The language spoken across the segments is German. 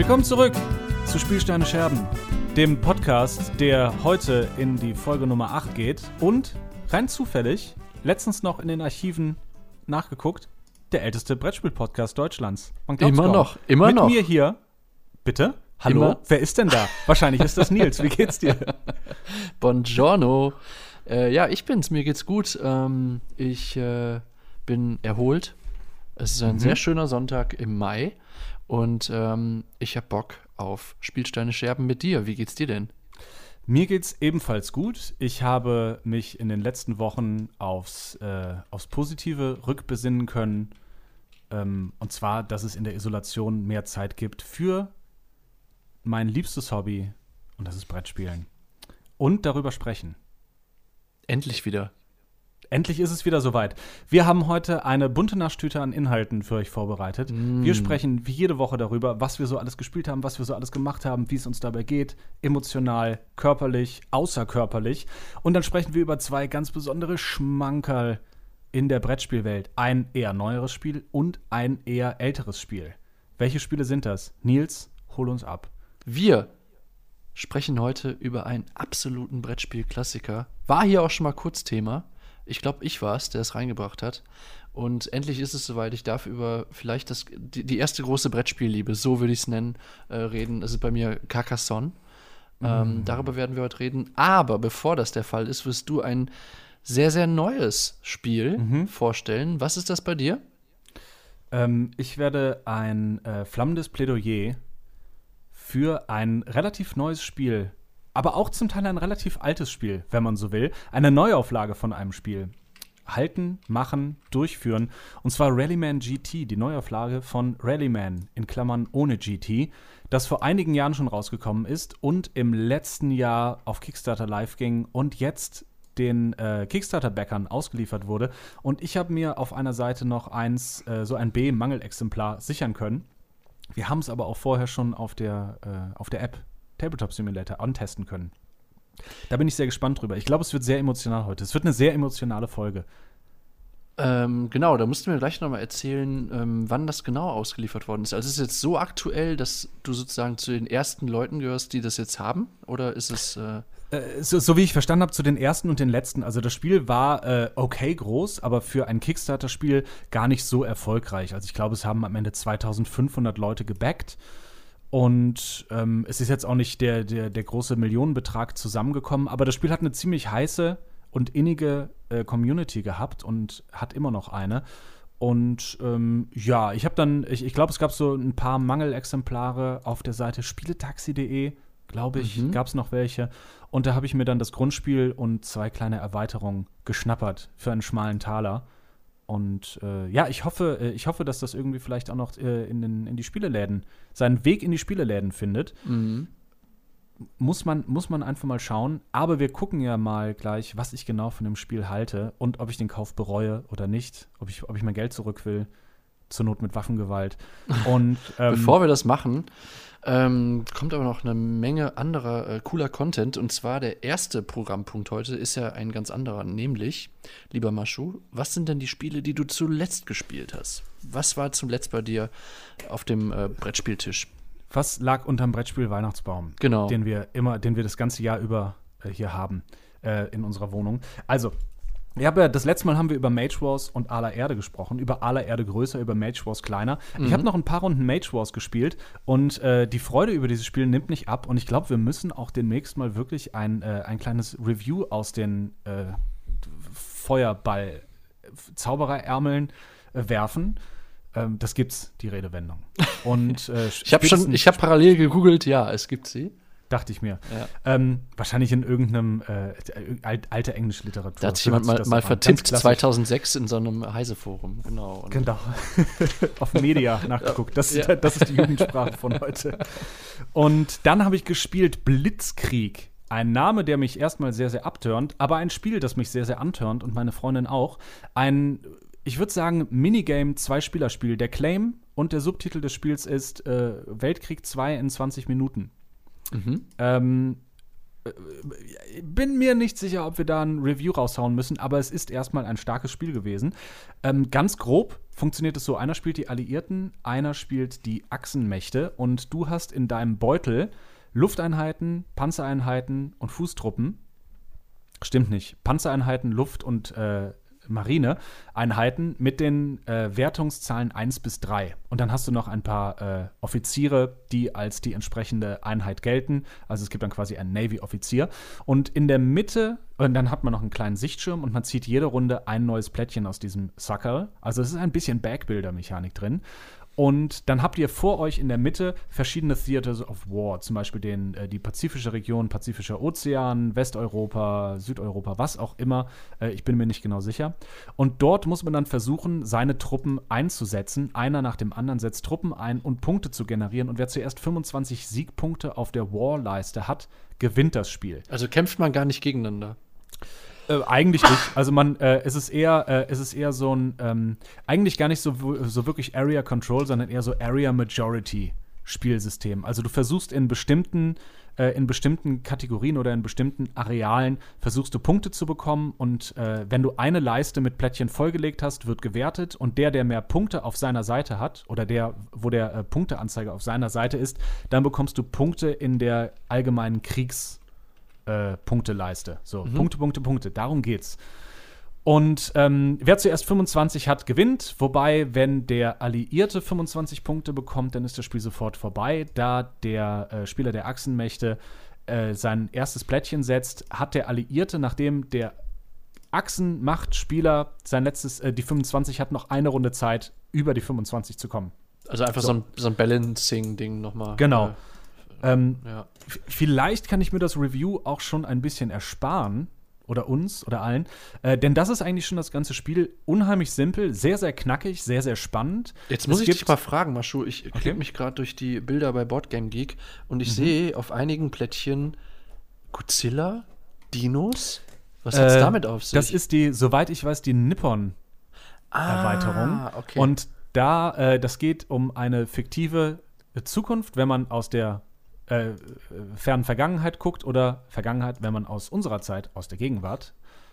Willkommen zurück zu Spielsteine Scherben, dem Podcast, der heute in die Folge Nummer 8 geht und rein zufällig letztens noch in den Archiven nachgeguckt, der älteste Brettspiel-Podcast Deutschlands. Man immer kaum. noch, immer Mit noch. Mit mir hier, bitte? Hallo? Immer? Wer ist denn da? Wahrscheinlich ist das Nils. Wie geht's dir? Buongiorno. Äh, ja, ich bin's. Mir geht's gut. Ähm, ich äh, bin erholt. Es ist ein mhm. sehr schöner Sonntag im Mai und ähm, ich habe Bock auf Spielsteine Scherben mit dir. Wie geht's dir denn? Mir geht's ebenfalls gut. Ich habe mich in den letzten Wochen aufs, äh, aufs Positive rückbesinnen können. Ähm, und zwar, dass es in der Isolation mehr Zeit gibt für mein liebstes Hobby, und das ist Brettspielen. Und darüber sprechen. Endlich wieder. Endlich ist es wieder soweit. Wir haben heute eine bunte Naschtüte an Inhalten für euch vorbereitet. Mm. Wir sprechen wie jede Woche darüber, was wir so alles gespielt haben, was wir so alles gemacht haben, wie es uns dabei geht, emotional, körperlich, außerkörperlich. Und dann sprechen wir über zwei ganz besondere Schmankerl in der Brettspielwelt. Ein eher neueres Spiel und ein eher älteres Spiel. Welche Spiele sind das? Nils, hol uns ab. Wir sprechen heute über einen absoluten Brettspiel-Klassiker. War hier auch schon mal kurz Thema. Ich glaube, ich war es, der es reingebracht hat. Und endlich ist es soweit. Ich darf über vielleicht das, die, die erste große Brettspielliebe, so würde ich es nennen, äh, reden. Das ist bei mir Carcassonne. Ähm, mm. Darüber werden wir heute reden. Aber bevor das der Fall ist, wirst du ein sehr, sehr neues Spiel mhm. vorstellen. Was ist das bei dir? Ähm, ich werde ein äh, flammendes Plädoyer für ein relativ neues Spiel aber auch zum Teil ein relativ altes Spiel, wenn man so will. Eine Neuauflage von einem Spiel. Halten, machen, durchführen. Und zwar Rallyman GT, die Neuauflage von Rallyman, in Klammern ohne GT, das vor einigen Jahren schon rausgekommen ist und im letzten Jahr auf Kickstarter live ging und jetzt den äh, Kickstarter-Backern ausgeliefert wurde. Und ich habe mir auf einer Seite noch eins, äh, so ein B-Mangelexemplar sichern können. Wir haben es aber auch vorher schon auf der, äh, auf der App Tabletop Simulator antesten können. Da bin ich sehr gespannt drüber. Ich glaube, es wird sehr emotional heute. Es wird eine sehr emotionale Folge. Ähm, genau, da musst du mir gleich noch mal erzählen, ähm, wann das genau ausgeliefert worden ist. Also ist es jetzt so aktuell, dass du sozusagen zu den ersten Leuten gehörst, die das jetzt haben? Oder ist es äh äh, so, so, wie ich verstanden habe, zu den ersten und den letzten. Also das Spiel war äh, okay groß, aber für ein Kickstarter-Spiel gar nicht so erfolgreich. Also ich glaube, es haben am Ende 2500 Leute gebackt. Und ähm, es ist jetzt auch nicht der, der, der große Millionenbetrag zusammengekommen, aber das Spiel hat eine ziemlich heiße und innige äh, Community gehabt und hat immer noch eine. Und ähm, ja, ich habe dann, ich, ich glaube, es gab so ein paar Mangelexemplare auf der Seite spieletaxi.de, glaube ich, mhm. gab es noch welche. Und da habe ich mir dann das Grundspiel und zwei kleine Erweiterungen geschnappert für einen schmalen Taler. Und äh, ja, ich hoffe, äh, ich hoffe, dass das irgendwie vielleicht auch noch äh, in, den, in die Spieleläden, seinen Weg in die Spieleläden findet. Mhm. Muss, man, muss man einfach mal schauen. Aber wir gucken ja mal gleich, was ich genau von dem Spiel halte und ob ich den Kauf bereue oder nicht, ob ich, ob ich mein Geld zurück will. Zur Not mit Waffengewalt. Und ähm, bevor wir das machen, ähm, kommt aber noch eine Menge anderer äh, cooler Content. Und zwar der erste Programmpunkt heute ist ja ein ganz anderer, nämlich, lieber Maschu, was sind denn die Spiele, die du zuletzt gespielt hast? Was war zuletzt bei dir auf dem äh, Brettspieltisch? Was lag unterm Brettspiel Weihnachtsbaum? Genau. Den wir immer, den wir das ganze Jahr über äh, hier haben äh, in unserer Wohnung. Also, ich habe ja, das letzte Mal haben wir über Mage Wars und Ala Erde gesprochen, über Ala Erde größer, über Mage Wars kleiner. Mhm. Ich habe noch ein paar Runden Mage Wars gespielt und äh, die Freude über dieses Spiel nimmt nicht ab. Und ich glaube, wir müssen auch demnächst mal wirklich ein, äh, ein kleines Review aus den äh, Feuerball-Zaubererärmeln äh, werfen. Ähm, das gibt's, die Redewendung. Und äh, ich habe schon, ich habe parallel gegoogelt, ja, es gibt sie. Dachte ich mir. Ja. Ähm, wahrscheinlich in irgendeinem äh, alte englische Literatur. Da hat sich jemand mal, mal vertippt 2006 in so einem Heise-Forum, genau. Genau. Auf Media nachgeguckt. Das, ja. das ist die Jugendsprache von heute. Und dann habe ich gespielt Blitzkrieg. Ein Name, der mich erstmal sehr, sehr abturnt, aber ein Spiel, das mich sehr, sehr antörnt und meine Freundin auch. Ein, ich würde sagen, Minigame, Zwei-Spieler-Spiel. Der Claim und der Subtitel des Spiels ist äh, Weltkrieg 2 in 20 Minuten. Mhm. Ähm, bin mir nicht sicher, ob wir da ein Review raushauen müssen, aber es ist erstmal ein starkes Spiel gewesen. Ähm, ganz grob funktioniert es so: einer spielt die Alliierten, einer spielt die Achsenmächte und du hast in deinem Beutel Lufteinheiten, Panzereinheiten und Fußtruppen. Stimmt nicht. Panzereinheiten, Luft- und äh, Marineeinheiten mit den äh, Wertungszahlen 1 bis 3. Und dann hast du noch ein paar äh, Offiziere, die als die entsprechende Einheit gelten. Also es gibt dann quasi einen Navy-Offizier. Und in der Mitte, und dann hat man noch einen kleinen Sichtschirm und man zieht jede Runde ein neues Plättchen aus diesem Sucker. Also es ist ein bisschen Backbuilder-Mechanik drin. Und dann habt ihr vor euch in der Mitte verschiedene Theaters of War, zum Beispiel den, äh, die pazifische Region, Pazifischer Ozean, Westeuropa, Südeuropa, was auch immer. Äh, ich bin mir nicht genau sicher. Und dort muss man dann versuchen, seine Truppen einzusetzen. Einer nach dem anderen setzt Truppen ein und Punkte zu generieren. Und wer zuerst 25 Siegpunkte auf der War-Leiste hat, gewinnt das Spiel. Also kämpft man gar nicht gegeneinander. Äh, eigentlich nicht. Also man, äh, es ist eher, äh, es ist eher so ein, ähm, eigentlich gar nicht so, so wirklich Area Control, sondern eher so Area Majority Spielsystem. Also du versuchst in bestimmten, äh, in bestimmten Kategorien oder in bestimmten Arealen versuchst du Punkte zu bekommen und äh, wenn du eine Leiste mit Plättchen vollgelegt hast, wird gewertet und der, der mehr Punkte auf seiner Seite hat oder der, wo der Punkteanzeiger auf seiner Seite ist, dann bekommst du Punkte in der allgemeinen Kriegs- äh, Punkteleiste. So, mhm. Punkte, Punkte, Punkte. Darum geht's. Und ähm, wer zuerst 25 hat, gewinnt. Wobei, wenn der Alliierte 25 Punkte bekommt, dann ist das Spiel sofort vorbei. Da der äh, Spieler der Achsenmächte äh, sein erstes Plättchen setzt, hat der Alliierte, nachdem der Achsenmachtspieler sein letztes, äh, die 25 hat, noch eine Runde Zeit, über die 25 zu kommen. Also einfach so, so ein, so ein Balancing-Ding nochmal. Genau. Äh, ähm, ja. Vielleicht kann ich mir das Review auch schon ein bisschen ersparen. Oder uns oder allen. Äh, denn das ist eigentlich schon das ganze Spiel unheimlich simpel, sehr, sehr knackig, sehr, sehr spannend. Jetzt muss es ich dich mal fragen, Maschu. Ich okay. klicke mich gerade durch die Bilder bei Boardgame Geek und ich mhm. sehe auf einigen Plättchen Godzilla, Dinos. Was hat es äh, damit auf sich? Das ist die, soweit ich weiß, die Nippon-Erweiterung. Ah, okay. Und da, äh, das geht um eine fiktive Zukunft, wenn man aus der äh, fernen Vergangenheit guckt oder Vergangenheit, wenn man aus unserer Zeit, aus der Gegenwart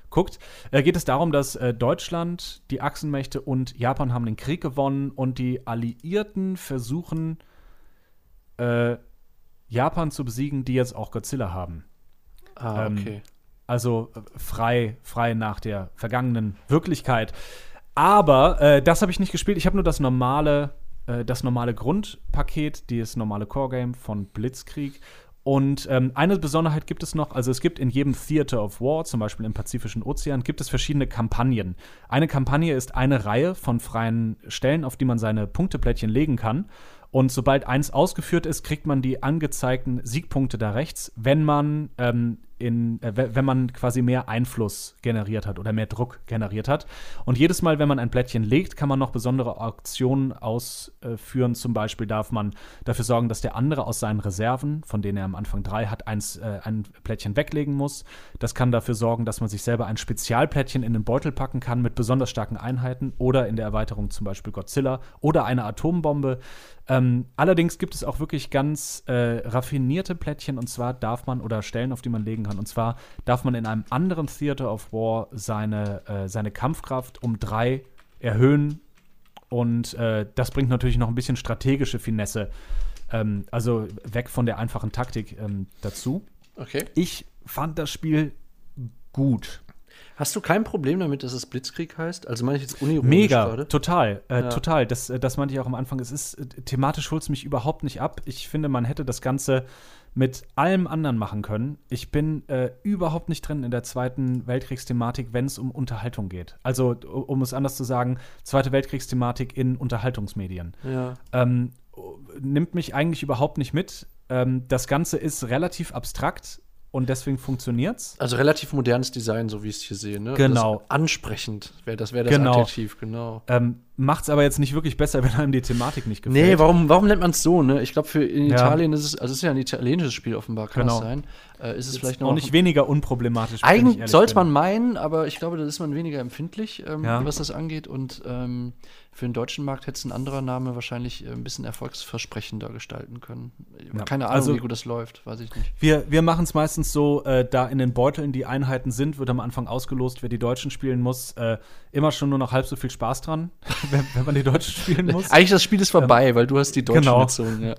guckt, äh, geht es darum, dass äh, Deutschland, die Achsenmächte und Japan haben den Krieg gewonnen und die Alliierten versuchen, äh, Japan zu besiegen, die jetzt auch Godzilla haben. Ah, ähm, okay. Also äh, frei, frei nach der vergangenen Wirklichkeit. Aber äh, das habe ich nicht gespielt. Ich habe nur das normale äh, das normale Grundpaket, das normale Core-Game von Blitzkrieg. Und ähm, eine Besonderheit gibt es noch, also es gibt in jedem Theater of War, zum Beispiel im Pazifischen Ozean, gibt es verschiedene Kampagnen. Eine Kampagne ist eine Reihe von freien Stellen, auf die man seine Punkteplättchen legen kann. Und sobald eins ausgeführt ist, kriegt man die angezeigten Siegpunkte da rechts, wenn man ähm, in, äh, wenn man quasi mehr Einfluss generiert hat oder mehr Druck generiert hat. Und jedes Mal, wenn man ein Plättchen legt, kann man noch besondere Aktionen ausführen. Zum Beispiel darf man dafür sorgen, dass der andere aus seinen Reserven, von denen er am Anfang drei hat, eins, äh, ein Plättchen weglegen muss. Das kann dafür sorgen, dass man sich selber ein Spezialplättchen in den Beutel packen kann mit besonders starken Einheiten oder in der Erweiterung zum Beispiel Godzilla oder eine Atombombe. Ähm, allerdings gibt es auch wirklich ganz äh, raffinierte Plättchen und zwar darf man oder Stellen, auf die man legen kann. Und zwar darf man in einem anderen Theater of War seine, äh, seine Kampfkraft um drei erhöhen. Und äh, das bringt natürlich noch ein bisschen strategische Finesse, ähm, also weg von der einfachen Taktik ähm, dazu. Okay. Ich fand das Spiel gut. Hast du kein Problem damit, dass es Blitzkrieg heißt? Also meine ich jetzt unironisch Mega, grade? total, äh, ja. total. Das, äh, das meinte ich auch am Anfang. Es ist äh, thematisch holt es mich überhaupt nicht ab. Ich finde, man hätte das Ganze mit allem anderen machen können. Ich bin äh, überhaupt nicht drin in der Zweiten Weltkriegsthematik, wenn es um Unterhaltung geht. Also, um es anders zu sagen, Zweite Weltkriegsthematik in Unterhaltungsmedien. Ja. Ähm, nimmt mich eigentlich überhaupt nicht mit. Ähm, das Ganze ist relativ abstrakt und deswegen funktioniert's. Also relativ modernes Design, so wie ich es hier sehe. Ne? Genau. Das ansprechend wäre das, wär das genau. Adjektiv, genau. Ähm, macht es aber jetzt nicht wirklich besser, wenn einem die Thematik nicht gefällt. Nee, warum, warum nennt man es so, ne? Ich glaube, für in Ja. Italien ist es, also es ist ja ein italienisches Spiel offenbar, kann Genau. das sein? Äh, ist es Ist vielleicht auch noch nicht weniger unproblematisch. Eigentlich sollte man meinen, aber ich glaube, da ist man weniger empfindlich, ähm, Ja. was das angeht. Und ähm, für den deutschen Markt hätte es ein anderer Name wahrscheinlich äh, ein bisschen erfolgsversprechender gestalten können. Ja. Keine Ahnung, Also- wie gut das läuft, weiß ich nicht. Wir, wir machen es meistens so, äh, da in den Beuteln die Einheiten sind, wird am Anfang ausgelost, wer die Deutschen spielen muss. Äh, immer schon nur noch halb so viel Spaß dran, wenn, wenn man die Deutschen spielen muss. Eigentlich das Spiel ist vorbei, weil du hast die Deutschen Genau. gezogen. Ja.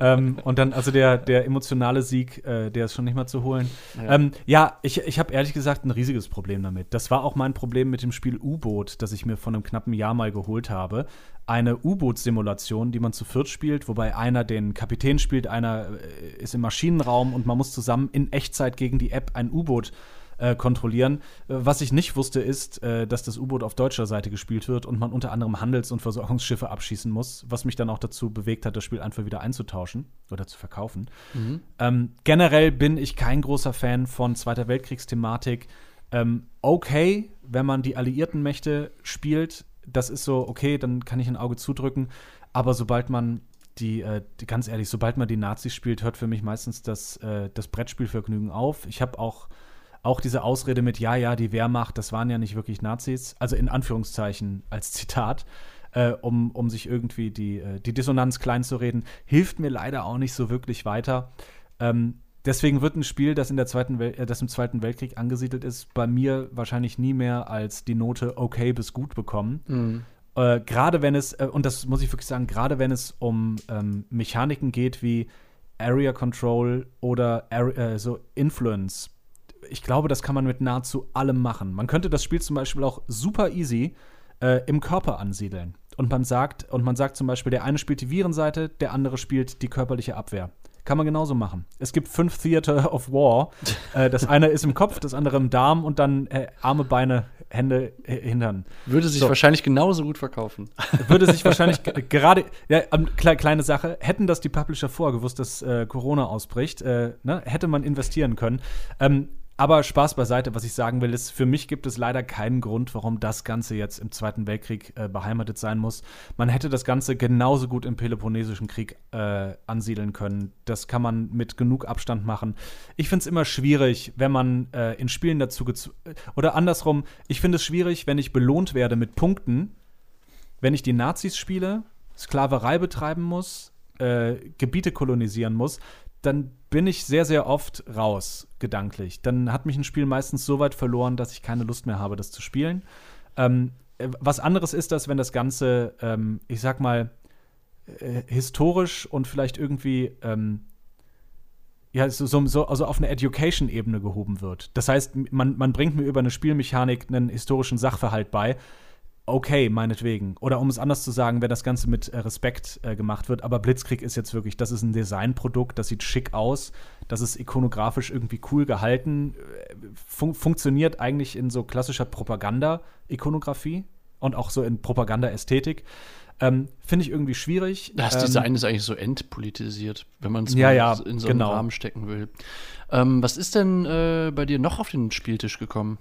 ähm, und dann, also der, der emotionale Sieg, äh, der ist schon nicht mehr zu holen. Ja. Ja, ähm, ja ich, ich habe ehrlich gesagt ein riesiges Problem damit. Das war auch mein Problem mit dem Spiel U-Boot, das ich mir vor einem knappen Jahr mal geholt habe. Eine U-Boot-Simulation, die man zu viert spielt, wobei einer den Kapitän spielt, einer äh, ist im Maschinenraum und man muss zusammen in Echtzeit gegen die App ein U-Boot äh, kontrollieren. Äh, was ich nicht wusste, ist, äh, dass das U-Boot auf deutscher Seite gespielt wird und man unter anderem Handels- und Versorgungsschiffe abschießen muss, was mich dann auch dazu bewegt hat, das Spiel einfach wieder einzutauschen oder zu verkaufen. Mhm. Ähm, generell bin ich kein großer Fan von Zweiter Weltkriegsthematik. Ähm, okay, wenn man die alliierten Mächte spielt, das ist so, okay, dann kann ich ein Auge zudrücken. Aber sobald man die, äh, die ganz ehrlich, sobald man die Nazis spielt, hört für mich meistens das, äh, das Brettspielvergnügen auf. Ich habe auch, auch diese Ausrede mit, ja, ja, die Wehrmacht, das waren ja nicht wirklich Nazis, also in Anführungszeichen als Zitat, äh, um, um sich irgendwie die, äh, die Dissonanz klein zu reden, hilft mir leider auch nicht so wirklich weiter. Ähm, deswegen wird ein Spiel, das, in der zweiten Wel äh, das im Zweiten Weltkrieg angesiedelt ist, bei mir wahrscheinlich nie mehr als die Note okay bis gut bekommen. Mhm. Äh, gerade wenn es, äh, und das muss ich wirklich sagen, gerade wenn es um ähm, Mechaniken geht wie Area Control oder äh, so Influence. Ich glaube, das kann man mit nahezu allem machen. Man könnte das Spiel zum Beispiel auch super easy äh, im Körper ansiedeln. Und man sagt, und man sagt zum Beispiel, der eine spielt die Virenseite, der andere spielt die körperliche Abwehr. Kann man genauso machen. Es gibt fünf Theater of War. äh, das eine ist im Kopf, das andere im Darm und dann äh, Arme, Beine, Hände, Hintern. Würde sich So. wahrscheinlich genauso gut verkaufen. Würde sich wahrscheinlich ge- gerade, ja, ähm, kle kleine Sache, hätten das die Publisher vorher gewusst, dass äh, Corona ausbricht, äh, ne, hätte man investieren können. Ähm, aber Spaß beiseite, was ich sagen will, ist, für mich gibt es leider keinen Grund, warum das Ganze jetzt im Zweiten Weltkrieg äh, beheimatet sein muss. Man hätte das Ganze genauso gut im Peloponnesischen Krieg äh, ansiedeln können. Das kann man mit genug Abstand machen. Ich finde es immer schwierig, wenn man äh, in Spielen dazu oder andersrum, ich finde es schwierig, wenn ich belohnt werde mit Punkten, wenn ich die Nazis spiele, Sklaverei betreiben muss, äh, Gebiete kolonisieren muss, dann bin ich sehr, sehr oft raus, gedanklich. Dann hat mich ein Spiel meistens so weit verloren, dass ich keine Lust mehr habe, das zu spielen. Ähm, äh, was anderes ist das, wenn das Ganze, ähm, ich sag mal, äh, historisch und vielleicht irgendwie ähm, ja, so, so, so also auf eine Education-Ebene gehoben wird. Das heißt, man, man bringt mir über eine Spielmechanik einen historischen Sachverhalt bei. Okay, meinetwegen. Oder um es anders zu sagen, wenn das Ganze mit äh, Respekt äh, gemacht wird. Aber Blitzkrieg ist jetzt wirklich, das ist ein Designprodukt, das sieht schick aus, das ist ikonografisch irgendwie cool gehalten, äh, fun funktioniert eigentlich in so klassischer Propaganda-Ikonografie und auch so in Propaganda-Ästhetik. Ähm, Finde ich irgendwie schwierig. Das Ähm, Design ist eigentlich so entpolitisiert, wenn man es Ja, ja, in so einen genau. Rahmen stecken will. Ähm, was ist denn äh, bei dir noch auf den Spieltisch gekommen?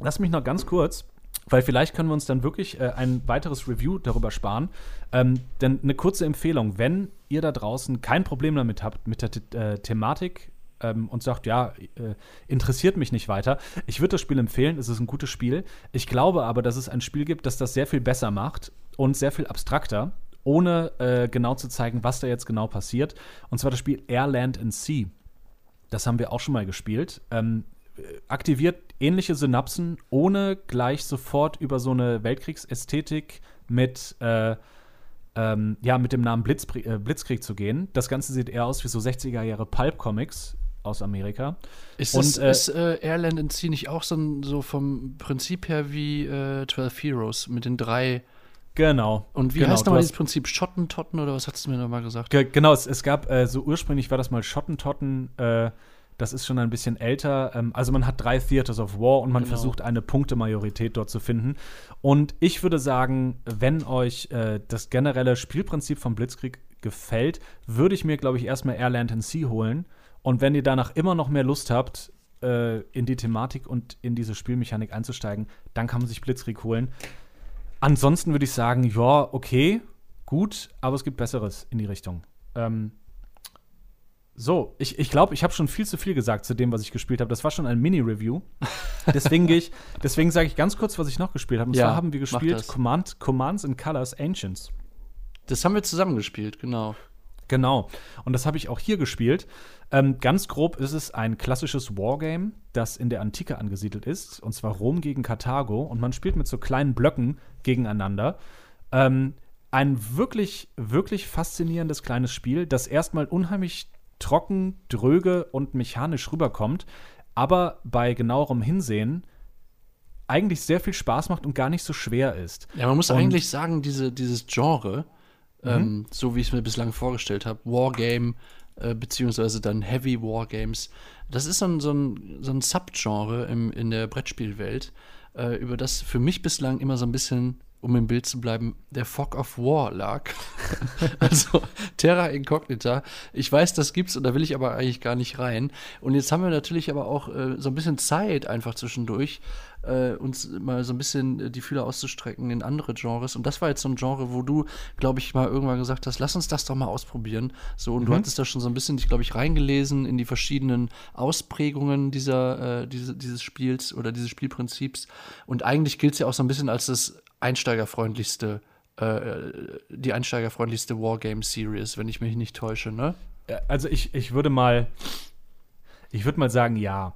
Lass mich noch ganz kurz, weil vielleicht können wir uns dann wirklich äh, ein weiteres Review darüber sparen. Ähm, denn eine kurze Empfehlung, wenn ihr da draußen kein Problem damit habt, mit der The äh, Thematik ähm, und sagt, ja, äh, interessiert mich nicht weiter, ich würde das Spiel empfehlen, es ist ein gutes Spiel. Ich glaube aber, dass es ein Spiel gibt, das das sehr viel besser macht und sehr viel abstrakter. Ohne äh, genau zu zeigen, was da jetzt genau passiert. Und zwar das Spiel Air, Land and Sea. Das haben wir auch schon mal gespielt. Ähm, äh, aktiviert ähnliche Synapsen, ohne gleich sofort über so eine Weltkriegsästhetik mit, äh, ähm, ja, mit dem Namen Blitzkrieg, äh, Blitzkrieg zu gehen. Das Ganze sieht eher aus wie so 60er Jahre Pulp-Comics aus Amerika. Ist, Und, es, äh, ist äh, Airland and Sea nicht auch so, so vom Prinzip her wie äh, 12 Heroes mit den drei Genau. Und wie genau, heißt nochmal dieses Prinzip? Schottentotten oder was hast du mir nochmal gesagt? Ge genau, es, es gab, äh, so ursprünglich war das mal Schottentotten, äh, das ist schon ein bisschen älter. Ähm, also man hat drei Theaters of War und man Genau. versucht eine Punktemajorität dort zu finden. Und ich würde sagen, wenn euch äh, das generelle Spielprinzip vom Blitzkrieg gefällt, würde ich mir, glaube ich, erstmal Air, Land and Sea holen. Und wenn ihr danach immer noch mehr Lust habt, äh, in die Thematik und in diese Spielmechanik einzusteigen, dann kann man sich Blitzkrieg holen. ansonsten würde ich sagen, ja, okay, gut, aber es gibt Besseres in die Richtung. Ähm, so, ich glaube, ich, glaub, ich habe schon viel zu viel gesagt zu dem, was ich gespielt habe. Das war schon ein Mini-Review. Deswegen gehe ich, deswegen sage ich ganz kurz, was ich noch gespielt habe. Und Ja, zwar haben wir gespielt. Command, Commands and Colors Ancients. Das haben wir zusammen gespielt, genau. Genau. Und das habe ich auch hier gespielt. Ähm, ganz grob ist es ein klassisches Wargame, das in der Antike angesiedelt ist. Und zwar Rom gegen Karthago. Und man spielt mit so kleinen Blöcken gegeneinander. Ähm, ein wirklich, wirklich faszinierendes kleines Spiel, das erstmal unheimlich trocken, dröge und mechanisch rüberkommt, aber bei genauerem Hinsehen eigentlich sehr viel Spaß macht und gar nicht so schwer ist. Ja, man muss Und- eigentlich sagen, diese, dieses Genre, ähm, so wie ich es mir bislang vorgestellt habe, Wargame, äh, beziehungsweise dann Heavy Wargames, das ist so ein, so ein, so ein Subgenre im, in der Brettspielwelt, äh, über das für mich bislang immer so ein bisschen, um im Bild zu bleiben, der Fog of War lag. also Terra Incognita. Ich weiß, das gibt's und da will ich aber eigentlich gar nicht rein. Und jetzt haben wir natürlich aber auch äh, so ein bisschen Zeit einfach zwischendurch, äh, uns mal so ein bisschen äh, die Fühler auszustrecken in andere Genres. Und das war jetzt so ein Genre, wo du, glaube ich, mal irgendwann gesagt hast, lass uns das doch mal ausprobieren. So, und du hattest da schon so ein bisschen dich, glaube ich, reingelesen in die verschiedenen Ausprägungen dieser, äh, diese, dieses Spiels oder dieses Spielprinzips. Und eigentlich gilt es ja auch so ein bisschen als das einsteigerfreundlichste, äh, die einsteigerfreundlichste Wargame-Series, wenn ich mich nicht täusche, ne? Also ich, ich würde mal, ich würde mal sagen, ja.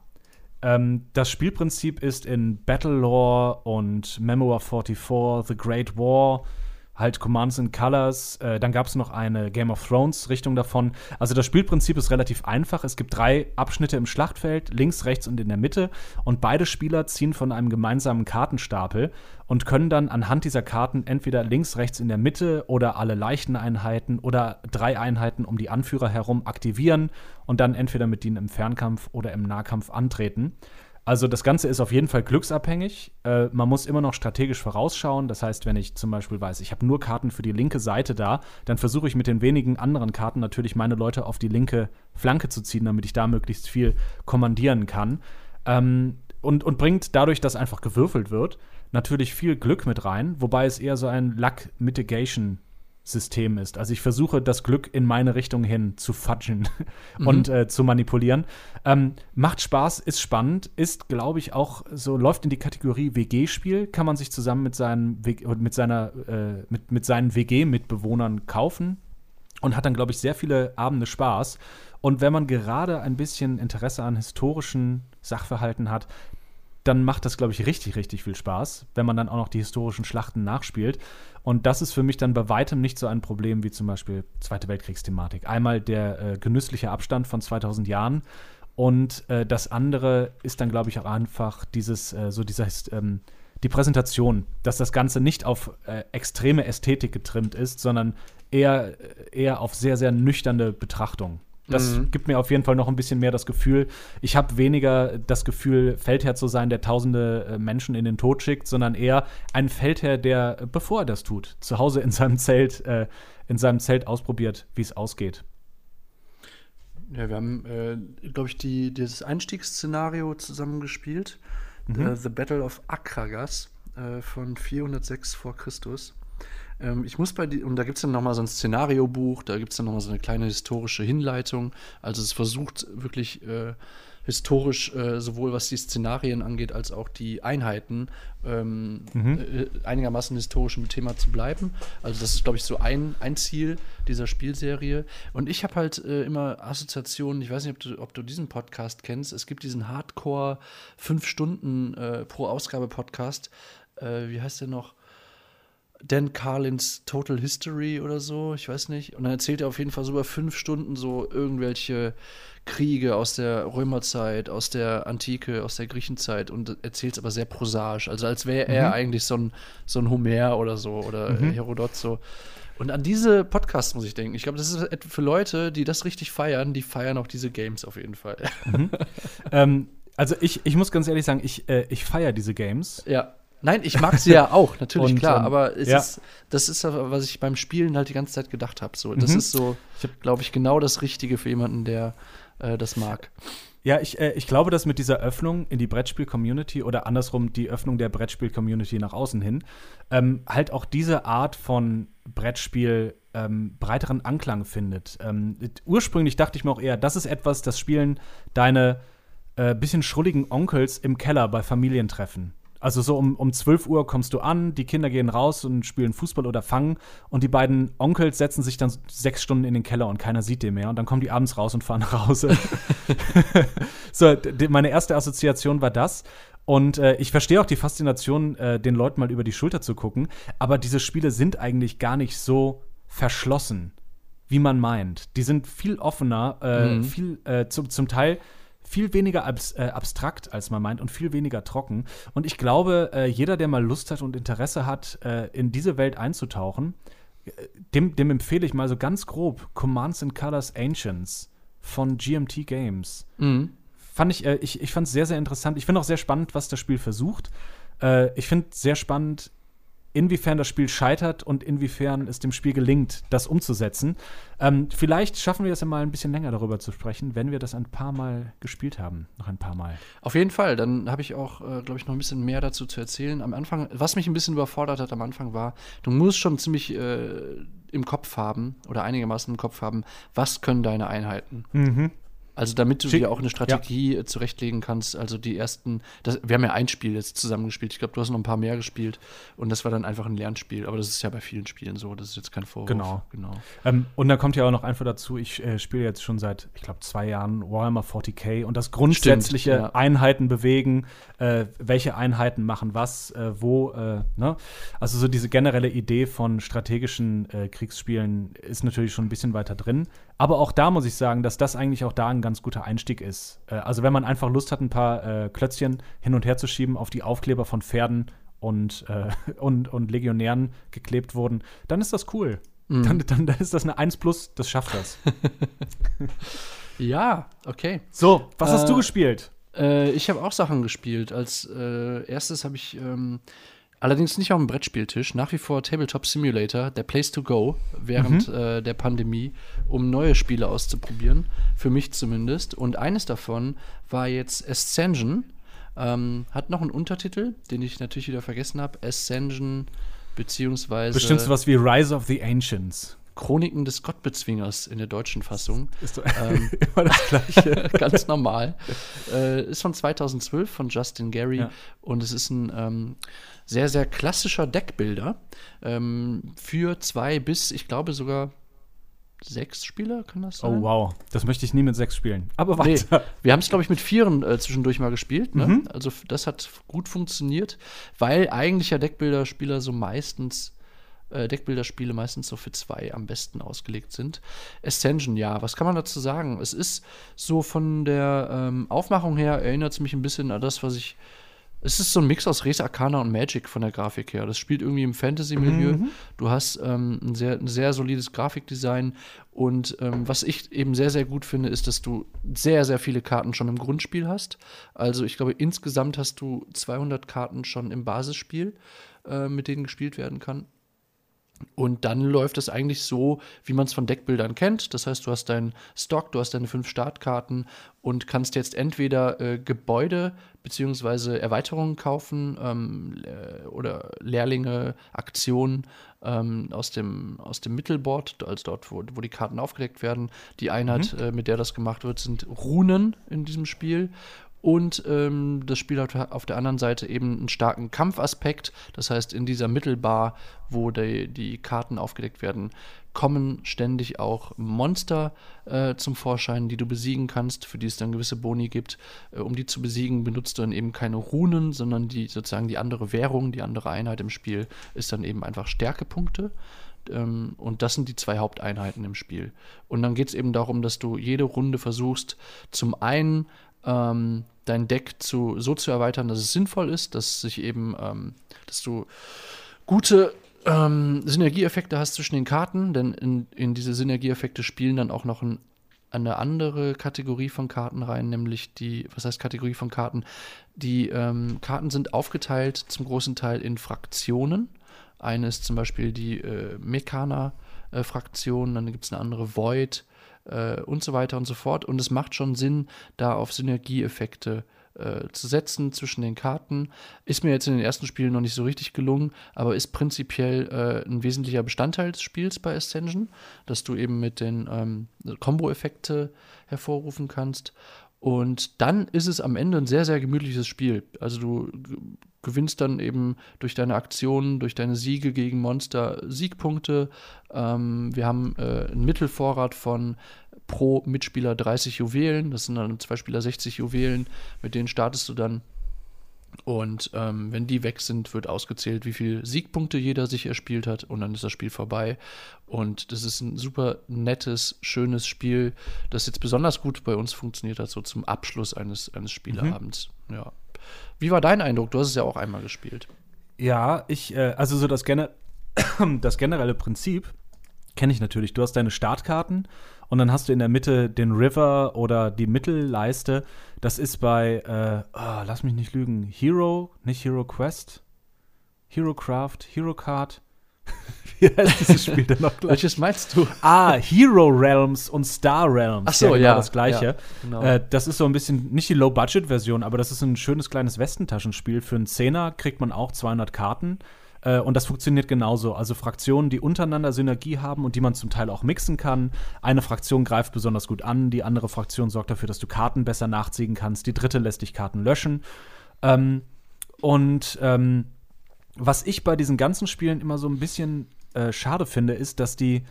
Ähm, das Spielprinzip ist in Battlelore und Memoir 44, The Great War, halt Commands and Colors. Äh, dann gab es noch eine Game of Thrones Richtung davon. Also das Spielprinzip ist relativ einfach. Es gibt drei Abschnitte im Schlachtfeld, links, rechts und in der Mitte. Und beide Spieler ziehen von einem gemeinsamen Kartenstapel und können dann anhand dieser Karten entweder links, rechts in der Mitte oder alle leichten Einheiten oder drei Einheiten um die Anführer herum aktivieren und dann entweder mit ihnen im Fernkampf oder im Nahkampf antreten. Also das Ganze ist auf jeden Fall glücksabhängig. Äh, man muss immer noch strategisch vorausschauen. Das heißt, wenn ich zum Beispiel weiß, ich habe nur Karten für die linke Seite da, dann versuche ich mit den wenigen anderen Karten natürlich meine Leute auf die linke Flanke zu ziehen, damit ich da möglichst viel kommandieren kann. Ähm, und, und bringt dadurch, dass einfach gewürfelt wird, natürlich viel Glück mit rein, wobei es eher so ein Luck-Mitigation-System ist. Also ich versuche, das Glück in meine Richtung hin zu fudgen und äh, zu manipulieren. Ähm, macht Spaß, ist spannend, ist, glaube ich, auch so, läuft in die Kategorie WG-Spiel, kann man sich zusammen mit seinen, mit seiner, äh, mit, mit seinen WG-Mitbewohnern kaufen und hat dann, glaube ich, sehr viele Abende Spaß. Und wenn man gerade ein bisschen Interesse an historischen Sachverhalten hat, dann macht das, glaube ich, richtig, richtig viel Spaß, wenn man dann auch noch die historischen Schlachten nachspielt. Und das ist für mich dann bei weitem nicht so ein Problem wie zum Beispiel Zweite Weltkriegsthematik. Einmal der äh, genüssliche Abstand von 2000 Jahren und äh, das andere ist dann, glaube ich, auch einfach dieses, äh, so dieser, ähm, die Präsentation, dass das Ganze nicht auf äh, extreme Ästhetik getrimmt ist, sondern eher, eher auf sehr, sehr nüchterne Betrachtung. Das Mhm. gibt mir auf jeden Fall noch ein bisschen mehr das Gefühl, ich habe weniger das Gefühl, Feldherr zu sein, der tausende äh, Menschen in den Tod schickt, sondern eher ein Feldherr, der, bevor er das tut, zu Hause in seinem Zelt, äh, in seinem Zelt ausprobiert, wie es ausgeht. Ja, wir haben, äh, glaube ich, die, dieses Einstiegsszenario zusammengespielt. Äh, The Battle of Akragas äh, von 406 vor Christus. Ähm, ich muss bei die, und da gibt es dann nochmal so ein Szenariobuch, da gibt es dann nochmal so eine kleine historische Hinleitung. Also es versucht wirklich äh, historisch, äh, sowohl was die Szenarien angeht, als auch die Einheiten, ähm, äh, einigermaßen historisch im Thema zu bleiben. Also das ist, glaube ich, so ein, ein Ziel dieser Spielserie. Und ich habe halt äh, immer Assoziationen, ich weiß nicht, ob du, ob du diesen Podcast kennst. Es gibt diesen Hardcore 5 Stunden äh, pro Ausgabe Podcast. Äh, wie heißt der noch? Dan Carlins Total History oder so, ich weiß nicht. Und dann erzählt er auf jeden Fall so über fünf Stunden so irgendwelche Kriege aus der Römerzeit, aus der Antike, aus der Griechenzeit und erzählt es aber sehr prosaisch. Also als wäre er eigentlich so ein, so ein Homer oder so oder Herodot so. Und an diese Podcasts muss ich denken. Ich glaube, das ist für Leute, die das richtig feiern, die feiern auch diese Games auf jeden Fall. Ähm, also ich, ich muss ganz ehrlich sagen, ich, äh, ich feiere diese Games. Ja. Nein, ich mag sie ja auch, natürlich, Und, klar. ähm, aber es ja. ist, das ist, aber, was ich beim Spielen halt die ganze Zeit gedacht habe. So, das Mhm. ist so, glaube ich, genau das Richtige für jemanden, der äh, das mag. Ja, ich, äh, ich glaube, dass mit dieser Öffnung in die Brettspiel-Community oder andersrum die Öffnung der Brettspiel-Community nach außen hin ähm, halt auch diese Art von Brettspiel ähm, breiteren Anklang findet. Ähm, ursprünglich dachte ich mir auch eher, das ist etwas, das spielen deine äh, bisschen schrulligen Onkels im Keller bei Familientreffen. Also so um, um 12 Uhr kommst du an, die Kinder gehen raus und spielen Fußball oder fangen und die beiden Onkels setzen sich dann sechs Stunden in den Keller und keiner sieht den mehr und dann kommen die abends raus und fahren nach Hause. so, die, meine erste Assoziation war das. Und äh, ich verstehe auch die Faszination, äh, den Leuten mal über die Schulter zu gucken, aber diese Spiele sind eigentlich gar nicht so verschlossen, wie man meint. Die sind viel offener, äh, mhm. viel äh, zum, zum Teil viel weniger abs äh, abstrakt, als man meint, und viel weniger trocken. Und ich glaube, äh, jeder, der mal Lust hat und Interesse hat, äh, in diese Welt einzutauchen, äh, dem, dem empfehle ich mal so ganz grob Commands and Colors Ancients von GMT Games. Mhm. Fand ich, äh, ich, ich fand es sehr, sehr interessant. Ich finde auch sehr spannend, was das Spiel versucht. Äh, ich finde sehr spannend, inwiefern das Spiel scheitert und inwiefern es dem Spiel gelingt, das umzusetzen. Ähm, vielleicht schaffen wir es ja mal ein bisschen länger darüber zu sprechen, wenn wir das ein paar Mal gespielt haben. Noch ein paar Mal. Auf jeden Fall. Dann habe ich auch, äh, glaube ich, noch ein bisschen mehr dazu zu erzählen. Am Anfang, was mich ein bisschen überfordert hat am Anfang war, du musst schon ziemlich äh, im Kopf haben oder einigermaßen im Kopf haben, was können deine Einheiten. Mhm. Also damit du Schick. dir auch eine Strategie ja. Äh, zurechtlegen kannst. Also die ersten, das, wir haben ja ein Spiel jetzt zusammengespielt. Ich glaube, du hast noch ein paar mehr gespielt und das war dann einfach ein Lernspiel. Aber das ist ja bei vielen Spielen so. Das ist jetzt kein Vorwurf. Genau. genau. Ähm, und da kommt ja auch noch einfach dazu, ich äh, spiele jetzt schon seit, ich glaube, zwei Jahren Warhammer 40k und das grundsätzliche Stimmt, ja. Einheiten bewegen, äh, welche Einheiten machen was, äh, wo, äh, ne? Also so diese generelle Idee von strategischen äh, Kriegsspielen ist natürlich schon ein bisschen weiter drin. Aber auch da muss ich sagen, dass das eigentlich auch da ein ganz guter Einstieg ist. Äh, also wenn man einfach Lust hat, ein paar äh, Klötzchen hin und her zu schieben, auf die Aufkleber von Pferden und, äh, und, und Legionären geklebt wurden, dann ist das cool. Mhm. Dann, dann, dann, ist das eine 1 plus, das schafft das. ja, okay. So, was hast du äh, gespielt? Äh, ich habe auch Sachen gespielt. Als äh, erstes habe ich ähm, Allerdings nicht auf dem Brettspieltisch. Nach wie vor Tabletop Simulator, der Place to Go während mhm. äh, der Pandemie, um neue Spiele auszuprobieren. Für mich zumindest. Und eines davon war jetzt Ascension. Ähm, hat noch einen Untertitel, den ich natürlich wieder vergessen habe. Ascension, beziehungsweise. Bestimmt sowas wie Rise of the Ancients. Chroniken des Gottbezwingers in der deutschen Fassung. Ist so ähm, immer das Gleiche. ganz normal. Äh, ist von 2012 von Justin Gary ja. und es ist ein ähm, sehr, sehr klassischer Deckbilder ähm, für zwei bis, ich glaube sogar sechs Spieler, kann das sein? Oh, wow. Das möchte ich nie mit sechs spielen. Aber weiter. Nee, wir haben es, glaube ich, mit vieren äh, zwischendurch mal gespielt. Ne? Mhm. Also, das hat gut funktioniert, weil eigentlich ja Deckbilderspieler so meistens äh, Deckbilderspiele meistens so für zwei am besten ausgelegt sind. Ascension, ja, was kann man dazu sagen? Es ist so von der ähm, Aufmachung her, erinnert es mich ein bisschen an das, was ich es ist so ein Mix aus Res Arcana und Magic von der Grafik her. Das spielt irgendwie im Fantasy-Milieu. Mhm. Du hast ähm, ein, sehr, ein sehr solides Grafikdesign. Und ähm, was ich eben sehr, sehr gut finde, ist, dass du sehr, sehr viele Karten schon im Grundspiel hast. Also ich glaube, insgesamt hast du 200 Karten schon im Basisspiel, äh, mit denen gespielt werden kann. Und dann läuft es eigentlich so, wie man es von Deckbildern kennt. Das heißt, du hast deinen Stock, du hast deine fünf Startkarten und kannst jetzt entweder äh, Gebäude bzw. Erweiterungen kaufen ähm, äh, oder Lehrlinge, Aktionen ähm, aus, dem, aus dem Mittelboard, also dort, wo, wo die Karten aufgedeckt werden. Die Einheit, mhm. äh, mit der das gemacht wird, sind Runen in diesem Spiel. Und ähm, das Spiel hat auf der anderen Seite eben einen starken Kampfaspekt. Das heißt, in dieser Mittelbar, wo die, die Karten aufgedeckt werden, kommen ständig auch Monster äh, zum Vorschein, die du besiegen kannst, für die es dann gewisse Boni gibt. Äh, um die zu besiegen, benutzt du dann eben keine Runen, sondern die sozusagen die andere Währung, die andere Einheit im Spiel ist dann eben einfach Stärkepunkte ähm, und das sind die zwei Haupteinheiten im Spiel. Und dann geht es eben darum, dass du jede Runde versuchst, zum einen ähm, dein Deck zu, so zu erweitern, dass es sinnvoll ist, dass sich eben, ähm, dass du gute ähm, Synergieeffekte hast zwischen den Karten, denn in, in diese Synergieeffekte spielen dann auch noch ein, eine andere Kategorie von Karten rein, nämlich die, was heißt Kategorie von Karten? Die ähm, Karten sind aufgeteilt zum großen Teil in Fraktionen. Eine ist zum Beispiel die äh, Mekana-Fraktion, dann gibt es eine andere Void, äh, und so weiter und so fort. Und es macht schon Sinn, da auf Synergieeffekte äh, zu setzen zwischen den Karten. Ist mir jetzt in den ersten Spielen noch nicht so richtig gelungen, aber ist prinzipiell äh, ein wesentlicher Bestandteil des Spiels bei Ascension, dass du eben mit den ähm, Combo-Effekte hervorrufen kannst. Und dann ist es am Ende ein sehr, sehr gemütliches Spiel. Also du gewinnst dann eben durch deine Aktionen, durch deine Siege gegen Monster Siegpunkte. Ähm, wir haben äh, einen Mittelvorrat von pro Mitspieler 30 Juwelen. Das sind dann zwei Spieler 60 Juwelen. Mit denen startest du dann. Und ähm, wenn die weg sind, wird ausgezählt, wie viele Siegpunkte jeder sich erspielt hat. Und dann ist das Spiel vorbei. Und das ist ein super nettes, schönes Spiel, das jetzt besonders gut bei uns funktioniert hat, so zum Abschluss eines, eines Spieleabends. Mhm. Ja. Wie war dein Eindruck? Du hast es ja auch einmal gespielt. Ja, ich, äh, also so das, Gener das generelle Prinzip kenne ich natürlich. Du hast deine Startkarten und dann hast du in der Mitte den River oder die Mittelleiste. Das ist bei, äh, oh, lass mich nicht lügen, Hero, nicht Hero Quest, Hero Craft, Hero Card. Wie heißt dieses Spiel denn noch gleich? Welches meinst du? Ah, Hero Realms und Star Realms. Ach so, ja. Genau ja das gleiche. Ja, genau. äh, das ist so ein bisschen, nicht die Low-Budget-Version, aber das ist ein schönes kleines Westentaschenspiel. Für einen Zehner kriegt man auch 200 Karten. Äh, und das funktioniert genauso. Also Fraktionen, die untereinander Synergie haben und die man zum Teil auch mixen kann. Eine Fraktion greift besonders gut an, die andere Fraktion sorgt dafür, dass du Karten besser nachziehen kannst. Die dritte lässt dich Karten löschen. Ähm, und ähm, was ich bei diesen ganzen Spielen immer so ein bisschen äh, schade finde, ist, dass die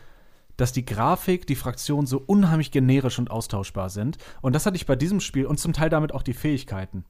dass die Grafik, die Fraktionen so unheimlich generisch und austauschbar sind. Und das hatte ich bei diesem Spiel und zum Teil damit auch die Fähigkeiten.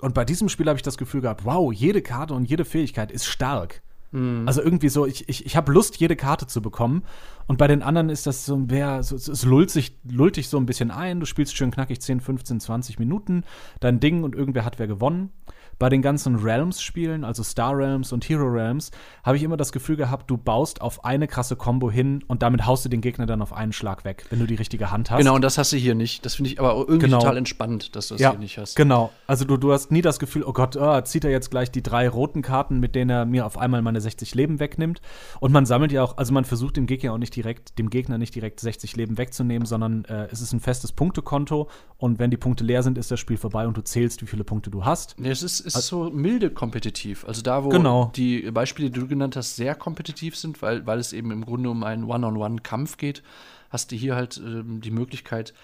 Und bei diesem Spiel habe ich das Gefühl gehabt, wow, jede Karte und jede Fähigkeit ist stark. Mhm. Also irgendwie so, ich, ich, ich habe Lust, jede Karte zu bekommen. Und bei den anderen ist das so, wer, so es lullt, sich, lullt dich so ein bisschen ein. Du spielst schön knackig 10, 15, 20 Minuten dein Ding und irgendwer hat wer gewonnen bei den ganzen Realms-Spielen, also Star Realms und Hero Realms, habe ich immer das Gefühl gehabt, du baust auf eine krasse Combo hin und damit haust du den Gegner dann auf einen Schlag weg, wenn du die richtige Hand hast. Genau, und das hast du hier nicht. Das finde ich aber irgendwie genau. total entspannt, dass du das ja, hier nicht hast. Genau. Also du, du hast nie das Gefühl, oh Gott, oh, zieht er jetzt gleich die drei roten Karten, mit denen er mir auf einmal meine 60 Leben wegnimmt. Und man sammelt ja auch, also man versucht dem Gegner auch nicht direkt, dem Gegner nicht direkt 60 Leben wegzunehmen, sondern äh, es ist ein festes Punktekonto und wenn die Punkte leer sind, ist das Spiel vorbei und du zählst, wie viele Punkte du hast. Nee, es ist, ist also, so milde kompetitiv. Also da, wo genau. die Beispiele, die du genannt hast, sehr kompetitiv sind, weil, weil es eben im Grunde um einen One-on-One-Kampf geht, hast du hier halt ähm, die Möglichkeit,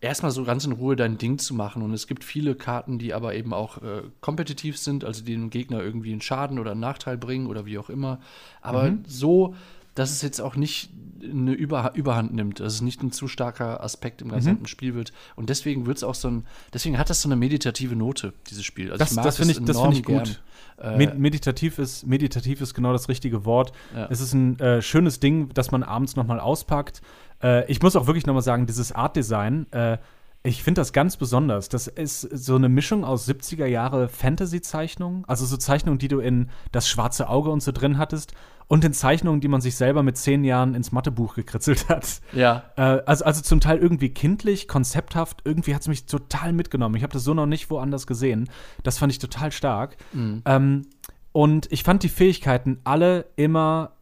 erstmal so ganz in Ruhe dein Ding zu machen. Und es gibt viele Karten, die aber eben auch äh, kompetitiv sind, also die dem Gegner irgendwie einen Schaden oder einen Nachteil bringen oder wie auch immer. Aber mhm. so dass es jetzt auch nicht eine Über Überhand nimmt, dass es nicht ein zu starker Aspekt im gesamten mhm. Spiel wird. Und deswegen wird es auch so ein, deswegen hat das so eine meditative Note, dieses Spiel. Also das, das finde ich, das find ich gut. Äh, meditativ, ist, meditativ ist genau das richtige Wort. Ja. Es ist ein äh, schönes Ding, das man abends noch mal auspackt. Äh, ich muss auch wirklich noch mal sagen, dieses Art-Design, äh, ich finde das ganz besonders. Das ist so eine Mischung aus 70er Jahre Fantasy-Zeichnungen, also so Zeichnungen, die du in das schwarze Auge und so drin hattest, und den Zeichnungen, die man sich selber mit zehn Jahren ins Mathebuch gekritzelt hat. Ja. Äh, also, also zum Teil irgendwie kindlich, konzepthaft. Irgendwie hat es mich total mitgenommen. Ich habe das so noch nicht woanders gesehen. Das fand ich total stark. Mhm. Ähm, und ich fand die Fähigkeiten alle immer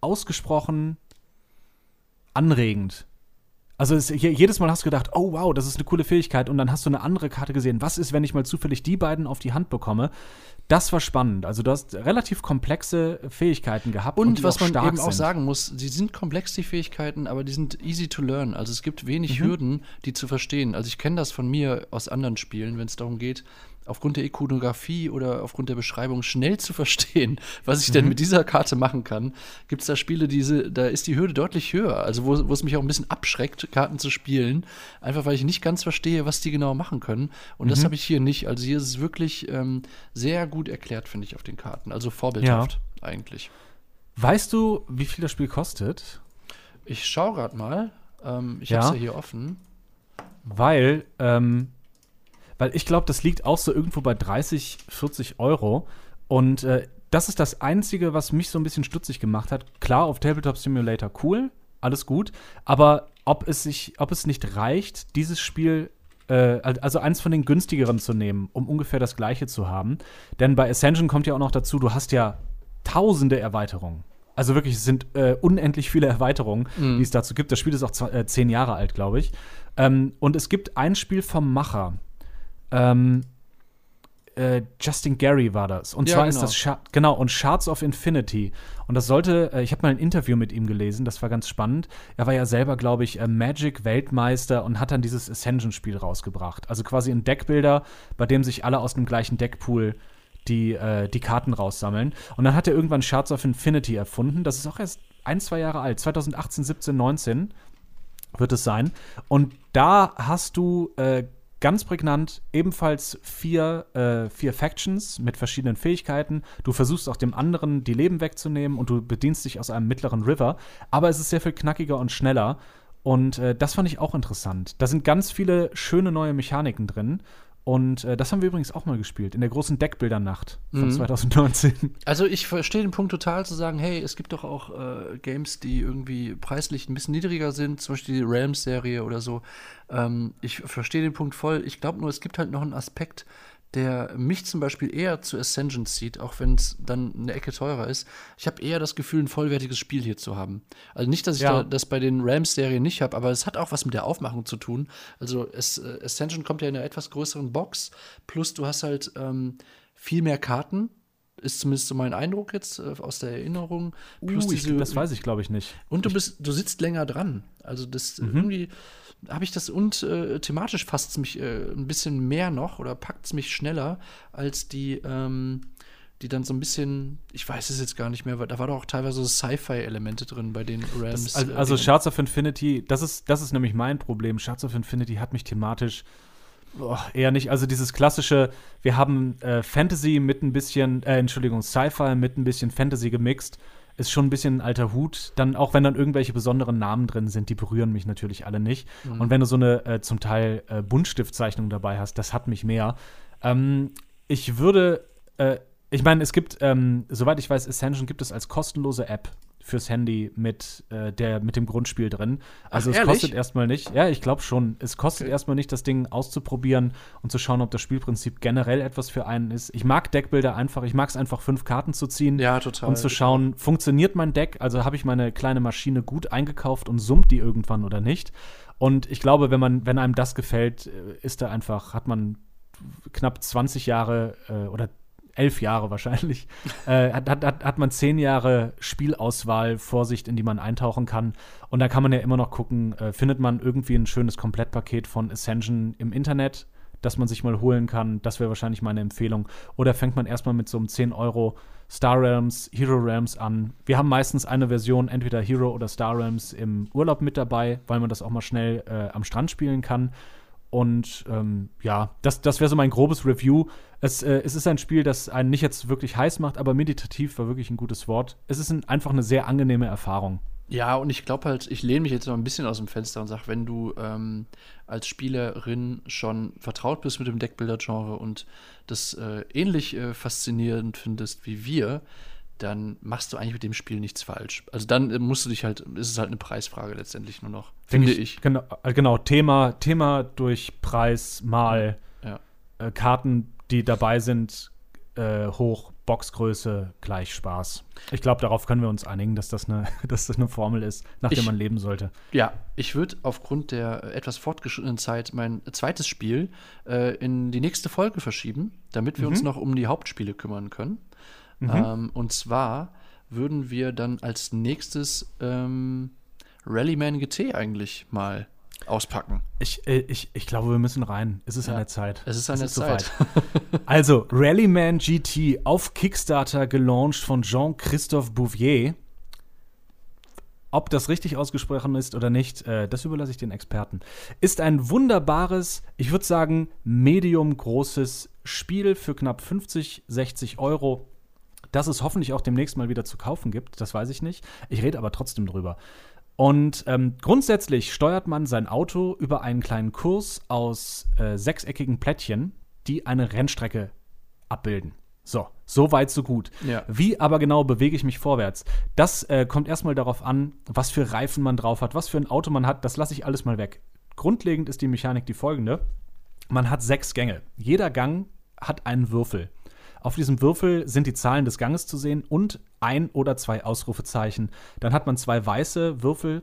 ausgesprochen anregend. Also es, jedes Mal hast du gedacht, oh wow, das ist eine coole Fähigkeit und dann hast du eine andere Karte gesehen. Was ist, wenn ich mal zufällig die beiden auf die Hand bekomme? Das war spannend. Also du hast relativ komplexe Fähigkeiten gehabt. Und, und was man eben sind. auch sagen muss, sie sind komplex, die Fähigkeiten, aber die sind easy to learn. Also es gibt wenig mhm. Hürden, die zu verstehen. Also ich kenne das von mir aus anderen Spielen, wenn es darum geht, aufgrund der Ikonografie oder aufgrund der Beschreibung schnell zu verstehen, was ich mhm. denn mit dieser Karte machen kann, gibt es da Spiele, diese, da ist die Hürde deutlich höher. Also wo, wo es mich auch ein bisschen abschreckt, Karten zu spielen, einfach weil ich nicht ganz verstehe, was die genau machen können. Und mhm. das habe ich hier nicht. Also hier ist es wirklich ähm, sehr gut erklärt, finde ich, auf den Karten. Also vorbildhaft ja. eigentlich. Weißt du, wie viel das Spiel kostet? Ich schaue gerade mal. Ähm, ich ja. habe es ja hier offen. Weil ähm, weil ich glaube, das liegt auch so irgendwo bei 30, 40 Euro. Und äh, das ist das Einzige, was mich so ein bisschen stutzig gemacht hat. Klar, auf Tabletop Simulator cool, alles gut. Aber ob es, sich, ob es nicht reicht, dieses Spiel äh, also eins von den günstigeren zu nehmen, um ungefähr das gleiche zu haben. Denn bei Ascension kommt ja auch noch dazu, du hast ja tausende Erweiterungen. Also wirklich, es sind äh, unendlich viele Erweiterungen, Mhm. die es dazu gibt. Das Spiel ist auch zwa- äh, zehn Jahre alt, glaube ich. Ähm, und es gibt ein Spiel vom Macher. Ähm, äh, Justin Gary war das. Und Ja, zwar ist genau. das Sha genau und Shards of Infinity. Und das sollte, äh, ich habe mal ein Interview mit ihm gelesen, das war ganz spannend. Er war ja selber, glaube ich, äh, Magic-Weltmeister und hat dann dieses Ascension-Spiel rausgebracht. Also quasi ein Deckbilder, bei dem sich alle aus dem gleichen Deckpool die, äh, die Karten raussammeln. Und dann hat er irgendwann Shards of Infinity erfunden. Das ist auch erst ein, zwei Jahre alt. 2018, 17, 19 wird es sein. Und da hast du äh, ganz prägnant ebenfalls vier, äh, vier Factions mit verschiedenen Fähigkeiten. Du versuchst auch dem anderen die Leben wegzunehmen und du bedienst dich aus einem mittleren River. Aber es ist sehr viel knackiger und schneller. Und äh, das fand ich auch interessant. Da sind ganz viele schöne neue Mechaniken drin. Und äh, das haben wir übrigens auch mal gespielt in der großen Deckbildernacht von Mhm. 2019. Also ich verstehe den Punkt total zu sagen, hey, es gibt doch auch äh, Games, die irgendwie preislich ein bisschen niedriger sind, zum Beispiel die Realms-Serie oder so. Ähm, ich verstehe den Punkt voll. Ich glaube nur, es gibt halt noch einen Aspekt, der mich zum Beispiel eher zu Ascension zieht, auch wenn es dann eine Ecke teurer ist. Ich habe eher das Gefühl, ein vollwertiges Spiel hier zu haben. Also nicht, dass ich Ja. da, das bei den Rams-Serien nicht habe, aber es hat auch was mit der Aufmachung zu tun. Also es, äh, Ascension kommt ja in einer etwas größeren Box, plus du hast halt ähm, viel mehr Karten. Ist zumindest so mein Eindruck jetzt äh, aus der Erinnerung. Plus Uh, ich, diese, das weiß ich, glaube ich, nicht. und du bist, du sitzt länger dran. Also das Mhm. äh, irgendwie habe ich das und äh, thematisch fasst es mich äh, ein bisschen mehr noch oder packt es mich schneller als die, ähm, die dann so ein bisschen, ich weiß es jetzt gar nicht mehr, weil da war doch auch teilweise so Sci-Fi-Elemente drin bei den Rams. Das, also, äh, also die- Shards of Infinity, das ist, das ist nämlich mein Problem. Shards of Infinity hat mich thematisch boah, eher nicht. Also dieses klassische, wir haben äh, Fantasy mit ein bisschen, äh, Entschuldigung, Sci-Fi mit ein bisschen Fantasy gemixt, ist schon ein bisschen ein alter Hut. Dann, auch wenn dann irgendwelche besonderen Namen drin sind, die berühren mich natürlich alle nicht. Mhm. Und wenn du so eine äh, zum Teil äh, Buntstiftzeichnung dabei hast, das hat mich mehr. Ähm, ich würde, äh, ich meine, es gibt, ähm, soweit ich weiß, Ascension gibt es als kostenlose App fürs Handy mit, äh, der, mit dem Grundspiel drin. Also Ach, es ehrlich? kostet erstmal nicht, ja, ich glaube schon, es kostet Okay. erstmal nicht, das Ding auszuprobieren und zu schauen, ob das Spielprinzip generell etwas für einen ist. Ich mag Deckbilder einfach, ich mag es einfach, fünf Karten zu ziehen ja, total. und zu schauen, funktioniert mein Deck? Also habe ich meine kleine Maschine gut eingekauft und summt die irgendwann oder nicht? Und ich glaube, wenn man, wenn einem das gefällt, äh, ist da einfach, hat man knapp 20 Jahre äh, oder elf Jahre wahrscheinlich, äh, hat, hat, hat, man zehn Jahre Spielauswahl, Vorsicht, in die man eintauchen kann. Und da kann man ja immer noch gucken, äh, findet man irgendwie ein schönes Komplettpaket von Ascension im Internet, das man sich mal holen kann. Das wäre wahrscheinlich meine Empfehlung. Oder fängt man erstmal mit so einem 10 Euro Star Realms, Hero Realms an. Wir haben meistens eine Version, entweder Hero oder Star Realms im Urlaub mit dabei, weil man das auch mal schnell äh, am Strand spielen kann. Und ähm, ja, das, das wäre so mein grobes Review. Es, äh, es ist ein Spiel, das einen nicht jetzt wirklich heiß macht, aber meditativ war wirklich ein gutes Wort. Es ist ein, einfach eine sehr angenehme Erfahrung. Ja, und ich glaube halt, ich lehne mich jetzt noch ein bisschen aus dem Fenster und sage, wenn du ähm, als Spielerin schon vertraut bist mit dem Deckbilder-Genre und das äh, ähnlich äh, faszinierend findest wie wir, dann machst du eigentlich mit dem Spiel nichts falsch. Also dann musst du dich halt, ist es halt eine Preisfrage letztendlich nur noch, finde ich. Genau, äh, genau Thema, Thema durch Preis mal Ja. äh, Karten, die dabei sind, äh, hoch, Boxgröße gleich Spaß. Ich glaube, darauf können wir uns einigen, dass das eine, dass das eine Formel ist, nach der Ich- man leben sollte. Ja, ich würde aufgrund der etwas fortgeschrittenen Zeit mein zweites Spiel äh, in die nächste Folge verschieben, damit wir uns noch um die Hauptspiele kümmern können. Ähm, und zwar würden wir dann als nächstes ähm, Rallyman GT eigentlich mal auspacken. Ich, äh, ich, ich glaube, wir müssen rein. Es ist Ja, an der Zeit. Es ist an der. Zeit. Also, Rallyman GT auf Kickstarter gelauncht von Jean-Christophe Bouvier. Ob das richtig ausgesprochen ist oder nicht, äh, das überlasse ich den Experten. Ist ein wunderbares, ich würde sagen, medium großes Spiel für knapp 50, 60 Euro, das es hoffentlich auch demnächst mal wieder zu kaufen gibt. Das weiß ich nicht. Ich rede aber trotzdem drüber. Und ähm, grundsätzlich steuert man sein Auto über einen kleinen Kurs aus äh, sechseckigen Plättchen, die eine Rennstrecke abbilden. So, so weit, so gut. Ja. Wie aber genau bewege ich mich vorwärts? Das äh, kommt erstmal darauf an, was für Reifen man drauf hat, was für ein Auto man hat. Das lasse ich alles mal weg. Grundlegend ist die Mechanik die folgende: Man hat sechs Gänge. Jeder Gang hat einen Würfel. Auf diesem Würfel sind die Zahlen des Ganges zu sehen und ein oder zwei Ausrufezeichen. Dann hat man zwei weiße Würfel,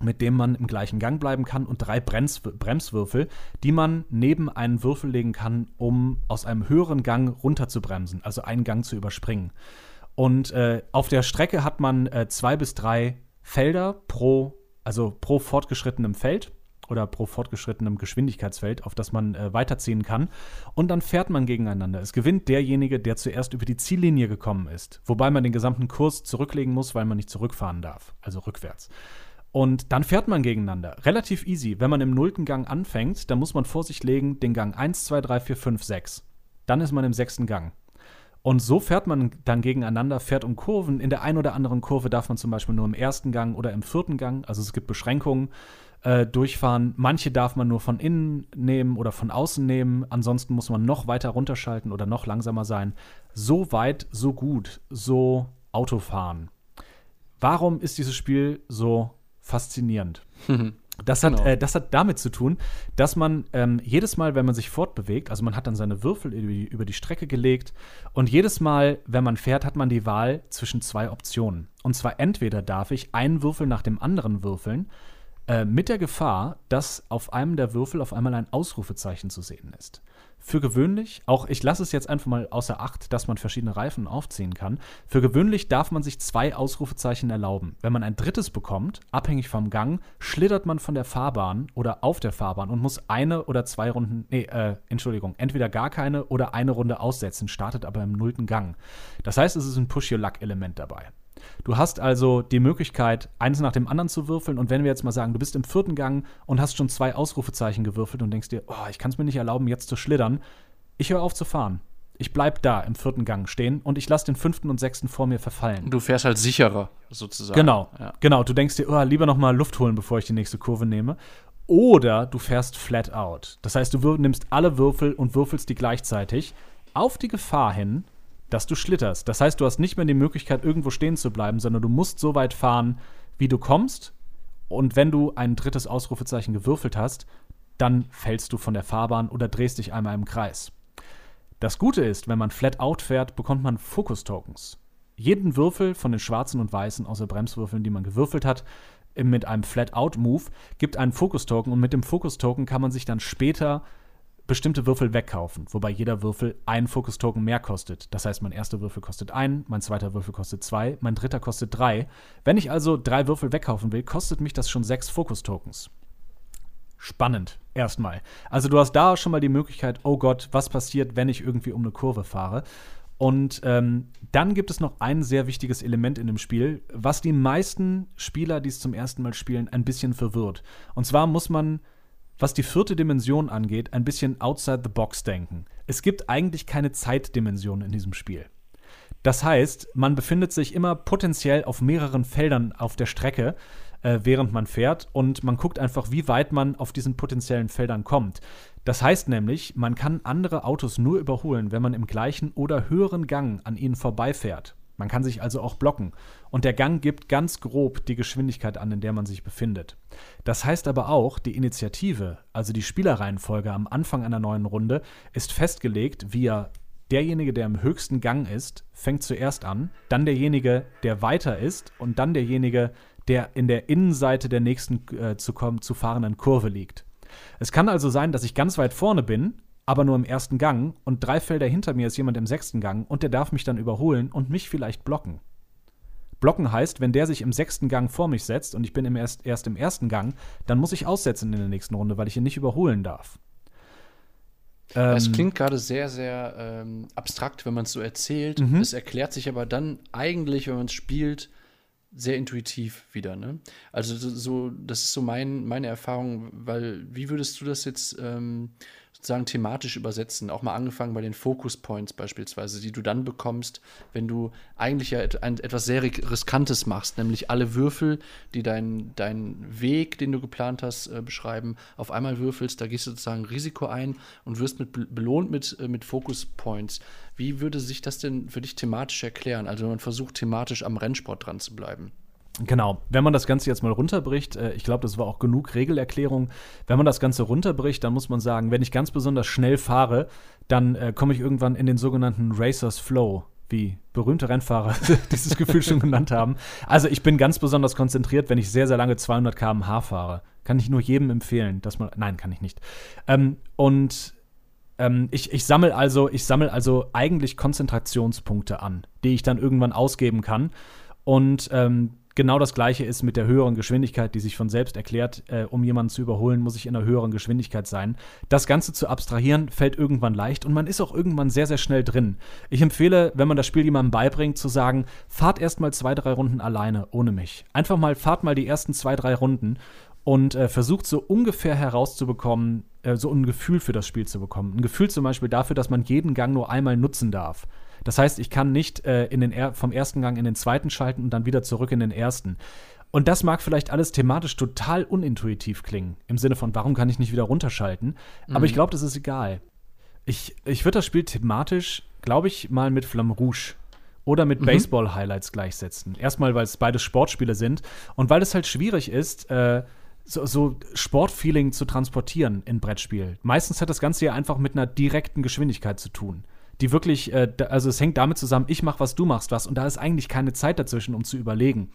mit denen man im gleichen Gang bleiben kann und drei Brems Bremswürfel, die man neben einen Würfel legen kann, um aus einem höheren Gang runterzubremsen, also einen Gang zu überspringen. Und äh, auf der Strecke hat man äh, zwei bis drei Felder pro, also pro fortgeschrittenem Feld oder pro fortgeschrittenem Geschwindigkeitsfeld, auf das man äh, weiterziehen kann. Und dann fährt man gegeneinander. Es gewinnt derjenige, der zuerst über die Ziellinie gekommen ist. Wobei man den gesamten Kurs zurücklegen muss, weil man nicht zurückfahren darf, also rückwärts. Und dann fährt man gegeneinander. Relativ easy. Wenn man im nullten Gang anfängt, dann muss man vor sich legen den Gang 1, 2, 3, 4, 5, 6. Dann ist man im sechsten Gang. Und so fährt man dann gegeneinander, fährt um Kurven. In der einen oder anderen Kurve darf man zum Beispiel nur im ersten Gang oder im vierten Gang, also es gibt Beschränkungen, äh, durchfahren. Manche darf man nur von innen nehmen oder von außen nehmen. Ansonsten muss man noch weiter runterschalten oder noch langsamer sein. So weit, so gut, so Autofahren. Warum ist dieses Spiel so faszinierend? Das hat, genau. äh, das hat damit zu tun, dass man ähm, jedes Mal, wenn man sich fortbewegt, also man hat dann seine Würfel über die, über die, Strecke gelegt und jedes Mal, wenn man fährt, hat man die Wahl zwischen zwei Optionen. Und zwar entweder darf ich einen Würfel nach dem anderen würfeln, äh, mit der Gefahr, dass auf einem der Würfel auf einmal ein Ausrufezeichen zu sehen ist für gewöhnlich, auch ich lasse es jetzt einfach mal außer Acht, dass man verschiedene Reifen aufziehen kann. Für gewöhnlich darf man sich zwei Ausrufezeichen erlauben. Wenn man ein drittes bekommt, abhängig vom Gang, schlittert man von der Fahrbahn oder auf der Fahrbahn und muss eine oder zwei Runden, nee, äh, Entschuldigung, entweder gar keine oder eine Runde aussetzen, startet aber im nullten Gang. Das heißt, es ist ein Push-Your-Luck-Element dabei. Du hast also die Möglichkeit, eins nach dem anderen zu würfeln. Und wenn wir jetzt mal sagen, du bist im vierten Gang und hast schon zwei Ausrufezeichen gewürfelt und denkst dir, oh, ich kann es mir nicht erlauben, jetzt zu schlittern. Ich höre auf zu fahren. Ich bleib da im vierten Gang stehen und ich lasse den fünften und sechsten vor mir verfallen. Du fährst halt sicherer, sozusagen. Genau, ja. genau. Du denkst dir, oh, lieber noch mal Luft holen, bevor ich die nächste Kurve nehme. Oder du fährst flat out. Das heißt, du nimmst alle Würfel und würfelst die gleichzeitig auf die Gefahr hin, dass du schlitterst. Das heißt, du hast nicht mehr die Möglichkeit, irgendwo stehen zu bleiben, sondern du musst so weit fahren, wie du kommst. Und wenn du ein drittes Ausrufezeichen gewürfelt hast, dann fällst du von der Fahrbahn oder drehst dich einmal im Kreis. Das Gute ist, wenn man flat out fährt, bekommt man Fokus-Tokens. Jeden Würfel von den schwarzen und weißen, außer Bremswürfeln, die man gewürfelt hat, mit einem Flat-Out-Move, gibt einen Fokus-Token und mit dem Fokus-Token kann man sich dann später bestimmte Würfel wegkaufen, wobei jeder Würfel einen Fokus-Token mehr kostet. Das heißt, mein erster Würfel kostet ein, mein zweiter Würfel kostet zwei, mein dritter kostet drei. Wenn ich also drei Würfel wegkaufen will, kostet mich das schon sechs Fokus-Tokens. Spannend, erstmal. Also du hast da schon mal die Möglichkeit, oh Gott, was passiert, wenn ich irgendwie um eine Kurve fahre? Und ähm, dann gibt es noch ein sehr wichtiges Element in dem Spiel, was die meisten Spieler, die es zum ersten Mal spielen, ein bisschen verwirrt. Und zwar muss man was die vierte Dimension angeht, ein bisschen outside the box denken. Es gibt eigentlich keine Zeitdimension in diesem Spiel. Das heißt, man befindet sich immer potenziell auf mehreren Feldern auf der Strecke, äh, während man fährt, und man guckt einfach, wie weit man auf diesen potenziellen Feldern kommt. Das heißt nämlich, man kann andere Autos nur überholen, wenn man im gleichen oder höheren Gang an ihnen vorbeifährt. Man kann sich also auch blocken. Und der Gang gibt ganz grob die Geschwindigkeit an, in der man sich befindet. Das heißt aber auch, die Initiative, also die Spielerreihenfolge am Anfang einer neuen Runde, ist festgelegt via derjenige, der im höchsten Gang ist, fängt zuerst an, dann derjenige, der weiter ist und dann derjenige, der in der Innenseite der nächsten äh, zu, kommen, zu fahrenden Kurve liegt. Es kann also sein, dass ich ganz weit vorne bin aber nur im ersten Gang und drei Felder hinter mir ist jemand im sechsten Gang und der darf mich dann überholen und mich vielleicht blocken. Blocken heißt, wenn der sich im sechsten Gang vor mich setzt und ich bin im erst, erst im ersten Gang, dann muss ich aussetzen in der nächsten Runde, weil ich ihn nicht überholen darf. Es ähm, klingt gerade sehr, sehr ähm, abstrakt, wenn man es so erzählt. Mhm. Es erklärt sich aber dann eigentlich, wenn man es spielt, sehr intuitiv wieder. Ne? Also so, das ist so mein, meine Erfahrung, weil wie würdest du das jetzt ähm, sozusagen thematisch übersetzen. Auch mal angefangen bei den Focus Points beispielsweise, die du dann bekommst, wenn du eigentlich ja etwas sehr Riskantes machst, nämlich alle Würfel, die deinen dein Weg, den du geplant hast, äh, beschreiben, auf einmal würfelst. Da gehst du sozusagen Risiko ein und wirst mit, belohnt mit, äh, mit Focus Points. Wie würde sich das denn für dich thematisch erklären? Also, wenn man versucht, thematisch am Rennsport dran zu bleiben. Genau, wenn man das Ganze jetzt mal runterbricht, äh, ich glaube, das war auch genug Regelerklärung. Wenn man das Ganze runterbricht, dann muss man sagen, wenn ich ganz besonders schnell fahre, dann äh, komme ich irgendwann in den sogenannten Racers Flow, wie berühmte Rennfahrer dieses Gefühl schon genannt haben. Also ich bin ganz besonders konzentriert, wenn ich sehr, sehr lange 200 km/h fahre. Kann ich nur jedem empfehlen, dass man. Nein, kann ich nicht. Ähm, und ähm, ich, ich sammle also, sammle also eigentlich Konzentrationspunkte an, die ich dann irgendwann ausgeben kann. Und ähm, genau das gleiche ist mit der höheren Geschwindigkeit, die sich von selbst erklärt. Äh, um jemanden zu überholen, muss ich in einer höheren Geschwindigkeit sein. Das Ganze zu abstrahieren fällt irgendwann leicht und man ist auch irgendwann sehr, sehr schnell drin. Ich empfehle, wenn man das Spiel jemandem beibringt, zu sagen, fahrt erst mal zwei, drei Runden alleine, ohne mich. Einfach mal, fahrt mal die ersten zwei, drei Runden und äh, versucht so ungefähr herauszubekommen, äh, so ein Gefühl für das Spiel zu bekommen. Ein Gefühl zum Beispiel dafür, dass man jeden Gang nur einmal nutzen darf. Das heißt, ich kann nicht äh, in den er vom ersten Gang in den zweiten schalten und dann wieder zurück in den ersten. Und das mag vielleicht alles thematisch total unintuitiv klingen, im Sinne von, warum kann ich nicht wieder runterschalten? Mhm. Aber ich glaube, das ist egal. Ich, ich würde das Spiel thematisch, glaube ich, mal mit Flamme Rouge oder mit mhm. Baseball-Highlights gleichsetzen. Erstmal, weil es beides Sportspiele sind und weil es halt schwierig ist, äh, so, so Sportfeeling zu transportieren in Brettspiel. Meistens hat das Ganze ja einfach mit einer direkten Geschwindigkeit zu tun die wirklich, äh, also es hängt damit zusammen, ich mach was, du machst was und da ist eigentlich keine Zeit dazwischen, um zu überlegen.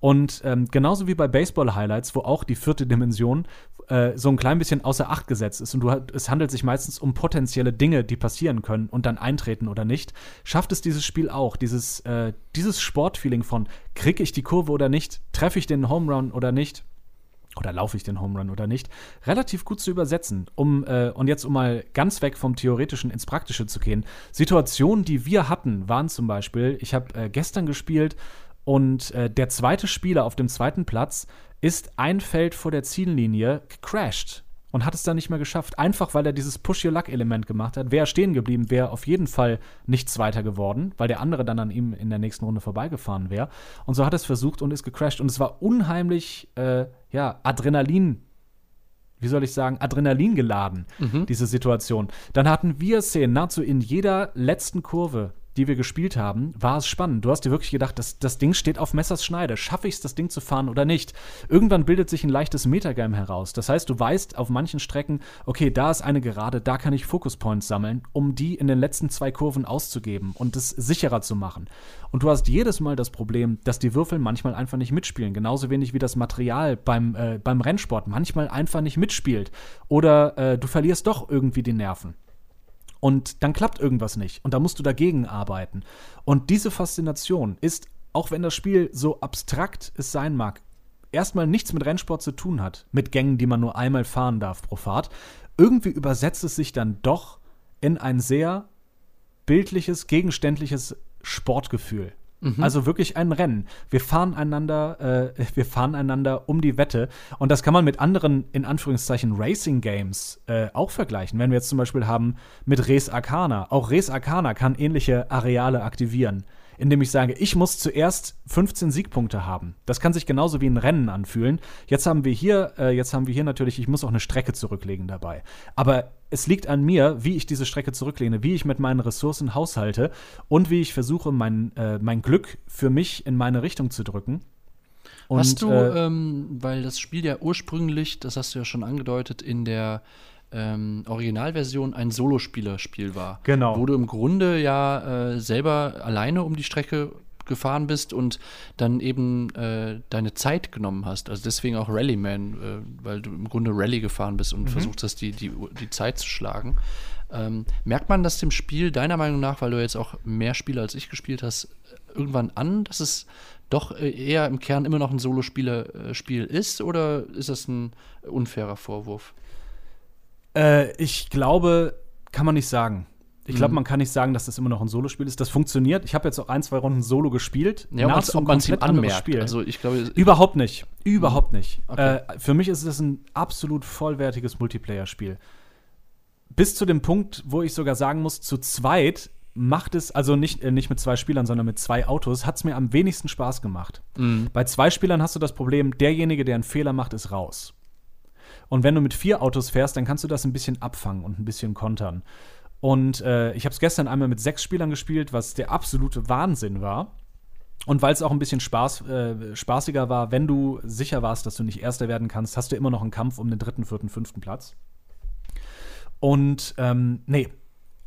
Und ähm, genauso wie bei Baseball-Highlights, wo auch die vierte Dimension äh, so ein klein bisschen außer Acht gesetzt ist und du, es handelt sich meistens um potenzielle Dinge, die passieren können und dann eintreten oder nicht, schafft es dieses Spiel auch, dieses, äh, dieses Sportfeeling von, kriege ich die Kurve oder nicht, treffe ich den Home Run oder nicht oder laufe ich den Home Run oder nicht, relativ gut zu übersetzen. Um, äh, und jetzt, um mal ganz weg vom Theoretischen ins Praktische zu gehen. Situationen, die wir hatten, waren zum Beispiel, ich habe äh, gestern gespielt und äh, der zweite Spieler auf dem zweiten Platz ist ein Feld vor der Ziellinie gecrashed und hat es dann nicht mehr geschafft. Einfach weil er dieses Push-Your-Luck-Element gemacht hat. Wäre stehen geblieben, wäre auf jeden Fall nichts weiter geworden, weil der andere dann an ihm in der nächsten Runde vorbeigefahren wäre. Und so hat er es versucht und ist gecrashed. Und es war unheimlich, äh, ja, Adrenalin wie soll ich sagen, Adrenalin geladen, mhm. diese Situation. Dann hatten wir Szenen nahezu in jeder letzten Kurve die wir gespielt haben, war es spannend. Du hast dir wirklich gedacht, das, das Ding steht auf Messers Schneide. Schaffe ich es, das Ding zu fahren oder nicht? Irgendwann bildet sich ein leichtes Metagame heraus. Das heißt, du weißt auf manchen Strecken, okay, da ist eine Gerade, da kann ich Focus Points sammeln, um die in den letzten zwei Kurven auszugeben und es sicherer zu machen. Und du hast jedes Mal das Problem, dass die Würfel manchmal einfach nicht mitspielen. Genauso wenig wie das Material beim, äh, beim Rennsport manchmal einfach nicht mitspielt. Oder äh, du verlierst doch irgendwie die Nerven. Und dann klappt irgendwas nicht. Und da musst du dagegen arbeiten. Und diese Faszination ist, auch wenn das Spiel so abstrakt es sein mag, erstmal nichts mit Rennsport zu tun hat, mit Gängen, die man nur einmal fahren darf pro Fahrt, irgendwie übersetzt es sich dann doch in ein sehr bildliches, gegenständliches Sportgefühl. Mhm. Also wirklich ein Rennen. Wir fahren einander, äh, wir fahren einander um die Wette. Und das kann man mit anderen, in Anführungszeichen, Racing Games äh, auch vergleichen. Wenn wir jetzt zum Beispiel haben mit Res Arcana. Auch Res Arcana kann ähnliche Areale aktivieren indem ich sage, ich muss zuerst 15 Siegpunkte haben. Das kann sich genauso wie ein Rennen anfühlen. Jetzt haben wir hier, äh, jetzt haben wir hier natürlich, ich muss auch eine Strecke zurücklegen dabei. Aber es liegt an mir, wie ich diese Strecke zurücklehne, wie ich mit meinen Ressourcen haushalte und wie ich versuche, mein, äh, mein Glück für mich in meine Richtung zu drücken. Und, hast du, äh, ähm, weil das Spiel ja ursprünglich, das hast du ja schon angedeutet, in der ähm, Originalversion ein Solospielerspiel war. Genau. Wo du im Grunde ja äh, selber alleine um die Strecke gefahren bist und dann eben äh, deine Zeit genommen hast. Also deswegen auch Rallyman, äh, weil du im Grunde Rally gefahren bist und mhm. versucht hast, die, die, die Zeit zu schlagen. Ähm, merkt man das dem Spiel deiner Meinung nach, weil du jetzt auch mehr Spiele als ich gespielt hast, irgendwann an, dass es doch äh, eher im Kern immer noch ein Solospieler-Spiel äh, ist oder ist das ein unfairer Vorwurf? Äh, ich glaube, kann man nicht sagen. Ich glaube, mhm. man kann nicht sagen, dass das immer noch ein Solospiel ist. Das funktioniert. Ich habe jetzt auch ein, zwei Runden Solo gespielt. Ja, nahezu ob man es anmerkt. Spiel. Also ich glaube, überhaupt nicht. Überhaupt nicht. Okay. Äh, für mich ist es ein absolut vollwertiges Multiplayer-Spiel. Bis zu dem Punkt, wo ich sogar sagen muss, zu zweit macht es, also nicht, äh, nicht mit zwei Spielern, sondern mit zwei Autos, hat es mir am wenigsten Spaß gemacht. Mhm. Bei zwei Spielern hast du das Problem, derjenige, der einen Fehler macht, ist raus. Und wenn du mit vier Autos fährst, dann kannst du das ein bisschen abfangen und ein bisschen kontern. Und äh, ich habe es gestern einmal mit sechs Spielern gespielt, was der absolute Wahnsinn war. Und weil es auch ein bisschen Spaß, äh, spaßiger war, wenn du sicher warst, dass du nicht Erster werden kannst, hast du immer noch einen Kampf um den dritten, vierten, fünften Platz. Und ähm, nee,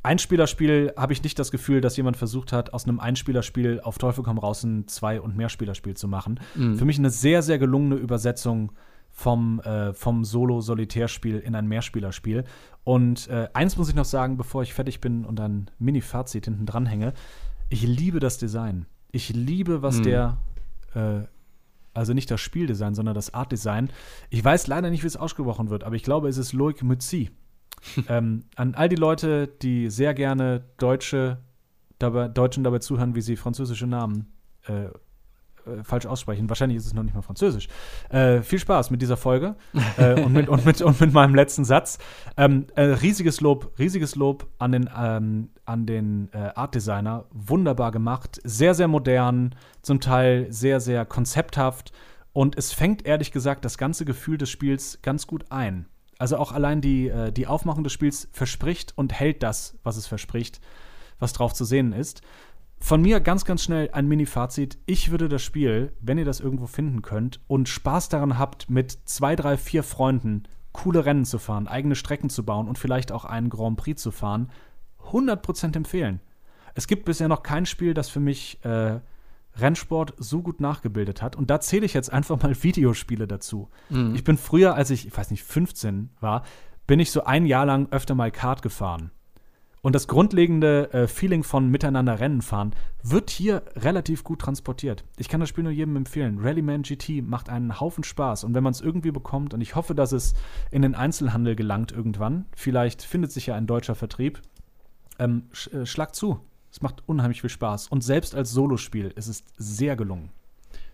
Einspielerspiel habe ich nicht das Gefühl, dass jemand versucht hat, aus einem Einspielerspiel auf Teufel komm raus ein Zwei- und Mehrspielerspiel zu machen. Mhm. Für mich eine sehr, sehr gelungene Übersetzung vom, äh, vom Solo-Solitärspiel in ein Mehrspielerspiel. Und äh, eins muss ich noch sagen, bevor ich fertig bin und ein Mini-Fazit hinten dran hänge. Ich liebe das Design. Ich liebe, was mhm. der, äh, also nicht das Spieldesign, sondern das Artdesign. Ich weiß leider nicht, wie es ausgesprochen wird, aber ich glaube, es ist Loic Mützi. ähm, an all die Leute, die sehr gerne Deutsche dabei, Deutschen dabei zuhören, wie sie französische Namen äh, äh, falsch aussprechen. Wahrscheinlich ist es noch nicht mal Französisch. Äh, viel Spaß mit dieser Folge äh, und, mit, und, mit, und mit meinem letzten Satz. Ähm, äh, riesiges Lob, riesiges Lob an den, ähm, an den Art Designer. Wunderbar gemacht, sehr, sehr modern, zum Teil sehr, sehr konzepthaft. Und es fängt ehrlich gesagt das ganze Gefühl des Spiels ganz gut ein. Also auch allein die, die Aufmachung des Spiels verspricht und hält das, was es verspricht, was drauf zu sehen ist. Von mir ganz, ganz schnell ein Mini-Fazit. Ich würde das Spiel, wenn ihr das irgendwo finden könnt und Spaß daran habt, mit zwei, drei, vier Freunden coole Rennen zu fahren, eigene Strecken zu bauen und vielleicht auch einen Grand Prix zu fahren, 100% empfehlen. Es gibt bisher noch kein Spiel, das für mich äh, Rennsport so gut nachgebildet hat. Und da zähle ich jetzt einfach mal Videospiele dazu. Mhm. Ich bin früher, als ich, ich weiß nicht, 15 war, bin ich so ein Jahr lang öfter mal Kart gefahren. Und das grundlegende äh, Feeling von miteinander Rennen fahren wird hier relativ gut transportiert. Ich kann das Spiel nur jedem empfehlen. Rallyman GT macht einen Haufen Spaß. Und wenn man es irgendwie bekommt, und ich hoffe, dass es in den Einzelhandel gelangt irgendwann, vielleicht findet sich ja ein deutscher Vertrieb, ähm, sch äh, schlag zu. Es macht unheimlich viel Spaß. Und selbst als Solospiel ist es sehr gelungen.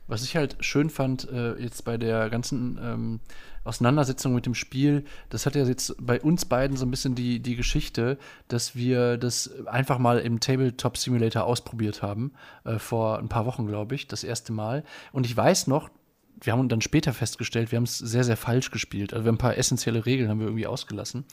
Was ich halt schön fand, äh, jetzt bei der ganzen ähm, Auseinandersetzung mit dem Spiel, das hat ja jetzt bei uns beiden so ein bisschen die, die Geschichte, dass wir das einfach mal im Tabletop Simulator ausprobiert haben, äh, vor ein paar Wochen, glaube ich, das erste Mal. Und ich weiß noch, wir haben dann später festgestellt, wir haben es sehr, sehr falsch gespielt. Also wir haben ein paar essentielle Regeln haben wir irgendwie ausgelassen.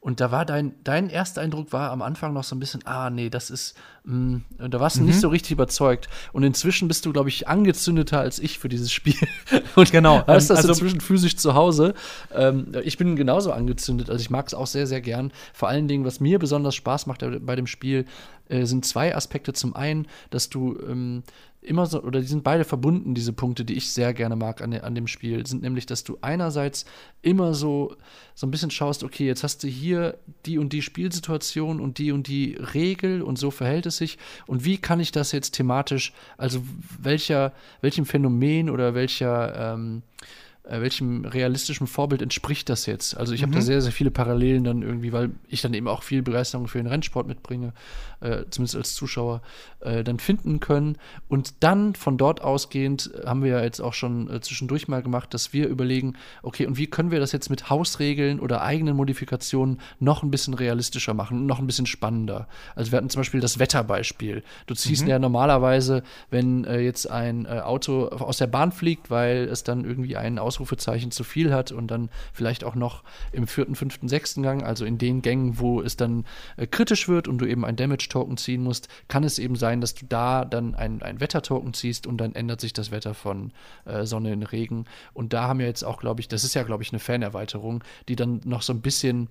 Und da war dein, dein erster Eindruck war am Anfang noch so ein bisschen, ah, nee, das ist, mh, mm, da warst du mhm. nicht so richtig überzeugt. Und inzwischen bist du, glaube ich, angezündeter als ich für dieses Spiel. Und genau, hast das also, inzwischen physisch zu Hause. Ähm, ich bin genauso angezündet. Also ich mag es auch sehr, sehr gern. Vor allen Dingen, was mir besonders Spaß macht bei dem Spiel, äh, sind zwei Aspekte. Zum einen, dass du ähm, immer so, oder die sind beide verbunden, diese Punkte, die ich sehr gerne mag an, an dem Spiel, sind nämlich, dass du einerseits immer so, so ein bisschen schaust, okay, jetzt hast du hier die und die Spielsituation und die und die Regel und so verhält es sich. Und wie kann ich das jetzt thematisch, also welcher, welchem Phänomen oder welcher ähm, äh, welchem realistischen Vorbild entspricht das jetzt? Also ich habe mhm. da sehr, sehr viele Parallelen dann irgendwie, weil ich dann eben auch viel Begeisterung für den Rennsport mitbringe, äh, zumindest als Zuschauer, äh, dann finden können. Und dann von dort ausgehend äh, haben wir ja jetzt auch schon äh, zwischendurch mal gemacht, dass wir überlegen, okay, und wie können wir das jetzt mit Hausregeln oder eigenen Modifikationen noch ein bisschen realistischer machen, noch ein bisschen spannender? Also wir hatten zum Beispiel das Wetterbeispiel. Du ziehst mhm. ja normalerweise, wenn äh, jetzt ein Auto aus der Bahn fliegt, weil es dann irgendwie einen Aus Ausrufezeichen zu viel hat und dann vielleicht auch noch im vierten, fünften, sechsten Gang, also in den Gängen, wo es dann äh, kritisch wird und du eben ein Damage-Token ziehen musst, kann es eben sein, dass du da dann ein, ein Wetter-Token ziehst und dann ändert sich das Wetter von äh, Sonne in Regen. Und da haben wir jetzt auch, glaube ich, das ist ja, glaube ich, eine Fanerweiterung, die dann noch so ein bisschen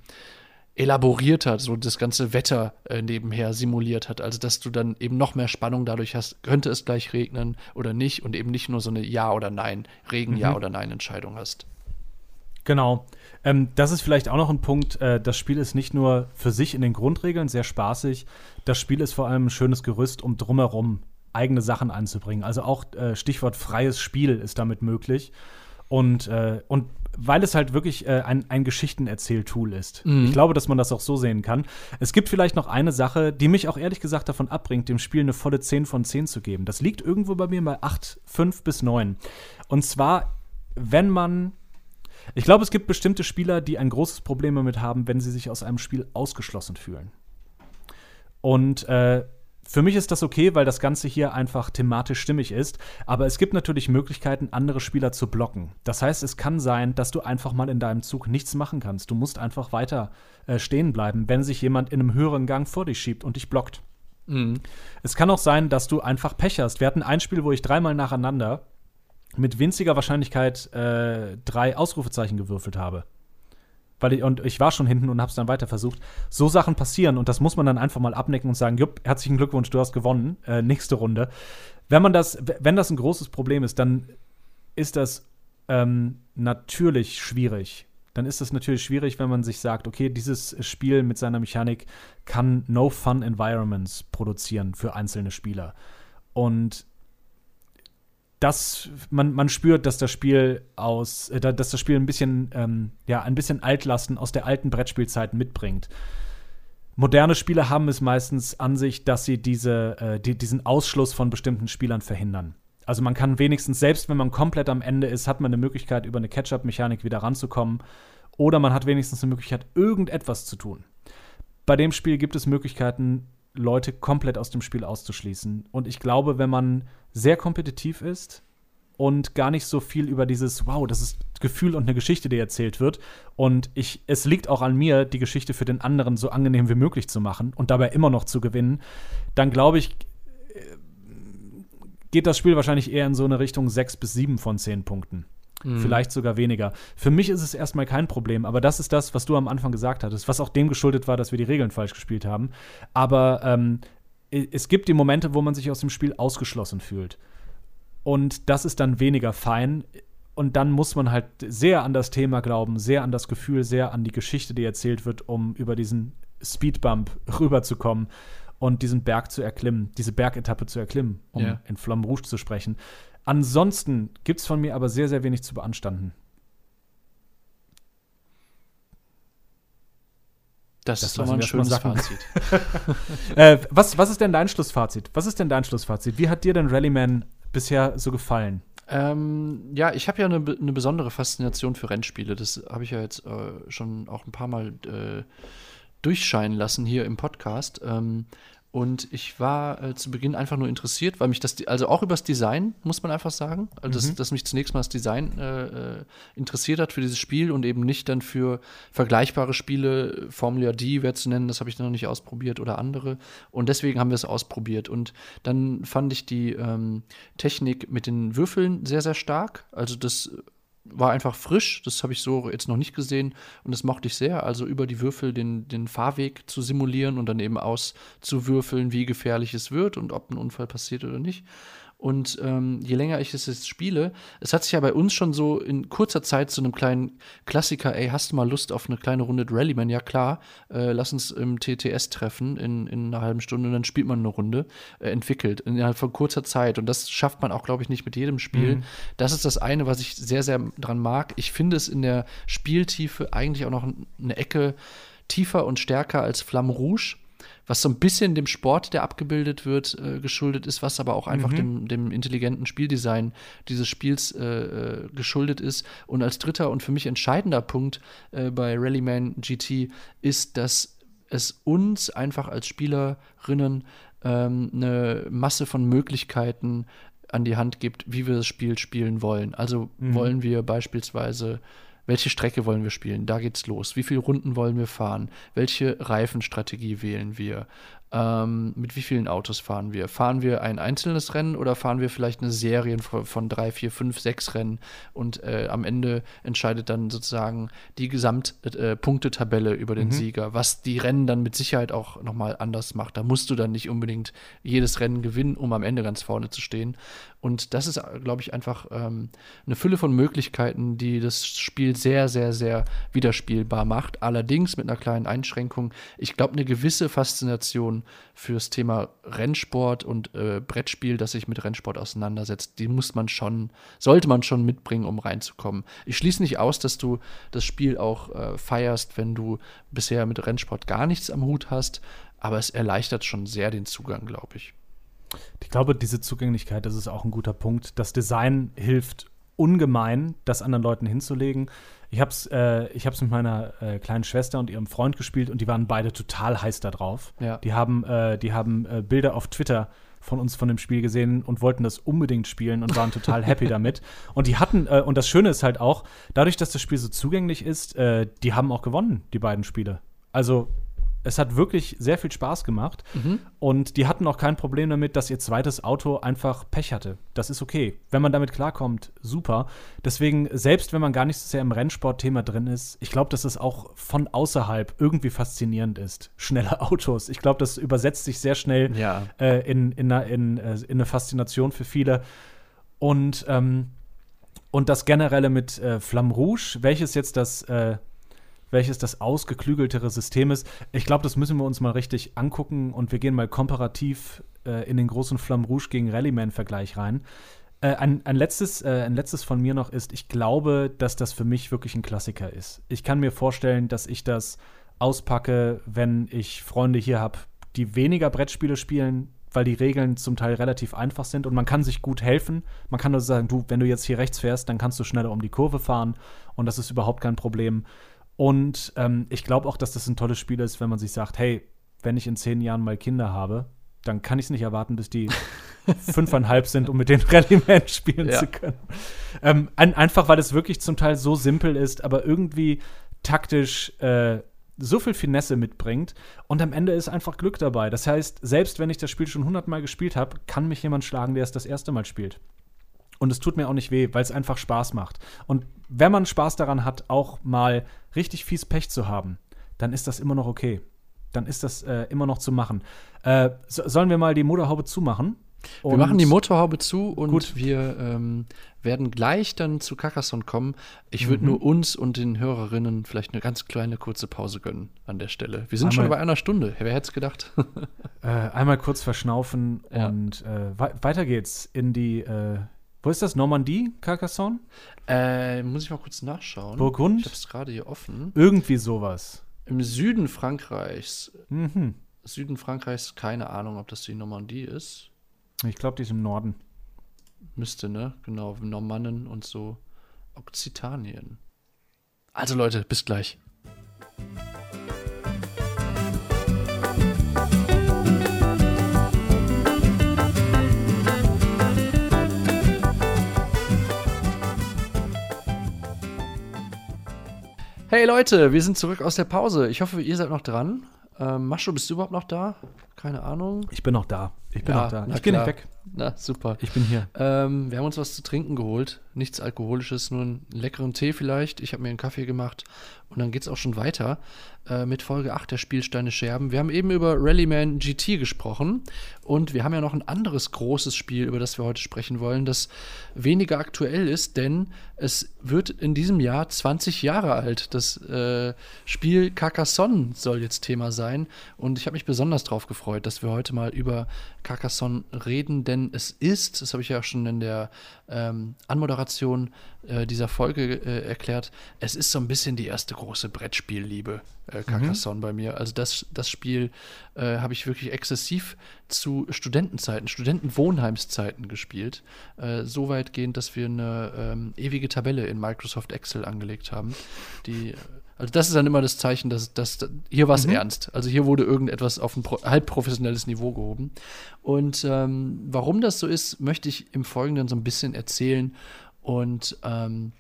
elaboriert hat, so das ganze Wetter äh, nebenher simuliert hat. Also, dass du dann eben noch mehr Spannung dadurch hast, könnte es gleich regnen oder nicht und eben nicht nur so eine Ja- oder Nein, Regen, mhm. Ja- oder Nein-Entscheidung hast. Genau. Ähm, das ist vielleicht auch noch ein Punkt. Äh, das Spiel ist nicht nur für sich in den Grundregeln sehr spaßig. Das Spiel ist vor allem ein schönes Gerüst, um drumherum eigene Sachen einzubringen. Also auch äh, Stichwort freies Spiel ist damit möglich. Und, äh, und weil es halt wirklich äh, ein, ein Geschichtenerzähl-Tool ist. Mhm. Ich glaube, dass man das auch so sehen kann. Es gibt vielleicht noch eine Sache, die mich auch ehrlich gesagt davon abbringt, dem Spiel eine volle 10 von 10 zu geben. Das liegt irgendwo bei mir bei 8, 5 bis 9. Und zwar, wenn man ich glaube, es gibt bestimmte Spieler, die ein großes Problem damit haben, wenn sie sich aus einem Spiel ausgeschlossen fühlen. Und äh, für mich ist das okay, weil das Ganze hier einfach thematisch stimmig ist. Aber es gibt natürlich Möglichkeiten, andere Spieler zu blocken. Das heißt, es kann sein, dass du einfach mal in deinem Zug nichts machen kannst. Du musst einfach weiter äh, stehen bleiben, wenn sich jemand in einem höheren Gang vor dich schiebt und dich blockt. Mhm. Es kann auch sein, dass du einfach Pech hast. Wir hatten ein Spiel, wo ich dreimal nacheinander mit winziger Wahrscheinlichkeit äh, drei Ausrufezeichen gewürfelt habe. Weil ich, und ich war schon hinten und habe es dann weiter versucht. So Sachen passieren und das muss man dann einfach mal abnicken und sagen: Jupp, herzlichen Glückwunsch, du hast gewonnen. Äh, nächste Runde. Wenn man das, wenn das ein großes Problem ist, dann ist das ähm, natürlich schwierig. Dann ist es natürlich schwierig, wenn man sich sagt, okay, dieses Spiel mit seiner Mechanik kann No Fun Environments produzieren für einzelne Spieler. Und das, man, man spürt, dass das Spiel aus, äh, dass das Spiel ein bisschen, ähm, ja, ein bisschen Altlasten aus der alten Brettspielzeit mitbringt. Moderne Spiele haben es meistens an sich, dass sie diese, äh, die, diesen Ausschluss von bestimmten Spielern verhindern. Also man kann wenigstens, selbst wenn man komplett am Ende ist, hat man eine Möglichkeit, über eine Catch-up-Mechanik wieder ranzukommen. Oder man hat wenigstens eine Möglichkeit, irgendetwas zu tun. Bei dem Spiel gibt es Möglichkeiten, Leute komplett aus dem Spiel auszuschließen. Und ich glaube, wenn man sehr kompetitiv ist und gar nicht so viel über dieses, wow, das ist Gefühl und eine Geschichte, die erzählt wird. Und ich, es liegt auch an mir, die Geschichte für den anderen so angenehm wie möglich zu machen und dabei immer noch zu gewinnen, dann glaube ich, geht das Spiel wahrscheinlich eher in so eine Richtung 6 bis 7 von 10 Punkten. Mhm. Vielleicht sogar weniger. Für mich ist es erstmal kein Problem, aber das ist das, was du am Anfang gesagt hattest, was auch dem geschuldet war, dass wir die Regeln falsch gespielt haben. Aber ähm, es gibt die Momente, wo man sich aus dem Spiel ausgeschlossen fühlt. Und das ist dann weniger fein. Und dann muss man halt sehr an das Thema glauben, sehr an das Gefühl, sehr an die Geschichte, die erzählt wird, um über diesen Speedbump rüberzukommen und diesen Berg zu erklimmen, diese Bergetappe zu erklimmen, um yeah. in Flammen Rouge zu sprechen. Ansonsten gibt es von mir aber sehr, sehr wenig zu beanstanden. Das, das ist doch mal ein schönes Fazit. äh, was, was ist denn dein Schlussfazit? Was ist denn dein Schlussfazit? Wie hat dir denn Rallyman bisher so gefallen? Ähm, ja, ich habe ja eine, eine, besondere Faszination für Rennspiele. Das habe ich ja jetzt äh, schon auch ein paar Mal äh, durchscheinen lassen hier im Podcast. Ähm, und ich war äh, zu Beginn einfach nur interessiert, weil mich das, also auch übers Design, muss man einfach sagen, also dass, mhm. dass mich zunächst mal das Design äh, äh, interessiert hat für dieses Spiel und eben nicht dann für vergleichbare Spiele, Formula D wäre zu nennen, das habe ich noch nicht ausprobiert oder andere. Und deswegen haben wir es ausprobiert. Und dann fand ich die ähm, Technik mit den Würfeln sehr, sehr stark. Also das war einfach frisch, das habe ich so jetzt noch nicht gesehen und das mochte ich sehr. Also über die Würfel den, den Fahrweg zu simulieren und dann eben auszuwürfeln, wie gefährlich es wird und ob ein Unfall passiert oder nicht. Und ähm, je länger ich es jetzt spiele, es hat sich ja bei uns schon so in kurzer Zeit zu einem kleinen Klassiker, ey, hast du mal Lust auf eine kleine Runde Rallyman? Ja klar, äh, lass uns im TTS treffen in, in einer halben Stunde und dann spielt man eine Runde, äh, entwickelt innerhalb von kurzer Zeit. Und das schafft man auch, glaube ich, nicht mit jedem Spiel. Mhm. Das ist das eine, was ich sehr, sehr dran mag. Ich finde es in der Spieltiefe eigentlich auch noch eine Ecke tiefer und stärker als Flamme Rouge was so ein bisschen dem Sport, der abgebildet wird, äh, geschuldet ist, was aber auch einfach mhm. dem, dem, intelligenten Spieldesign dieses Spiels äh, äh geschuldet ist. Und als dritter und für mich entscheidender Punkt äh, bei Rallyman GT ist, dass es uns einfach als Spielerinnen ähm, eine Masse von Möglichkeiten an die Hand gibt, wie wir das Spiel spielen wollen. Also mhm. wollen wir beispielsweise welche Strecke wollen wir spielen? Da geht's los. Wie viele Runden wollen wir fahren? Welche Reifenstrategie wählen wir? Ähm, mit wie vielen Autos fahren wir? Fahren wir ein einzelnes Rennen oder fahren wir vielleicht eine Serie von, von drei, vier, fünf, sechs Rennen und äh, am Ende entscheidet dann sozusagen die Gesamtpunktetabelle äh, über den mhm. Sieger, was die Rennen dann mit Sicherheit auch nochmal anders macht. Da musst du dann nicht unbedingt jedes Rennen gewinnen, um am Ende ganz vorne zu stehen. Und das ist, glaube ich, einfach ähm, eine Fülle von Möglichkeiten, die das Spiel sehr, sehr, sehr widerspielbar macht. Allerdings mit einer kleinen Einschränkung. Ich glaube, eine gewisse Faszination fürs Thema Rennsport und äh, Brettspiel, das sich mit Rennsport auseinandersetzt, die muss man schon, sollte man schon mitbringen, um reinzukommen. Ich schließe nicht aus, dass du das Spiel auch äh, feierst, wenn du bisher mit Rennsport gar nichts am Hut hast, aber es erleichtert schon sehr den Zugang, glaube ich. Ich glaube, diese Zugänglichkeit, das ist auch ein guter Punkt. Das Design hilft ungemein, das anderen Leuten hinzulegen. Ich habe es äh, mit meiner äh, kleinen Schwester und ihrem Freund gespielt und die waren beide total heiß da drauf. Ja. Die haben, äh, die haben äh, Bilder auf Twitter von uns von dem Spiel gesehen und wollten das unbedingt spielen und waren total happy damit. Und die hatten, äh, und das Schöne ist halt auch, dadurch, dass das Spiel so zugänglich ist, äh, die haben auch gewonnen, die beiden Spiele. Also Es hat wirklich sehr viel Spaß gemacht. Mhm. Und die hatten auch kein Problem damit, dass ihr zweites Auto einfach Pech hatte. Das ist okay. Wenn man damit klarkommt, super. Deswegen, selbst wenn man gar nicht so sehr im Rennsportthema drin ist, ich glaube, dass es auch von außerhalb irgendwie faszinierend ist. Schnelle Autos. Ich glaube, das übersetzt sich sehr schnell Ja. äh, in, in, in, äh, in eine Faszination für viele. Und, ähm, und das Generelle mit äh, Flamme Rouge, welches jetzt das, äh, welches das ausgeklügeltere System ist, ich glaube, das müssen wir uns mal richtig angucken und wir gehen mal komparativ äh, in den großen Flamme Rouge gegen Rallyman-Vergleich rein. Äh, ein, ein, letztes, äh, ein letztes von mir noch ist, ich glaube, dass das für mich wirklich ein Klassiker ist. Ich kann mir vorstellen, dass ich das auspacke, wenn ich Freunde hier habe, die weniger Brettspiele spielen, weil die Regeln zum Teil relativ einfach sind und man kann sich gut helfen. Man kann also sagen, du, wenn du jetzt hier rechts fährst, dann kannst du schneller um die Kurve fahren und das ist überhaupt kein Problem. Und ähm, ich glaube auch, dass das ein tolles Spiel ist, wenn man sich sagt, hey, wenn ich in zehn Jahren mal Kinder habe, dann kann ich es nicht erwarten, bis die fünfeinhalb sind, um mit den Rallyman spielen Ja. zu können. Ähm, ein, einfach, weil es wirklich zum Teil so simpel ist, aber irgendwie taktisch äh, so viel Finesse mitbringt. Und am Ende ist einfach Glück dabei. Das heißt, selbst wenn ich das Spiel schon hundertmal gespielt habe, kann mich jemand schlagen, der es das erste Mal spielt. Und es tut mir auch nicht weh, weil es einfach Spaß macht. Und wenn man Spaß daran hat, auch mal richtig fies Pech zu haben, dann ist das immer noch okay. Dann ist das äh, immer noch zu machen. Äh, so, sollen wir mal die Motorhaube zumachen? Wir Und- machen die Motorhaube zu und Gut. wir ähm, werden gleich dann zu Carcassonne kommen. Ich Mhm. würde nur uns und den Hörerinnen vielleicht eine ganz kleine kurze Pause gönnen an der Stelle. Wir sind schon Einmal- bei einer Stunde. Wer hätte es gedacht? Äh, einmal kurz verschnaufen Ja. und äh, wei- weiter geht's in die, äh, wo ist das? Normandie, Carcassonne? äh, muss ich mal kurz nachschauen. Burgund? Ich habe es gerade hier offen. Irgendwie sowas. Im Süden Frankreichs. Mhm. Süden Frankreichs, keine Ahnung, ob das die Normandie ist. Ich glaube, die ist im Norden. Müsste, ne? Genau, Normannen und so. Okzitanien. Also Leute, bis gleich. Hey Leute, wir sind zurück aus der Pause. Ich hoffe, ihr seid noch dran. Ähm, Mascho, bist du überhaupt noch da? Keine Ahnung. Ich bin noch da. Ich bin Ja, noch da. Ich gehe nicht weg. Na, super. Ich bin hier. Ähm, wir haben uns was zu trinken geholt. Nichts Alkoholisches, nur einen leckeren Tee vielleicht. Ich habe mir einen Kaffee gemacht. Und dann geht es auch schon weiter äh, mit Folge 8 der Spielsteine Scherben. Wir haben eben über Rallyman GT gesprochen. Und wir haben ja noch ein anderes großes Spiel, über das wir heute sprechen wollen, das weniger aktuell ist, denn es wird in diesem Jahr 20 Jahre alt. Das äh, Spiel Carcassonne soll jetzt Thema sein. Und ich habe mich besonders darauf gefreut, dass wir heute mal über Carcassonne reden, denn es ist, das habe ich ja auch schon in der ähm, Anmoderation äh, dieser Folge äh, erklärt, es ist so ein bisschen die erste große Brettspielliebe, äh, Carcassonne bei mir. Also das, das Spiel äh, habe ich wirklich exzessiv zu Studentenzeiten, Studentenwohnheimszeiten gespielt. Äh, so weitgehend, dass wir eine ähm, ewige Tabelle in Microsoft Excel angelegt haben, die also das ist dann immer das Zeichen, dass, dass hier war es ernst. Also hier wurde irgendetwas auf ein halb professionelles Niveau gehoben. Und ähm, warum das so ist, möchte ich im Folgenden so ein bisschen erzählen. Und ähm,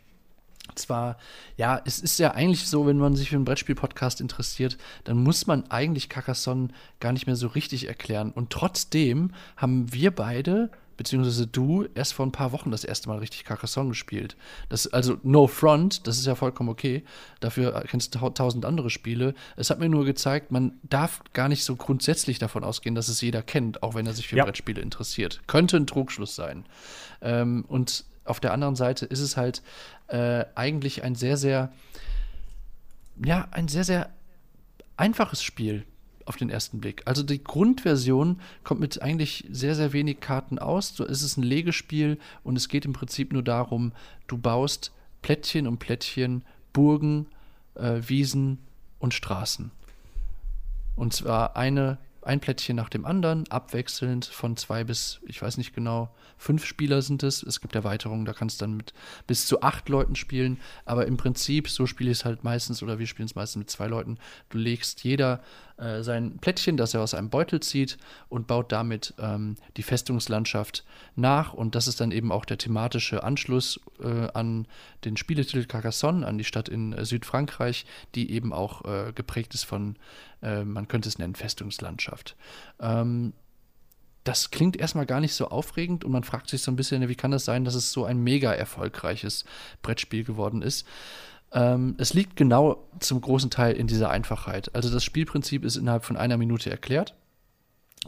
zwar, ja, es ist ja eigentlich so, wenn man sich für einen Brettspiel-Podcast interessiert, dann muss man eigentlich Carcassonne gar nicht mehr so richtig erklären. Und trotzdem haben wir beide, beziehungsweise du, erst vor ein paar Wochen das erste Mal richtig Carcassonne gespielt. Das, also No Front, das ist ja vollkommen okay. Dafür kennst du tau- tausend andere Spiele. Es hat mir nur gezeigt, man darf gar nicht so grundsätzlich davon ausgehen, dass es jeder kennt, auch wenn er sich für Ja. Brettspiele interessiert. Könnte ein Trugschluss sein. Ähm, und auf der anderen Seite ist es halt äh, eigentlich ein sehr, sehr, ja, ein sehr, sehr einfaches Spiel auf den ersten Blick. Also die Grundversion kommt mit eigentlich sehr, sehr wenig Karten aus. So ist es ein Legespiel und es geht im Prinzip nur darum, du baust Plättchen um Plättchen, Burgen, äh, Wiesen und Straßen. Und zwar eine, ein Plättchen nach dem anderen, abwechselnd von zwei bis, ich weiß nicht genau, fünf Spieler sind es. Es gibt Erweiterungen, da kannst du dann mit bis zu acht Leuten spielen. Aber im Prinzip, so spiele ich es halt meistens oder wir spielen es meistens mit zwei Leuten. Du legst jeder äh, sein Plättchen, das er aus einem Beutel zieht und baut damit ähm, die Festungslandschaft nach. Und das ist dann eben auch der thematische Anschluss äh, an den Spieletitel Carcassonne, an die Stadt in äh, Südfrankreich, die eben auch äh, geprägt ist von, äh, man könnte es nennen, Festungslandschaft. Ähm, das klingt erstmal gar nicht so aufregend und man fragt sich so ein bisschen, wie kann das sein, dass es so ein mega erfolgreiches Brettspiel geworden ist. Ähm, es liegt genau zum großen Teil in dieser Einfachheit. Also das Spielprinzip ist innerhalb von einer Minute erklärt.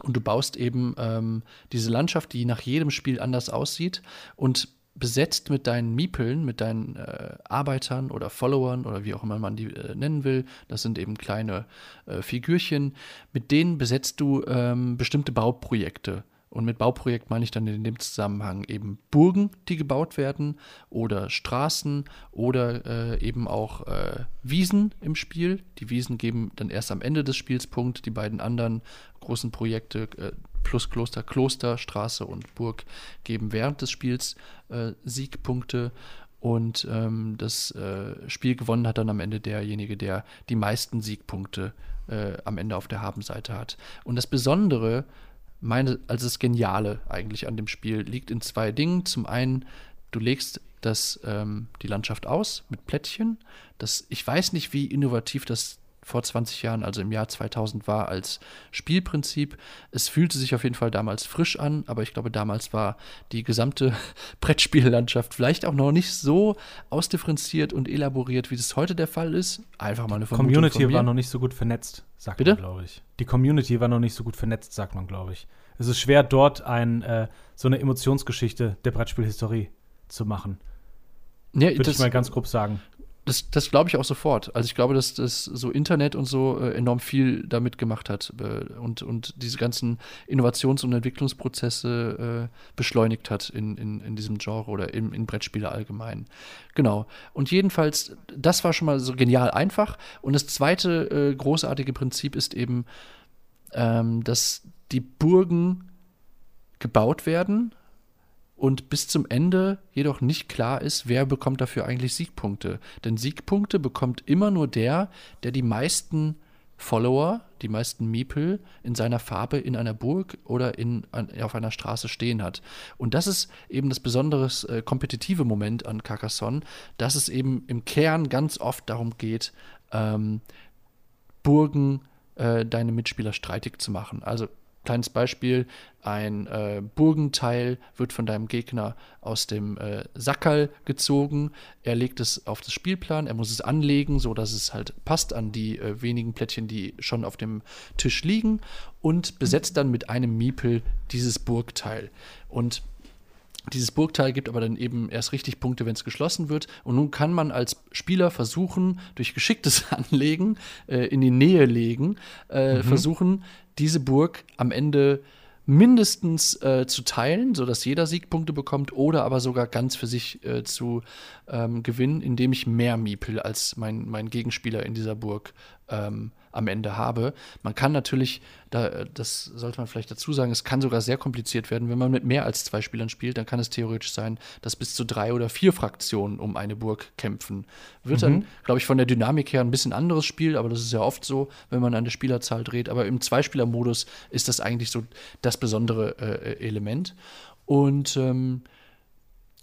Und du baust eben ähm, diese Landschaft, die nach jedem Spiel anders aussieht und besetzt mit deinen Miepeln, mit deinen äh, Arbeitern oder Followern oder wie auch immer man die äh, nennen will. Das sind eben kleine äh, Figürchen. Mit denen besetzt du ähm, bestimmte Bauprojekte. Und mit Bauprojekt meine ich dann in dem Zusammenhang eben Burgen, die gebaut werden, oder Straßen oder äh, eben auch äh, Wiesen im Spiel. Die Wiesen geben dann erst am Ende des Spiels Punkt. Die beiden anderen großen Projekte äh, plus Kloster, Kloster, Straße und Burg geben während des Spiels äh, Siegpunkte. Und ähm, das äh, Spiel gewonnen hat dann am Ende derjenige, der die meisten Siegpunkte äh, am Ende auf der Habenseite hat. Und das Besondere meine, also das Geniale eigentlich an dem Spiel liegt in zwei Dingen. Zum einen, du legst das, ähm, die Landschaft aus mit Plättchen. Das, ich weiß nicht, wie innovativ das vor 20 Jahren, also im Jahr 2000 war als Spielprinzip. Es fühlte sich auf jeden Fall damals frisch an, aber ich glaube, damals war die gesamte Brettspiellandschaft vielleicht auch noch nicht so ausdifferenziert und elaboriert, wie das heute der Fall ist. Einfach mal eine Vermutung Community war noch nicht so gut vernetzt, sagt Bitte? man, glaube ich. Die Community war noch nicht so gut vernetzt, sagt man, glaube ich. Es ist schwer, dort ein, äh, so eine Emotionsgeschichte der Brettspielhistorie zu machen. Ja, Würde ich mal ganz grob sagen. Das, das glaube ich auch sofort. Also ich glaube, dass das so Internet und so äh, enorm viel damit gemacht hat äh, und, und diese ganzen Innovations- und Entwicklungsprozesse äh, beschleunigt hat in, in, in diesem Genre oder in, in Brettspiele allgemein. Genau. Und jedenfalls, das war schon mal so genial einfach. Und das zweite äh, großartige Prinzip ist eben, ähm, dass die Burgen gebaut werden und bis zum Ende jedoch nicht klar ist, wer bekommt dafür eigentlich Siegpunkte. Denn Siegpunkte bekommt immer nur der, der die meisten Follower, die meisten Miepel in seiner Farbe in einer Burg oder in, an, auf einer Straße stehen hat. Und das ist eben das besondere äh, kompetitive Moment an Carcassonne, dass es eben im Kern ganz oft darum geht, ähm, Burgen äh, deine Mitspieler streitig zu machen. Also Kleines Beispiel, ein äh, Burgenteil wird von deinem Gegner aus dem äh, Sackerl gezogen. Er legt es auf das Spielplan, er muss es anlegen, sodass es halt passt an die äh, wenigen Plättchen, die schon auf dem Tisch liegen und besetzt dann mit einem Miepel dieses Burgteil. Und dieses Burgteil gibt aber dann eben erst richtig Punkte, wenn es geschlossen wird. Und nun kann man als Spieler versuchen, durch geschicktes Anlegen, äh, in die Nähe legen, äh, mhm. versuchen, diese Burg am Ende mindestens äh, zu teilen, sodass jeder Siegpunkte bekommt, oder aber sogar ganz für sich äh, zu ähm, gewinnen, indem ich mehr Miepel als mein, mein Gegenspieler in dieser Burg ähm, am Ende habe. Man kann natürlich, da, das sollte man vielleicht dazu sagen, es kann sogar sehr kompliziert werden. Wenn man mit mehr als zwei Spielern spielt, dann kann es theoretisch sein, dass bis zu drei oder vier Fraktionen um eine Burg kämpfen. Wird mhm. dann, glaube ich, von der Dynamik her ein bisschen anderes Spiel, aber das ist ja oft so, wenn man eine Spielerzahl dreht. Aber im Zweispieler-Modus ist das eigentlich so das besondere äh, Element. Und ähm,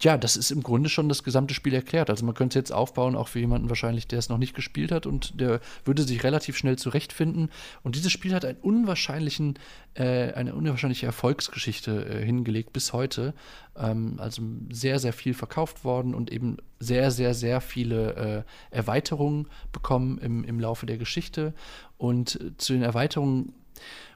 ja, das ist im Grunde schon das gesamte Spiel erklärt. Also man könnte es jetzt aufbauen, auch für jemanden wahrscheinlich, der es noch nicht gespielt hat und der würde sich relativ schnell zurechtfinden. Und dieses Spiel hat einen unwahrscheinlichen, äh, eine unwahrscheinliche Erfolgsgeschichte äh, hingelegt bis heute. Ähm, also sehr, sehr viel verkauft worden und eben sehr, sehr, sehr viele äh, Erweiterungen bekommen im, im Laufe der Geschichte. Und äh, zu den Erweiterungen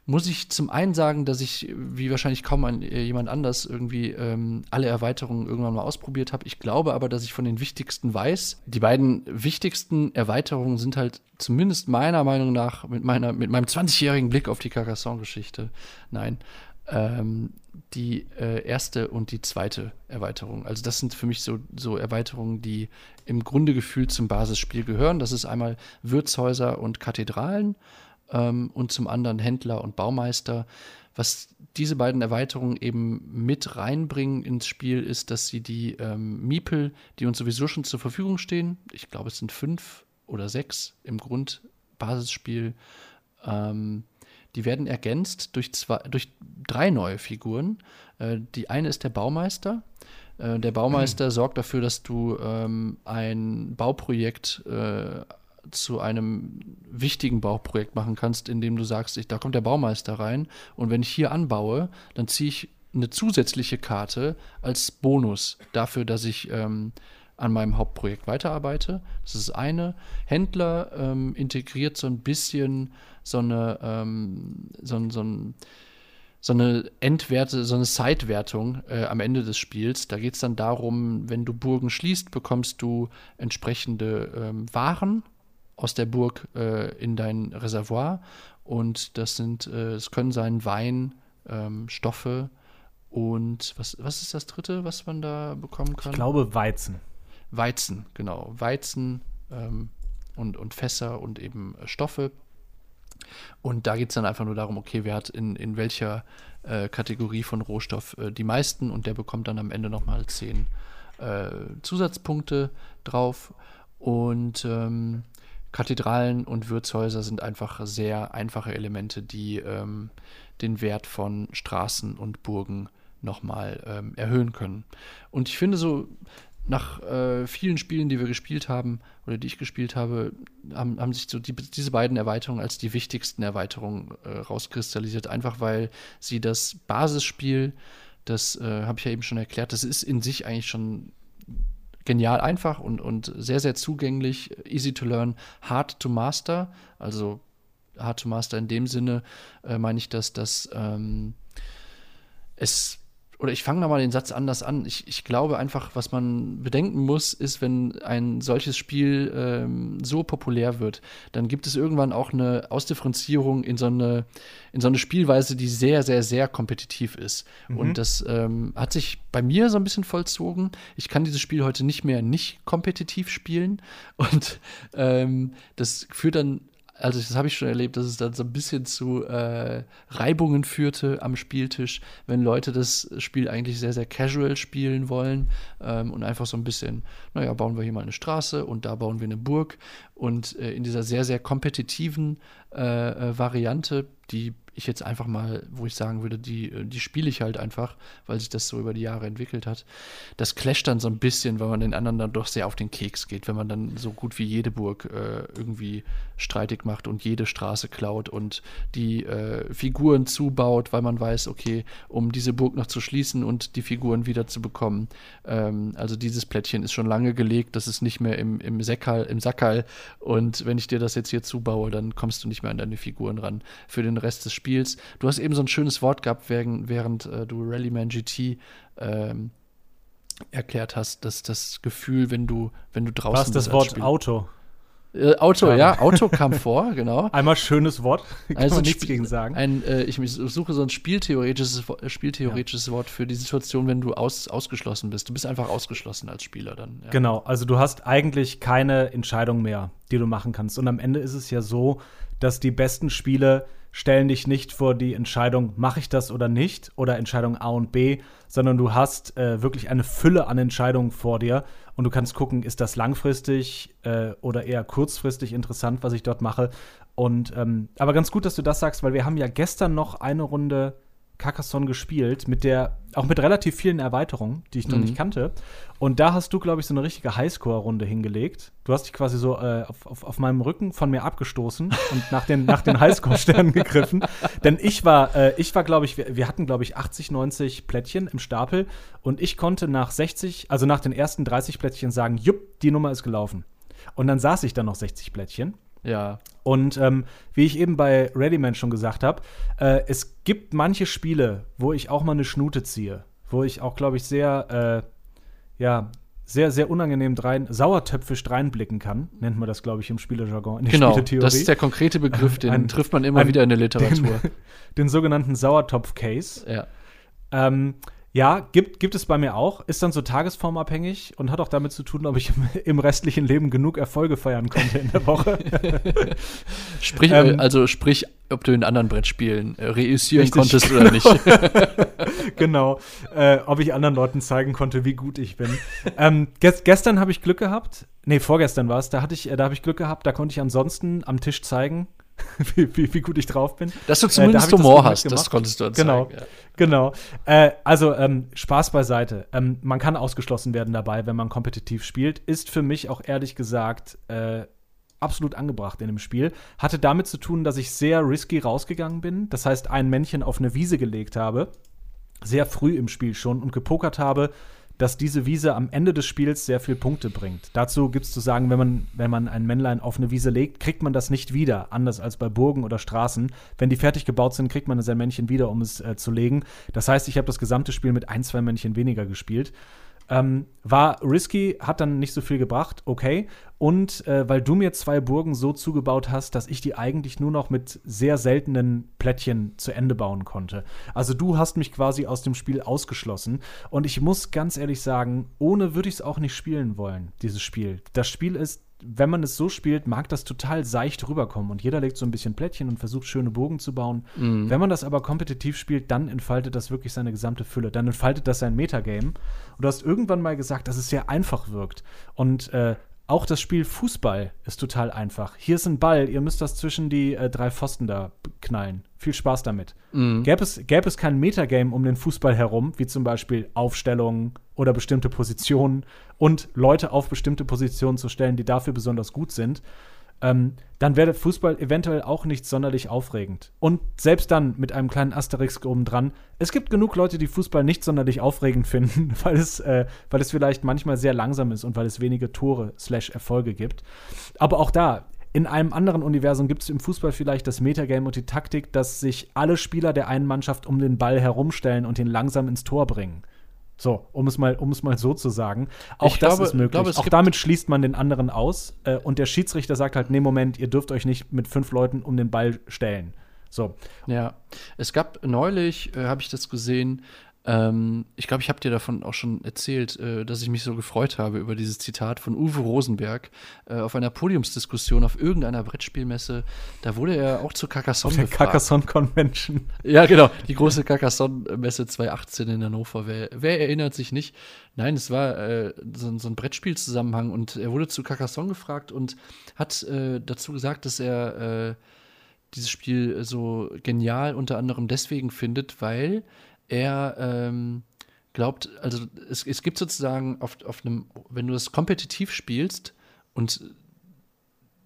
muss ich zum einen sagen, dass ich, wie wahrscheinlich kaum ein, äh, jemand anders, irgendwie ähm, alle Erweiterungen irgendwann mal ausprobiert habe. Ich glaube aber, dass ich von den wichtigsten weiß. Die beiden wichtigsten Erweiterungen sind halt zumindest meiner Meinung nach mit, meiner, mit meinem 20-jährigen Blick auf die Carcassonne-Geschichte, nein, ähm, die äh, erste und die zweite Erweiterung. Also das sind für mich so, so Erweiterungen, die im Grunde gefühlt zum Basisspiel gehören. Das ist einmal Wirtshäuser und Kathedralen ähm, und zum anderen Händler und Baumeister. Was diese beiden Erweiterungen eben mit reinbringen ins Spiel, ist, dass sie die ähm, Miepel, die uns sowieso schon zur Verfügung stehen, ich glaube, es sind fünf oder sechs im Grundbasisspiel, Ähm, die werden ergänzt durch, zwei, durch drei neue Figuren. Äh, die eine ist der Baumeister. Äh, der Baumeister mhm. sorgt dafür, dass du ähm, ein Bauprojekt äh, zu einem wichtigen Bauprojekt machen kannst, indem du sagst, ich, da kommt der Baumeister rein und wenn ich hier anbaue, dann ziehe ich eine zusätzliche Karte als Bonus dafür, dass ich ähm, an meinem Hauptprojekt weiterarbeite. Das ist eine. Händler ähm, integriert so ein bisschen so eine, ähm, so, so, so eine Endwerte, so eine Side-Wertung äh, am Ende des Spiels. Da geht es dann darum, wenn du Burgen schließt, bekommst du entsprechende ähm, Waren aus der Burg äh, in dein Reservoir. Und das sind, äh, es können sein Wein, ähm, Stoffe und was, was ist das dritte, was man da bekommen kann? Ich glaube Weizen. Weizen, genau. Weizen ähm, und, und Fässer und eben äh, Stoffe. Und da geht es dann einfach nur darum, okay, wer hat in, in welcher äh, Kategorie von Rohstoff äh, die meisten und der bekommt dann am Ende nochmal zehn äh, Zusatzpunkte drauf. Und ähm, Kathedralen und Wirtshäuser sind einfach sehr einfache Elemente, die ähm, den Wert von Straßen und Burgen nochmal ähm, erhöhen können. Und ich finde so, nach äh, vielen Spielen, die wir gespielt haben oder die ich gespielt habe, haben, haben sich so die, diese beiden Erweiterungen als die wichtigsten Erweiterungen äh, rauskristallisiert. Einfach weil sie das Basisspiel, das äh, habe ich ja eben schon erklärt, das ist in sich eigentlich schon genial einfach und, und sehr, sehr zugänglich, easy to learn, hard to master. Also hard to master in dem Sinne äh, meine ich, dass das ähm, es oder ich fange mal den Satz anders an. Ich, ich, glaube einfach, was man bedenken muss, ist, wenn ein solches Spiel ähm, so populär wird, dann gibt es irgendwann auch eine Ausdifferenzierung in so eine, in so eine Spielweise, die sehr, sehr, sehr kompetitiv ist. Mhm. Und das ähm, hat sich bei mir so ein bisschen vollzogen. Ich kann dieses Spiel heute nicht mehr nicht kompetitiv spielen. Und ähm, das führt dann also das habe ich schon erlebt, dass es dann so ein bisschen zu äh, Reibungen führte am Spieltisch, wenn Leute das Spiel eigentlich sehr, sehr casual spielen wollen ähm, und einfach so ein bisschen, naja, bauen wir hier mal eine Straße und da bauen wir eine Burg. Und äh, in dieser sehr, sehr kompetitiven äh, äh Variante, die ich jetzt einfach mal, wo ich sagen würde, die, äh, die spiele ich halt einfach, weil sich das so über die Jahre entwickelt hat. Das clasht dann so ein bisschen, weil man den anderen dann doch sehr auf den Keks geht, wenn man dann so gut wie jede Burg äh, irgendwie streitig macht und jede Straße klaut und die äh, Figuren zubaut, weil man weiß, okay, um diese Burg noch zu schließen und die Figuren wieder zu bekommen. Ähm, also dieses Plättchen ist schon lange gelegt, das ist nicht mehr im, im, Säckerl, im Sackerl und wenn ich dir das jetzt hier zubaue, dann kommst du nicht mehr an deine Figuren ran. Für den Rest des Spiels Spiels. Du hast eben so ein schönes Wort gehabt, während, während äh, du Rallyman GT ähm, erklärt hast, dass das Gefühl, wenn du, wenn du draußen Was das Wort Auto? Äh, Auto, ja. ja. Auto kam vor, genau. Einmal schönes Wort, kann also man nichts Spiel, gegen sagen. Ein, äh, ich suche so ein spieltheoretisches, spieltheoretisches ja. Wort für die Situation, wenn du aus, ausgeschlossen bist. Du bist einfach ausgeschlossen als Spieler dann. Ja. Genau, also du hast eigentlich keine Entscheidung mehr, die du machen kannst. Und am Ende ist es ja so, dass die besten Spiele stellen dich nicht vor die Entscheidung, mache ich das oder nicht, oder Entscheidung A und B, sondern du hast äh, wirklich eine Fülle an Entscheidungen vor dir und du kannst gucken, ist das langfristig äh, oder eher kurzfristig interessant, was ich dort mache. Und ähm, aber ganz gut, dass du das sagst, weil wir haben ja gestern noch eine Runde Carcassonne gespielt, mit der, auch mit relativ vielen Erweiterungen, die ich noch mhm. nicht kannte. Und da hast du, glaube ich, so eine richtige Highscore-Runde hingelegt. Du hast dich quasi so äh, auf, auf, auf, meinem Rücken von mir abgestoßen und nach den, nach den Highscore-Sternen gegriffen. Denn ich war, äh, ich war, glaube ich, wir, wir hatten, glaube ich, 80, 90 Plättchen im Stapel und ich konnte nach 60, also nach den ersten 30 Plättchen sagen, jupp, die Nummer ist gelaufen. Und dann saß ich dann noch 60 Plättchen. Ja. Und ähm, wie ich eben bei Readyman schon gesagt habe, äh, es gibt manche Spiele, wo ich auch mal eine Schnute ziehe, wo ich auch, glaube ich, sehr, äh, ja, sehr, sehr unangenehm drein, sauertöpfisch reinblicken kann, nennt man das, glaube ich, im Spielejargon, in der genau, Das ist der konkrete Begriff, den ein, trifft man immer ein, wieder in der Literatur. Den, den sogenannten Sauertopf-Case. Ja. Ähm, ja, gibt, gibt es bei mir auch. Ist dann so tagesformabhängig und hat auch damit zu tun, ob ich im, im restlichen Leben genug Erfolge feiern konnte in der Woche. sprich, ähm, also sprich, ob du in anderen Brettspielen äh, reüssieren konntest genau. oder nicht. genau. Äh, ob ich anderen Leuten zeigen konnte, wie gut ich bin. ähm, gest gestern habe ich Glück gehabt. Nee, vorgestern war es. Da, hatte ich, äh, da habe ich Glück gehabt. Da konnte ich ansonsten am Tisch zeigen, wie, wie, wie, gut ich drauf bin. Dass du zumindest äh, da Humor hast, das konntest du uns genau, sagen. Ja. Genau. Äh, also ähm, Spaß beiseite. Ähm, man kann ausgeschlossen werden dabei, wenn man kompetitiv spielt. Ist für mich auch ehrlich gesagt äh, absolut angebracht in dem Spiel. Hatte damit zu tun, dass ich sehr risky rausgegangen bin. Das heißt, ein Männchen auf eine Wiese gelegt habe. Sehr früh im Spiel schon und gepokert habe dass diese Wiese am Ende des Spiels sehr viele Punkte bringt. Dazu gibt es zu sagen, wenn man, wenn man ein Männlein auf eine Wiese legt, kriegt man das nicht wieder, anders als bei Burgen oder Straßen. Wenn die fertig gebaut sind, kriegt man sein Männchen wieder, um es äh, zu legen. Das heißt, ich habe das gesamte Spiel mit ein, zwei Männchen weniger gespielt. Ähm, war risky, hat dann nicht so viel gebracht, okay. Und äh, weil du mir zwei Burgen so zugebaut hast, dass ich die eigentlich nur noch mit sehr seltenen Plättchen zu Ende bauen konnte. Also du hast mich quasi aus dem Spiel ausgeschlossen. Und ich muss ganz ehrlich sagen, ohne würde ich es auch nicht spielen wollen, dieses Spiel. Das Spiel ist wenn man es so spielt, mag das total seicht rüberkommen und jeder legt so ein bisschen Plättchen und versucht schöne Bogen zu bauen. Mhm. Wenn man das aber kompetitiv spielt, dann entfaltet das wirklich seine gesamte Fülle. Dann entfaltet das sein Metagame. Und du hast irgendwann mal gesagt, dass es sehr einfach wirkt. Und äh, auch das Spiel Fußball ist total einfach. Hier ist ein Ball, ihr müsst das zwischen die äh, drei Pfosten da knallen. Viel Spaß damit. Mhm. Gäbe, es, gäbe es kein Metagame um den Fußball herum, wie zum Beispiel Aufstellungen oder bestimmte Positionen und Leute auf bestimmte Positionen zu stellen, die dafür besonders gut sind, ähm, dann wäre Fußball eventuell auch nicht sonderlich aufregend. Und selbst dann mit einem kleinen Asterix oben dran, es gibt genug Leute, die Fußball nicht sonderlich aufregend finden, weil es, äh, weil es vielleicht manchmal sehr langsam ist und weil es wenige Tore slash Erfolge gibt. Aber auch da, in einem anderen Universum gibt es im Fußball vielleicht das Metagame und die Taktik, dass sich alle Spieler der einen Mannschaft um den Ball herumstellen und ihn langsam ins Tor bringen. So, um es mal, um es mal so zu sagen. Auch ich das glaube, ist möglich. Glaube, auch damit schließt man den anderen aus. Äh, und der Schiedsrichter sagt halt: Nee, Moment, ihr dürft euch nicht mit fünf Leuten um den Ball stellen. So. Ja, es gab neulich, äh, habe ich das gesehen, ähm, ich glaube, ich habe dir davon auch schon erzählt, äh, dass ich mich so gefreut habe über dieses Zitat von Uwe Rosenberg äh, auf einer Podiumsdiskussion auf irgendeiner Brettspielmesse. Da wurde er auch zur Carcassonne gefragt. Carcassonne Convention. Ja, genau. Die große Carcassonne-Messe 2018 in Hannover. Wer, wer, erinnert sich nicht? Nein, es war äh, so, so, ein Brettspielzusammenhang und er wurde zu Carcassonne gefragt und hat äh, dazu gesagt, dass er äh, dieses Spiel so genial unter anderem deswegen findet, weil er ähm, glaubt, also es, es gibt sozusagen auf, auf einem, wenn du das kompetitiv spielst und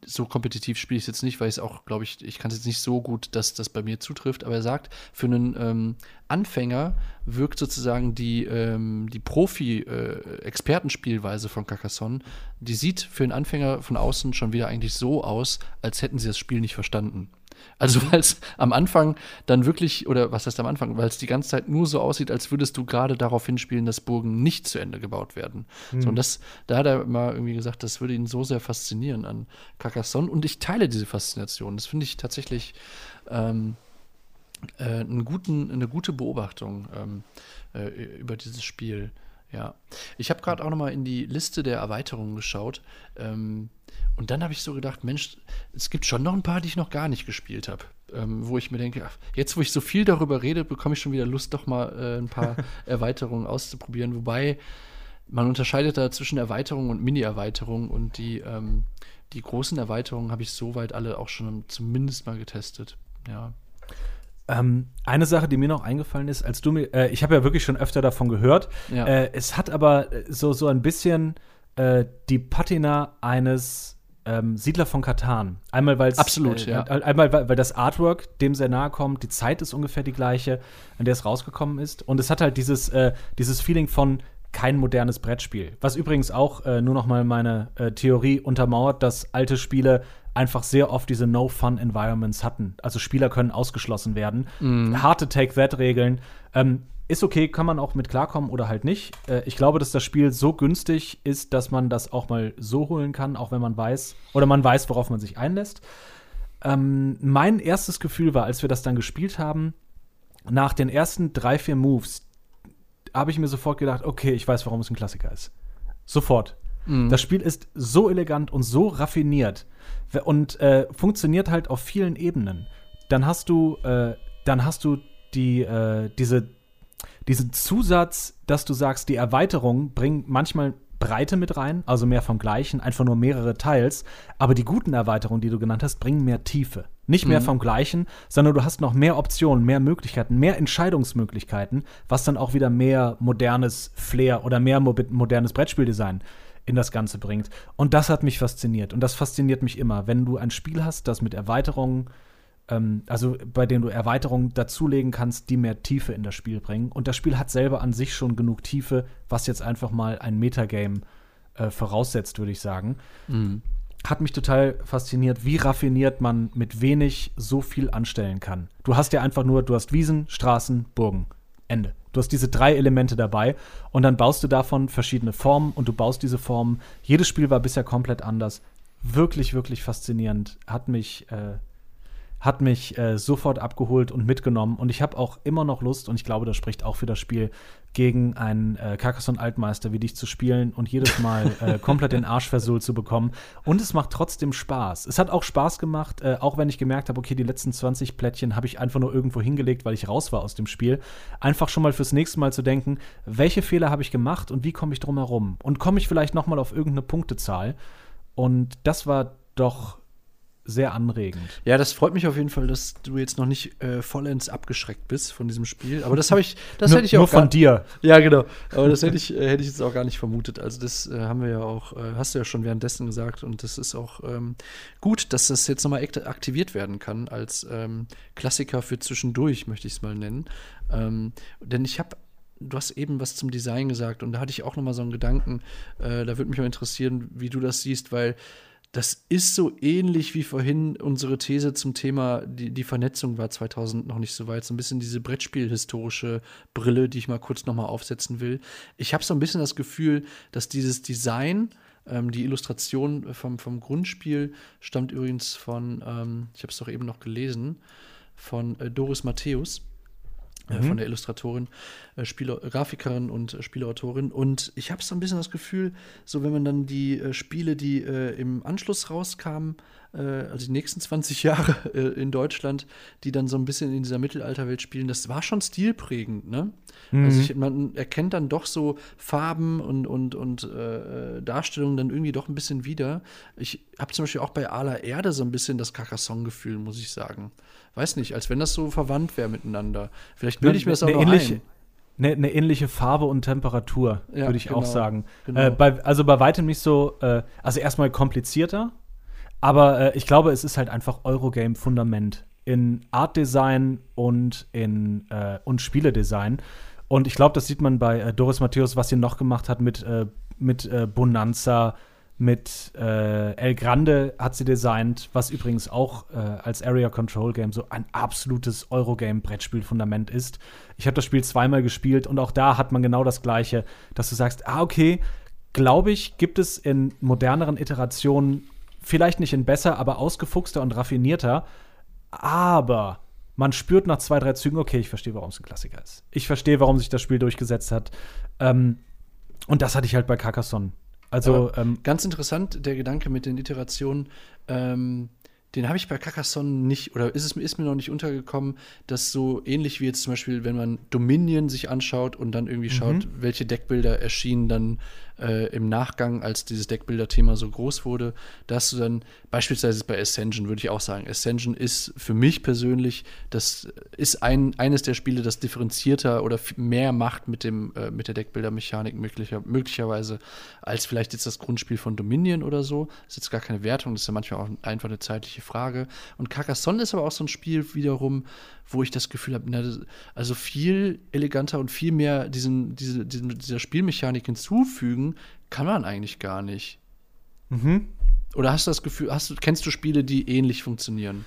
so kompetitiv spiele ich es jetzt nicht, weil ich es auch, glaube ich, ich kann es jetzt nicht so gut, dass das bei mir zutrifft, aber er sagt, für einen ähm, Anfänger wirkt sozusagen die, ähm, die Profi-Expertenspielweise äh, von Carcassonne, die sieht für einen Anfänger von außen schon wieder eigentlich so aus, als hätten sie das Spiel nicht verstanden. Also weil es am Anfang dann wirklich, oder was heißt am Anfang, weil es die ganze Zeit nur so aussieht, als würdest du gerade darauf hinspielen, dass Burgen nicht zu Ende gebaut werden. Mhm. So, und das, da hat er mal irgendwie gesagt, das würde ihn so sehr faszinieren an Carcassonne. Und ich teile diese Faszination. Das finde ich tatsächlich ähm, äh, einen guten, eine gute Beobachtung ähm, äh, über dieses Spiel. Ja, ich habe gerade auch noch mal in die Liste der Erweiterungen geschaut. Ähm, und dann habe ich so gedacht, Mensch, es gibt schon noch ein paar, die ich noch gar nicht gespielt habe. Ähm, wo ich mir denke, ach, jetzt wo ich so viel darüber rede, bekomme ich schon wieder Lust, doch mal äh, ein paar Erweiterungen auszuprobieren. Wobei man unterscheidet da zwischen Erweiterungen und Mini-Erweiterungen und die, ähm, die großen Erweiterungen habe ich soweit alle auch schon zumindest mal getestet. Ja. Ähm, eine Sache, die mir noch eingefallen ist, als du mir, äh, ich habe ja wirklich schon öfter davon gehört. Ja. Äh, es hat aber äh, so, so ein bisschen äh, die Patina eines ähm, Siedler von Katan. Einmal, weil Absolut, äh, ja. Einmal, weil, weil das Artwork dem sehr nahe kommt, die Zeit ist ungefähr die gleiche, an der es rausgekommen ist. Und es hat halt dieses, äh, dieses Feeling von kein modernes Brettspiel. Was übrigens auch äh, nur noch mal meine äh, Theorie untermauert, dass alte Spiele einfach sehr oft diese No-Fun-Environments hatten. Also Spieler können ausgeschlossen werden. Mm. Harte Take-That-Regeln. Ähm, ist okay, kann man auch mit klarkommen oder halt nicht. Äh, ich glaube, dass das Spiel so günstig ist, dass man das auch mal so holen kann, auch wenn man weiß oder man weiß, worauf man sich einlässt. Ähm, mein erstes Gefühl war, als wir das dann gespielt haben, nach den ersten drei, vier Moves, habe ich mir sofort gedacht, okay, ich weiß, warum es ein Klassiker ist. Sofort. Mhm. Das Spiel ist so elegant und so raffiniert und äh, funktioniert halt auf vielen Ebenen. Dann hast du, äh, dann hast du die, äh, diese diesen Zusatz, dass du sagst, die Erweiterungen bringen manchmal Breite mit rein, also mehr vom Gleichen, einfach nur mehrere Teils. Aber die guten Erweiterungen, die du genannt hast, bringen mehr Tiefe. Nicht mehr mhm. vom Gleichen, sondern du hast noch mehr Optionen, mehr Möglichkeiten, mehr Entscheidungsmöglichkeiten, was dann auch wieder mehr modernes Flair oder mehr modernes Brettspieldesign in das Ganze bringt. Und das hat mich fasziniert. Und das fasziniert mich immer, wenn du ein Spiel hast, das mit Erweiterungen ähm, also bei denen du Erweiterungen dazulegen kannst, die mehr Tiefe in das Spiel bringen. Und das Spiel hat selber an sich schon genug Tiefe, was jetzt einfach mal ein Metagame äh, voraussetzt, würde ich sagen. Mhm. Hat mich total fasziniert, wie raffiniert man mit wenig so viel anstellen kann. Du hast ja einfach nur, du hast Wiesen, Straßen, Burgen. Ende. Du hast diese drei Elemente dabei und dann baust du davon verschiedene Formen und du baust diese Formen. Jedes Spiel war bisher komplett anders. Wirklich, wirklich faszinierend. Hat mich äh, hat mich äh, sofort abgeholt und mitgenommen. Und ich habe auch immer noch Lust, und ich glaube, das spricht auch für das Spiel, gegen einen äh, Carcassonne-Altmeister wie dich zu spielen und jedes Mal äh, komplett den Arsch versohlt zu bekommen. Und es macht trotzdem Spaß. Es hat auch Spaß gemacht, äh, auch wenn ich gemerkt habe, okay, die letzten 20 Plättchen habe ich einfach nur irgendwo hingelegt, weil ich raus war aus dem Spiel. Einfach schon mal fürs nächste Mal zu denken, welche Fehler habe ich gemacht und wie komme ich drum herum? Und komme ich vielleicht noch mal auf irgendeine Punktezahl? Und das war doch sehr anregend. Ja, das freut mich auf jeden Fall, dass du jetzt noch nicht äh, vollends abgeschreckt bist von diesem Spiel. Aber das habe ich, das hätte ich auch nur von dir. Ja, genau. Aber das hätte ich, äh, hätte ich jetzt auch gar nicht vermutet. Also das äh, haben wir ja auch, äh, hast du ja schon währenddessen gesagt. Und das ist auch ähm, gut, dass das jetzt nochmal aktiviert werden kann als ähm, Klassiker für zwischendurch, möchte ich es mal nennen. Ähm, denn ich habe du hast eben was zum Design gesagt und da hatte ich auch noch mal so einen Gedanken. Äh, da würde mich mal interessieren, wie du das siehst, weil das ist so ähnlich wie vorhin unsere These zum Thema, die, die Vernetzung war 2000 noch nicht so weit. So ein bisschen diese Brettspielhistorische Brille, die ich mal kurz nochmal aufsetzen will. Ich habe so ein bisschen das Gefühl, dass dieses Design, ähm, die Illustration vom, vom Grundspiel stammt übrigens von, ähm, ich habe es doch eben noch gelesen, von äh, Doris Matthäus mhm. von der Illustratorin, äh, Spieler, Grafikerin und äh, Spielautorin. Und ich habe so ein bisschen das Gefühl, so wenn man dann die äh, Spiele, die äh, im Anschluss rauskamen, äh, also die nächsten 20 Jahre in Deutschland, die dann so ein bisschen in dieser Mittelalterwelt spielen, das war schon stilprägend, ne? Mhm. Also ich, man erkennt dann doch so Farben und, und, und Darstellungen dann irgendwie doch ein bisschen wieder. Ich habe zum Beispiel auch bei Ala Erde so ein bisschen das Carcassonne-Gefühl, muss ich sagen weiß nicht, als wenn das so verwandt wäre miteinander. Vielleicht bilde ich mir das auch eine noch ähnliche, ein. Eine, eine, ähnliche Farbe und Temperatur, ja, würde ich genau, auch sagen. Genau. Äh, bei, also bei weitem nicht so, äh, also erstmal komplizierter, aber äh, ich glaube, es ist halt einfach Eurogame-Fundament in Artdesign und in äh, und Spieledesign. Und ich glaube, das sieht man bei äh, Doris Matthäus, was sie noch gemacht hat mit, äh, mit Bonanza, mit äh, El Grande hat sie designt, was übrigens auch äh, als Area Control Game so ein absolutes Eurogame-Brettspiel-Fundament ist. Ich habe das Spiel zweimal gespielt und auch da hat man genau das Gleiche, dass du sagst, ah, okay, glaube ich, gibt es in moderneren Iterationen vielleicht nicht in besser, aber ausgefuchster und raffinierter, aber man spürt nach zwei, drei Zügen, okay, ich verstehe, warum es ein Klassiker ist. Ich verstehe, warum sich das Spiel durchgesetzt hat. Ähm, und das hatte ich halt bei Carcassonne. Also ähm, ganz interessant der Gedanke mit den Iterationen. Ähm, den habe ich bei Carcassonne nicht, oder ist es ist mir noch nicht untergekommen, dass so ähnlich wie jetzt zum Beispiel, wenn man Dominion sich anschaut und dann irgendwie schaut, mhm. welche Deckbilder erschienen dann äh, im Nachgang, als dieses Deckbilder-Thema so groß wurde, dass du dann beispielsweise bei Ascension würde ich auch sagen, Ascension ist für mich persönlich, das ist ein, eines der Spiele, das differenzierter oder mehr macht mit, dem, äh, mit der Deckbilder-Mechanik möglicher, möglicherweise als vielleicht jetzt das Grundspiel von Dominion oder so. Das ist jetzt gar keine Wertung, das ist ja manchmal auch einfach eine zeitliche Frage. Und Carcassonne ist aber auch so ein Spiel wiederum, wo ich das Gefühl habe, also viel eleganter und viel mehr diesen, diese, diesen, dieser Spielmechanik hinzufügen, kann man eigentlich gar nicht. Mhm. Oder hast du das Gefühl, hast du, kennst du Spiele, die ähnlich funktionieren?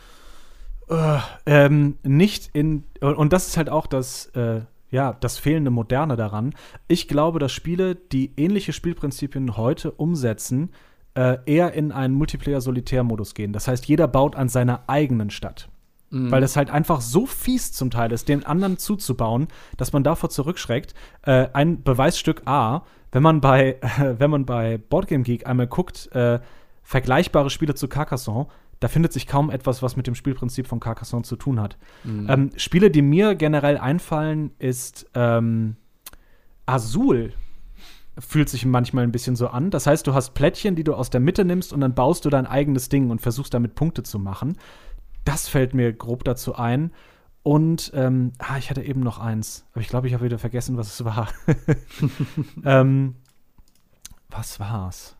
Uh, ähm, nicht in, und das ist halt auch das, äh, ja, das fehlende Moderne daran. Ich glaube, dass Spiele, die ähnliche Spielprinzipien heute umsetzen, äh, eher in einen Multiplayer-Solitär-Modus gehen. Das heißt, jeder baut an seiner eigenen Stadt. Mhm. Weil das halt einfach so fies zum Teil ist, den anderen zuzubauen, dass man davor zurückschreckt. Äh, ein Beweisstück A, wenn man bei, äh, wenn man bei Boardgame Geek einmal guckt, äh, vergleichbare Spiele zu Carcassonne, da findet sich kaum etwas, was mit dem Spielprinzip von Carcassonne zu tun hat. Mhm. Ähm, Spiele, die mir generell einfallen, ist ähm, Azul. fühlt sich manchmal ein bisschen so an. Das heißt, du hast Plättchen, die du aus der Mitte nimmst und dann baust du dein eigenes Ding und versuchst damit Punkte zu machen. Das fällt mir grob dazu ein. Und ähm, ah, ich hatte eben noch eins, aber ich glaube, ich habe wieder vergessen, was es war. ähm, was war's?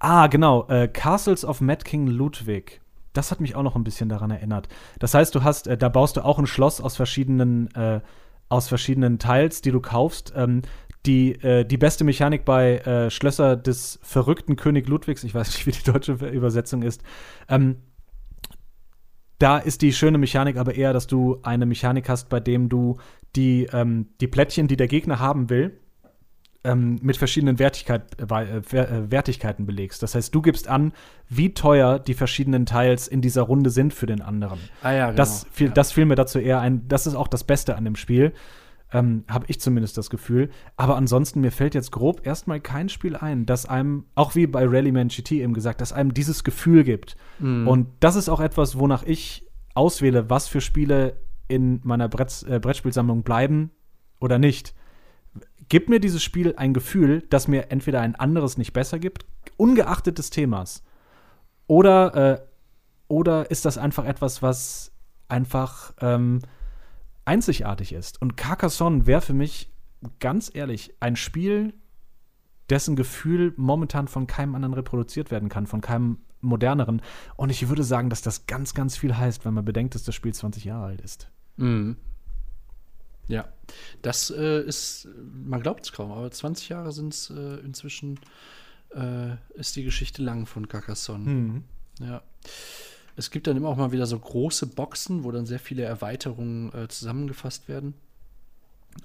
Ah, genau, äh, Castles of Mad King Ludwig. Das hat mich auch noch ein bisschen daran erinnert. Das heißt, du hast, äh, da baust du auch ein Schloss aus verschiedenen, äh, aus verschiedenen Teils, die du kaufst. Ähm, die, äh, die beste Mechanik bei äh, Schlösser des verrückten König Ludwigs, ich weiß nicht, wie die deutsche Übersetzung ist, ähm, da ist die schöne Mechanik aber eher, dass du eine Mechanik hast, bei dem du die, ähm, die Plättchen, die der Gegner haben will, ähm, mit verschiedenen Wertigkeit, äh, äh, Wertigkeiten belegst. Das heißt, du gibst an, wie teuer die verschiedenen Teils in dieser Runde sind für den anderen. Ah ja, genau. Das fiel, ja. das fiel mir dazu eher ein. Das ist auch das Beste an dem Spiel. Ähm, Habe ich zumindest das Gefühl. Aber ansonsten, mir fällt jetzt grob erstmal kein Spiel ein, das einem, auch wie bei Rallyman GT eben gesagt, dass einem dieses Gefühl gibt. Mhm. Und das ist auch etwas, wonach ich auswähle, was für Spiele in meiner Brett, äh, Brettspielsammlung bleiben oder nicht. Gibt mir dieses Spiel ein Gefühl, das mir entweder ein anderes nicht besser gibt, ungeachtet des Themas, oder, äh, oder ist das einfach etwas, was einfach ähm, einzigartig ist. Und Carcassonne wäre für mich ganz ehrlich ein Spiel, dessen Gefühl momentan von keinem anderen reproduziert werden kann, von keinem moderneren. Und ich würde sagen, dass das ganz, ganz viel heißt, wenn man bedenkt, dass das Spiel 20 Jahre alt ist. Mhm. Ja, das äh, ist, man glaubt es kaum, aber 20 Jahre sind es äh, inzwischen, äh, ist die Geschichte lang von Carcassonne. Mhm. Ja. Es gibt dann immer auch mal wieder so große Boxen, wo dann sehr viele Erweiterungen äh, zusammengefasst werden.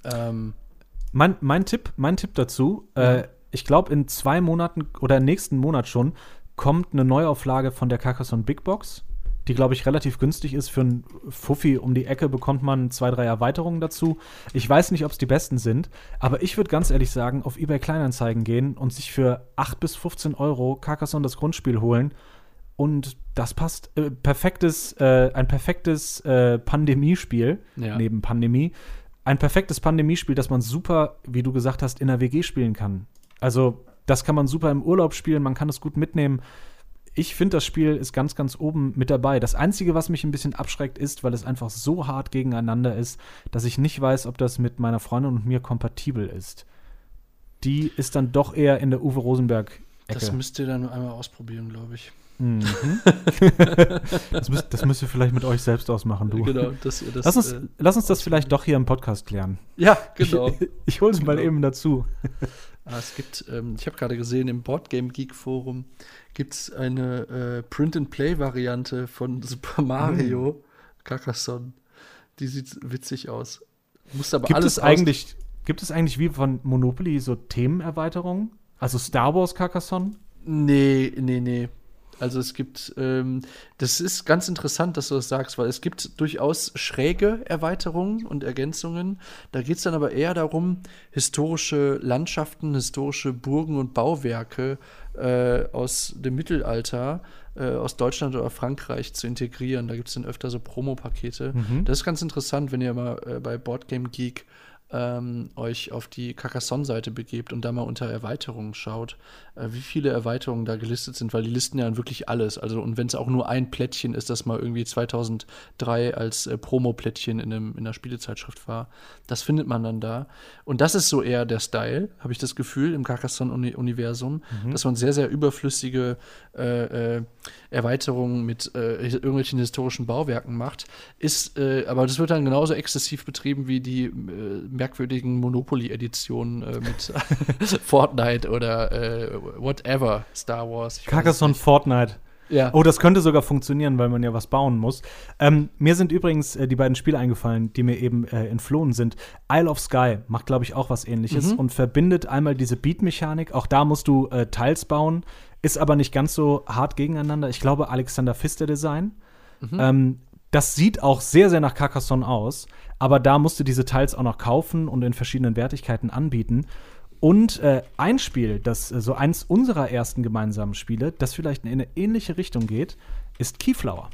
Ähm, Mein, mein Tipp, mein Tipp dazu, Ja. äh, ich glaube, in zwei Monaten oder im nächsten Monat schon kommt eine Neuauflage von der Carcassonne Big Box, die, glaube ich, relativ günstig ist. Für einen Fuffi um die Ecke bekommt man zwei, drei Erweiterungen dazu. Ich weiß nicht, ob es die besten sind, aber ich würde ganz ehrlich sagen, auf eBay Kleinanzeigen gehen und sich für 8 bis 15 Euro Carcassonne das Grundspiel holen. Und das passt. Äh, perfektes, äh, ein perfektes äh, Pandemiespiel Ja. neben Pandemie. Ein perfektes Pandemiespiel, das man super, wie du gesagt hast, in der WG spielen kann. Also, das kann man super im Urlaub spielen, man kann es gut mitnehmen. Ich finde, das Spiel ist ganz, ganz oben mit dabei. Das Einzige, was mich ein bisschen abschreckt, ist, weil es einfach so hart gegeneinander ist, dass ich nicht weiß, ob das mit meiner Freundin und mir kompatibel ist. Die ist dann doch eher in der Uwe Rosenberg-Ecke. das müsst ihr dann einmal ausprobieren, glaube ich. Mhm. das, müsst, das müsst ihr vielleicht mit euch selbst ausmachen, du. Genau, dass ihr das. Lass uns, äh, lass uns das vielleicht doch hier im Podcast klären. ja, genau. Ich, ich hole es mal Genau. eben dazu. Ah, es gibt, ähm, ich habe gerade gesehen, im Boardgame Geek Forum gibt es eine äh, Print-and-Play-Variante von Super Mario Carcassonne. Die sieht witzig aus. Musst aber Gibt alles es, eigentlich, gibt es eigentlich wie von Monopoly so Themenerweiterungen? Also Star Wars Carcassonne? Nee, nee, nee. Also es gibt, ähm, das ist ganz interessant, dass du das sagst, weil es gibt durchaus schräge Erweiterungen und Ergänzungen. Da geht es dann aber eher darum, historische Landschaften, historische Burgen und Bauwerke äh, aus dem Mittelalter, äh, aus Deutschland oder Frankreich zu integrieren. Da gibt es dann öfter so Promo-Pakete. Mhm. Das ist ganz interessant, wenn ihr mal äh, bei Boardgame Geek ähm, euch auf die Carcassonne-Seite begebt und da mal unter Erweiterungen schaut, äh, wie viele Erweiterungen da gelistet sind, weil die listen ja wirklich alles. Also, und wenn es auch nur ein Plättchen ist, das mal irgendwie 2003 als äh, Promo-Plättchen in, einem, in einer Spielezeitschrift war, das findet man dann da. Und das ist so eher der Style, habe ich das Gefühl, im Carcassonne-Universum, dass man sehr, sehr überflüssige äh, äh, Erweiterungen mit äh, irgendwelchen historischen Bauwerken macht. Ist, äh, aber das wird dann genauso exzessiv betrieben wie die äh, merkwürdigen Monopoly-Editionen äh, mit Fortnite oder äh, whatever, Star Wars. Carcassonne. Fortnite. Ja. Oh, das könnte sogar funktionieren, weil man ja was bauen muss. Ähm, mir sind übrigens äh, die beiden Spiele eingefallen, die mir eben äh, entflohen sind. Isle of Sky macht, glaube ich, auch was ähnliches Mhm. und verbindet einmal diese Beat-Mechanik. Auch da musst du äh, Teils bauen, ist aber nicht ganz so hart gegeneinander. Ich glaube, Alexander Pfister Design. Ähm, das sieht auch sehr, sehr nach Carcassonne aus, aber da musst du diese Teils auch noch kaufen und in verschiedenen Wertigkeiten anbieten. Und äh, ein Spiel, das äh, so eins unserer ersten gemeinsamen Spiele, das vielleicht in eine ähnliche Richtung geht, ist Keyflower.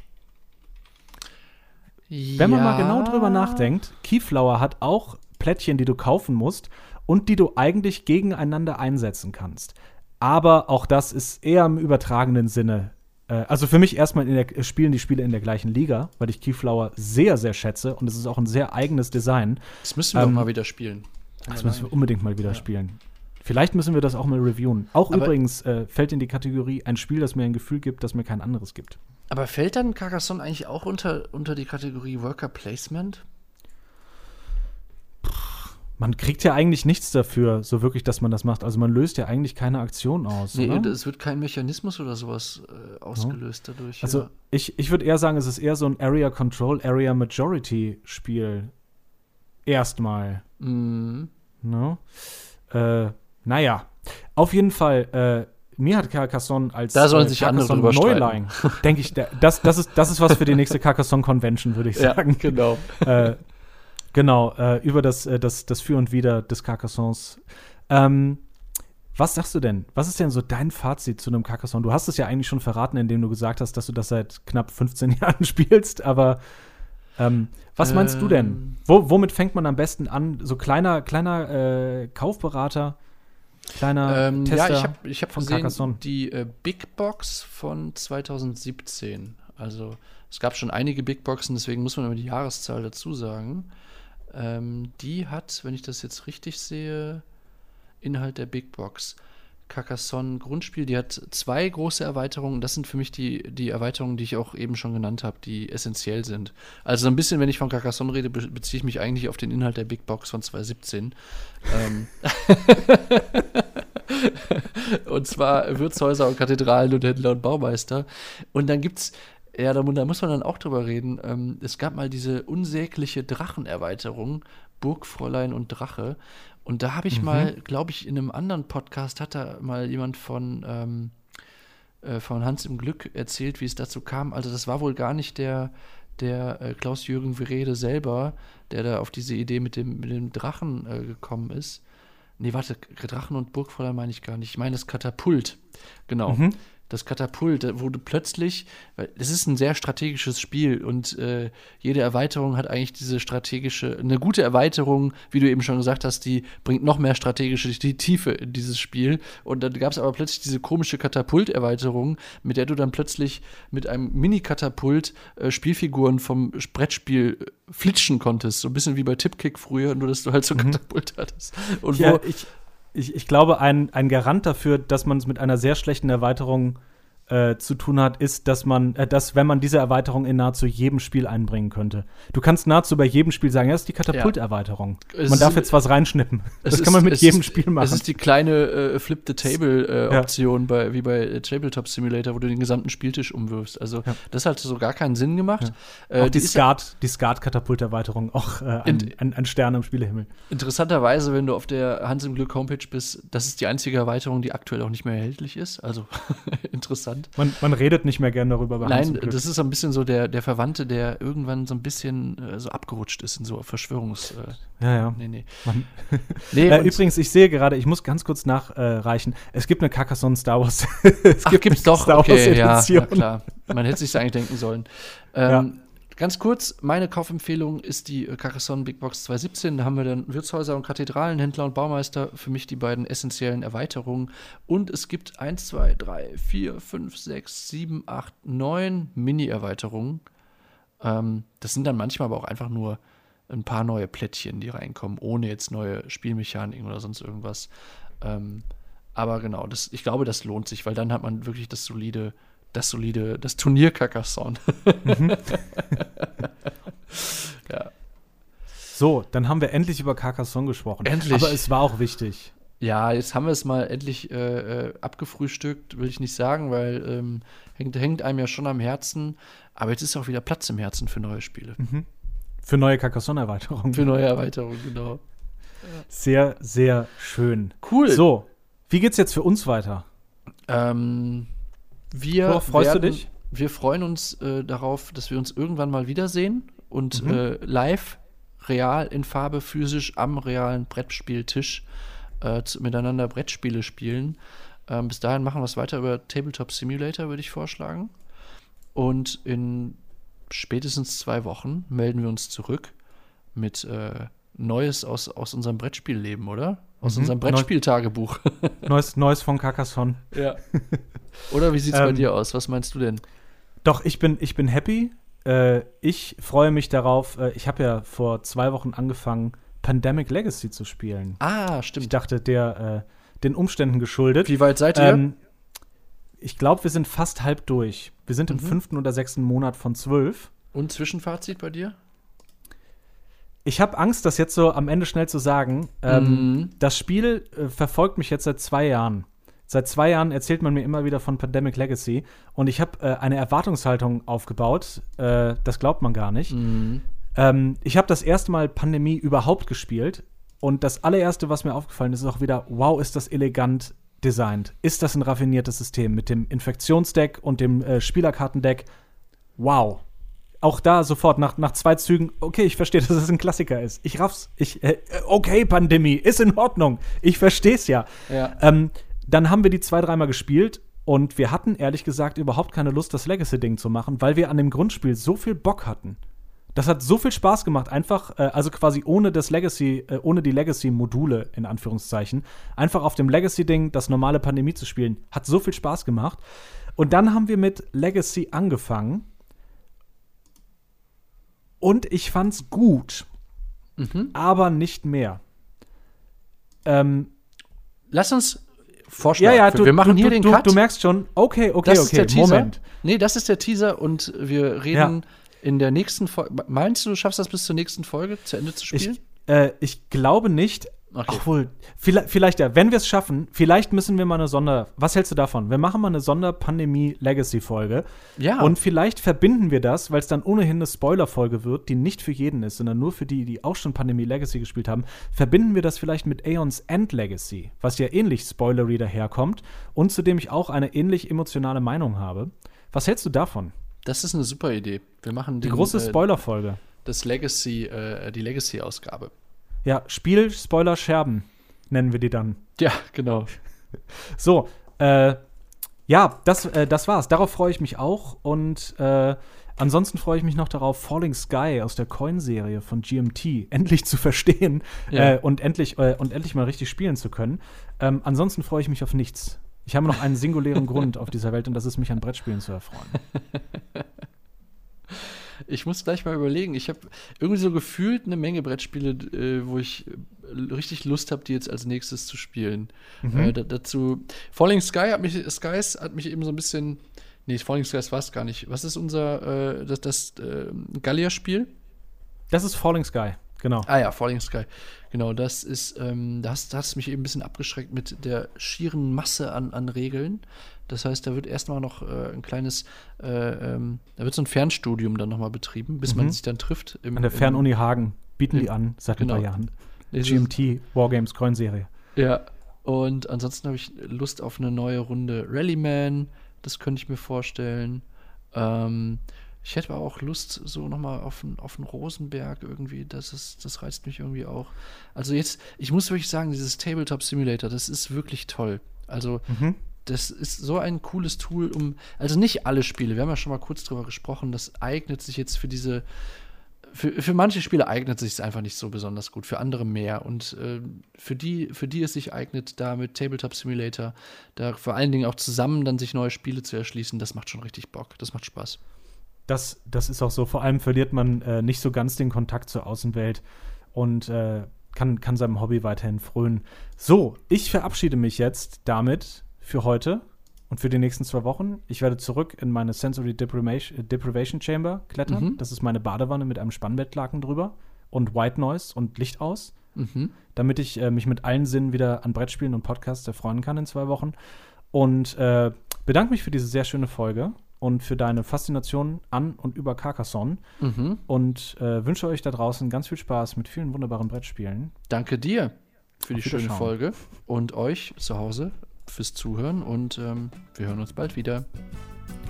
Wenn man mal genau drüber nachdenkt, Keyflower hat auch Plättchen, die du kaufen musst. und die du eigentlich gegeneinander einsetzen kannst. Aber auch das ist eher im übertragenen Sinne. Äh, also für mich erstmal in der, spielen die Spiele in der gleichen Liga, weil ich Keyflower sehr, sehr schätze und es ist auch ein sehr eigenes Design. Das müssen wir Ähm, mal wieder spielen. Das müssen wir unbedingt mal wieder spielen. Vielleicht müssen wir das auch mal reviewen. Auch Aber- übrigens äh, fällt in die Kategorie ein Spiel, das mir ein Gefühl gibt, das mir kein anderes gibt. Aber fällt dann Carcassonne eigentlich auch unter, unter die Kategorie Worker Placement? Man kriegt ja eigentlich nichts dafür, so wirklich, dass man das macht. Also man löst ja eigentlich keine Aktion aus. Nee, oder? es wird kein Mechanismus oder sowas äh, ausgelöst dadurch. Also ja. ich, ich würde eher sagen, es ist eher so ein Area Control, Area Majority Spiel. Erstmal. Mhm. Ne? Äh, naja, auf jeden Fall, äh, mir hat Carcassonne als Da sollen äh, sich andere drüber Neuling, denke ich, das, das, ist, das ist was für die nächste Carcassonne Convention, würde ich Ja, sagen. genau. Genau, äh, über das, äh, das, das Für und Wider des Carcassons. Ähm, was sagst du denn? Was ist denn so dein Fazit zu einem Carcassonne? Du hast es ja eigentlich schon verraten, indem du gesagt hast, dass du das seit knapp 15 Jahren spielst, aber ähm, was meinst du denn? Ähm. Wo, womit fängt man am besten an? So kleiner, kleiner äh, Kaufberater, kleiner Ähm, Tester ja, ich habe ich hab von gesehen, Carcassonne. die äh, Big Box von 2017. Also es gab schon einige Big Boxen, deswegen muss man immer die Jahreszahl dazu sagen. Ähm, die hat, wenn ich das jetzt richtig sehe, Inhalt der Big Box. Carcassonne Grundspiel, die hat zwei große Erweiterungen. Das sind für mich die, die Erweiterungen, die ich auch eben schon genannt habe, die essentiell sind. Also so ein bisschen, wenn ich von Carcassonne rede, be beziehe ich mich eigentlich auf den Inhalt der Big Box von 2017. ähm, und zwar Wirtshäuser und Kathedralen und Händler und Baumeister. Und dann gibt's, ja, da, da muss man dann auch drüber reden. Ähm, es gab mal diese unsägliche Drachenerweiterung, Burgfräulein und Drache. Und da habe ich mal, glaube ich, in einem anderen Podcast hat da mal jemand von, ähm, äh, von Hans im Glück erzählt, wie es dazu kam. Also das war wohl gar nicht der, der äh, Klaus-Jürgen Verede selber, der da auf diese Idee mit dem, mit dem Drachen äh, gekommen ist. Nee, warte, Drachen und Burgfräulein meine ich gar nicht. Ich meine das Katapult. Genau. Mhm. Das Katapult, da wurde plötzlich, weil es ist ein sehr strategisches Spiel und äh, jede Erweiterung hat eigentlich diese strategische, eine gute Erweiterung, wie du eben schon gesagt hast, die bringt noch mehr strategische die Tiefe in dieses Spiel. Und dann gab es aber plötzlich diese komische Katapult-Erweiterung, mit der du dann plötzlich mit einem Mini-Katapult äh, Spielfiguren vom Brettspiel äh, flitschen konntest. So ein bisschen wie bei Tipkick früher, nur dass du halt so ein Katapult hattest. Und Ja, wo, ich, ich, ich glaube, ein, ein Garant dafür, dass man es mit einer sehr schlechten Erweiterung äh, zu tun hat, ist, dass man, äh, dass wenn man diese Erweiterung in nahezu jedem Spiel einbringen könnte. Du kannst nahezu bei jedem Spiel sagen, ja, das ist die Katapulterweiterung. Es Man darf jetzt was reinschnippen. Das kann man mit jedem ist, Spiel machen. Es ist die kleine äh, Flip the Ja. Table-Option, bei, wie bei äh, Tabletop Simulator, wo du den gesamten Spieltisch umwirfst. Also, Ja. das hat so gar keinen Sinn gemacht. Äh, auch die, ist ja Skat, die Skat-Katapulterweiterung auch äh, ein, In- ein, ein Stern am Spielehimmel. interessanterweise, wenn du auf der Hans im Glück Homepage bist, das ist die einzige Erweiterung, die aktuell auch nicht mehr erhältlich ist. Also, interessant. Man, man redet nicht mehr gerne darüber. bei Nein, das ist so ein bisschen so der, der Verwandte, der irgendwann so ein bisschen äh, so abgerutscht ist in so Verschwörungs. Äh, ja, ja. nee, nee. Nee äh, übrigens, ich sehe gerade, ich muss ganz kurz nachreichen. es gibt eine Carcassonne Star Wars. es Ach, gibt's eine doch, Star Wars okay, ja, Edition. ja, klar. Man hätte sich eigentlich denken sollen. Ähm, Ganz kurz, meine Kaufempfehlung ist die äh, Carcassonne Big Box 217. Da haben wir dann Wirtshäuser und Kathedralen, Händler und Baumeister. Für mich die beiden essentiellen Erweiterungen. Und es gibt 1, 2, 3, 4, 5, 6, 7, 8, 9 Mini-Erweiterungen. Ähm, das sind dann manchmal aber auch einfach nur ein paar neue Plättchen, die reinkommen, ohne jetzt neue Spielmechaniken oder sonst irgendwas. Ähm, aber genau, das, ich glaube, das lohnt sich, weil dann hat man wirklich das solide, das solide, das Turnier Carcassonne. ja. So, dann haben wir endlich über Carcassonne gesprochen. Endlich. Aber es war auch wichtig. ja, jetzt haben wir es mal endlich äh, äh, abgefrühstückt, will ich nicht sagen, weil ähm, hängt, hängt einem ja schon am Herzen. Aber jetzt ist auch wieder Platz im Herzen für neue Spiele. Für neue Carcassonne-Erweiterungen. Für neue Erweiterungen, genau. Sehr, sehr schön. Cool. So, wie geht's jetzt für uns weiter? Ähm, wir Worauf freust du werden, dich? Wir freuen uns äh, darauf, dass wir uns irgendwann mal wiedersehen und Mhm. äh, live, real in Farbe, physisch am realen Brettspieltisch äh, zu, miteinander Brettspiele spielen. Ähm, bis dahin machen wir es weiter über Tabletop Simulator, würde ich vorschlagen. Und in spätestens zwei Wochen melden wir uns zurück mit äh, Neues aus, aus unserem Brettspielleben, oder? Aus Mhm. unserem Brettspieltagebuch. Neues, Neues von Carcassonne. ja. Oder wie sieht's bei Ähm, dir aus? Was meinst du denn? Doch, ich bin, ich bin happy. Äh, ich freue mich darauf. Äh, ich habe ja vor zwei Wochen angefangen, Pandemic Legacy zu spielen. Ah, Ich stimmt. dachte, der äh, den Umständen geschuldet. Wie weit seid ihr? Ähm, ich glaube, wir sind fast halb durch. Wir sind im Mhm. fünften oder sechsten Monat von zwölf. Und Zwischenfazit bei dir? Ich habe Angst, das jetzt so am Ende schnell zu sagen. Ähm, Mhm. Das Spiel äh, verfolgt mich jetzt seit zwei Jahren. Seit zwei Jahren erzählt man mir immer wieder von Pandemic Legacy und ich habe äh, eine Erwartungshaltung aufgebaut. Äh, das glaubt man gar nicht. Mhm. Ähm, ich habe das erste Mal Pandemie überhaupt gespielt und das allererste, was mir aufgefallen ist, ist auch wieder, wow, ist das elegant designt. Ist das ein raffiniertes System mit dem Infektionsdeck und dem äh, Spielerkartendeck? Wow. Auch da sofort nach, nach zwei Zügen, okay, ich verstehe, dass es ein Klassiker ist. Ich raff's. Ich, äh, okay, Pandemie, ist in Ordnung. Ich versteh's ja. Ja. Ähm, dann haben wir die zwei, dreimal gespielt und wir hatten ehrlich gesagt überhaupt keine Lust, das Legacy-Ding zu machen, weil wir an dem Grundspiel so viel Bock hatten. Das hat so viel Spaß gemacht, einfach, äh, also quasi ohne das Legacy, äh, ohne die Legacy-Module, in Anführungszeichen, einfach auf dem Legacy-Ding das normale Pandemie zu spielen, hat so viel Spaß gemacht. Und dann haben wir mit Legacy angefangen. Und ich fand's gut, Mhm. aber nicht mehr. Ähm, Lass uns vorschlagen. ja, ja, du, wir machen du, hier du, den du, Cut. Du merkst schon, okay, okay, das ist okay, der Teaser. Moment. Nee, das ist der Teaser und wir reden in der nächsten Folge. Meinst du, du schaffst das bis zur nächsten Folge zu Ende zu spielen? Ich, äh, ich glaube nicht. Okay. Obwohl, vielleicht, vielleicht ja, wenn wir es schaffen, vielleicht müssen wir mal eine Sonder. Was hältst du davon? Wir machen mal eine Sonder-Pandemie-Legacy-Folge. ja. Und vielleicht verbinden wir das, weil es dann ohnehin eine Spoiler-Folge wird, die nicht für jeden ist, sondern nur für die, die auch schon Pandemie Legacy gespielt haben. Verbinden wir das vielleicht mit Aeons End Legacy, was ja ähnlich spoilery daherkommt und zu dem ich auch eine ähnlich emotionale Meinung habe. Was hältst du davon? das ist eine super Idee. Wir machen Die den, große äh, Spoiler-Folge. das Legacy, äh, die Legacy-Ausgabe. Ja, Spiel Spoiler Scherben nennen wir die dann. Ja, genau. So, äh, ja, das, äh, das war's. Darauf freue ich mich auch. Und äh, ansonsten freue ich mich noch darauf, Falling Sky aus der Coin-Serie von GMT endlich zu verstehen Ja. äh, und, endlich, äh, und endlich mal richtig spielen zu können. Ähm, ansonsten freue ich mich auf nichts. Ich habe noch einen singulären Grund auf dieser Welt und das ist, mich an Brettspielen zu erfreuen. Ich muss gleich mal überlegen. Ich habe irgendwie so gefühlt eine Menge Brettspiele, äh, wo ich äh, richtig Lust habe, die jetzt als nächstes zu spielen. Mhm. Äh, da, dazu Falling Sky hat mich, Skies hat mich eben so ein bisschen. Nee, Falling Skies war es gar nicht. Was ist unser äh, das, das äh, Gallier-Spiel? Das ist Falling Sky, genau. Ah ja, Falling Sky. Genau, das ist, ähm, das, das hat mich eben ein bisschen abgeschreckt mit der schieren Masse an, an Regeln. Das heißt, da wird erstmal noch äh, ein kleines, äh, ähm, da wird so ein Fernstudium dann nochmal betrieben, bis man Mhm. sich dann trifft. Im, An der Fernuni Hagen bieten die an seit Genau. ein paar Jahren. Es ist- GMT Wargames Coin-Serie. Ja. Und ansonsten habe ich Lust auf eine neue Runde Rallyman. Das könnte ich mir vorstellen. Ähm, ich hätte aber auch Lust so nochmal auf einen auf einen Rosenberg irgendwie. Das ist, das reizt mich irgendwie auch. Also jetzt, ich muss wirklich sagen, dieses Tabletop Simulator, das ist wirklich toll. Also Mhm. Das ist so ein cooles Tool, um, also nicht alle Spiele, wir haben ja schon mal kurz drüber gesprochen, das eignet sich jetzt für diese, für, für manche Spiele eignet sich es einfach nicht so besonders gut, für andere mehr. Und äh, für, die, für die es sich eignet, da mit Tabletop Simulator, da vor allen Dingen auch zusammen dann sich neue Spiele zu erschließen, das macht schon richtig Bock, das macht Spaß. Das, das ist auch so. Vor allem verliert man äh, nicht so ganz den Kontakt zur Außenwelt und äh, kann, kann seinem Hobby weiterhin frönen. So, ich verabschiede mich jetzt damit für heute und für die nächsten zwei Wochen. Ich werde zurück in meine Sensory Deprivation, Deprivation Chamber klettern. Mhm. Das ist meine Badewanne mit einem Spannbettlaken drüber und White Noise und Licht aus, Mhm. damit ich äh, mich mit allen Sinnen wieder an Brettspielen und Podcasts erfreuen kann in zwei Wochen. Und äh, bedanke mich für diese sehr schöne Folge und für deine Faszination an und über Carcassonne Mhm. und äh, wünsche euch da draußen ganz viel Spaß mit vielen wunderbaren Brettspielen. Danke dir für die Auf schöne Wiederschauen. Folge und euch zu Hause fürs Zuhören und ähm, wir hören uns bald wieder.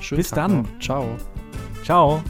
Schönen Bis Tag dann. noch. Ciao. Ciao!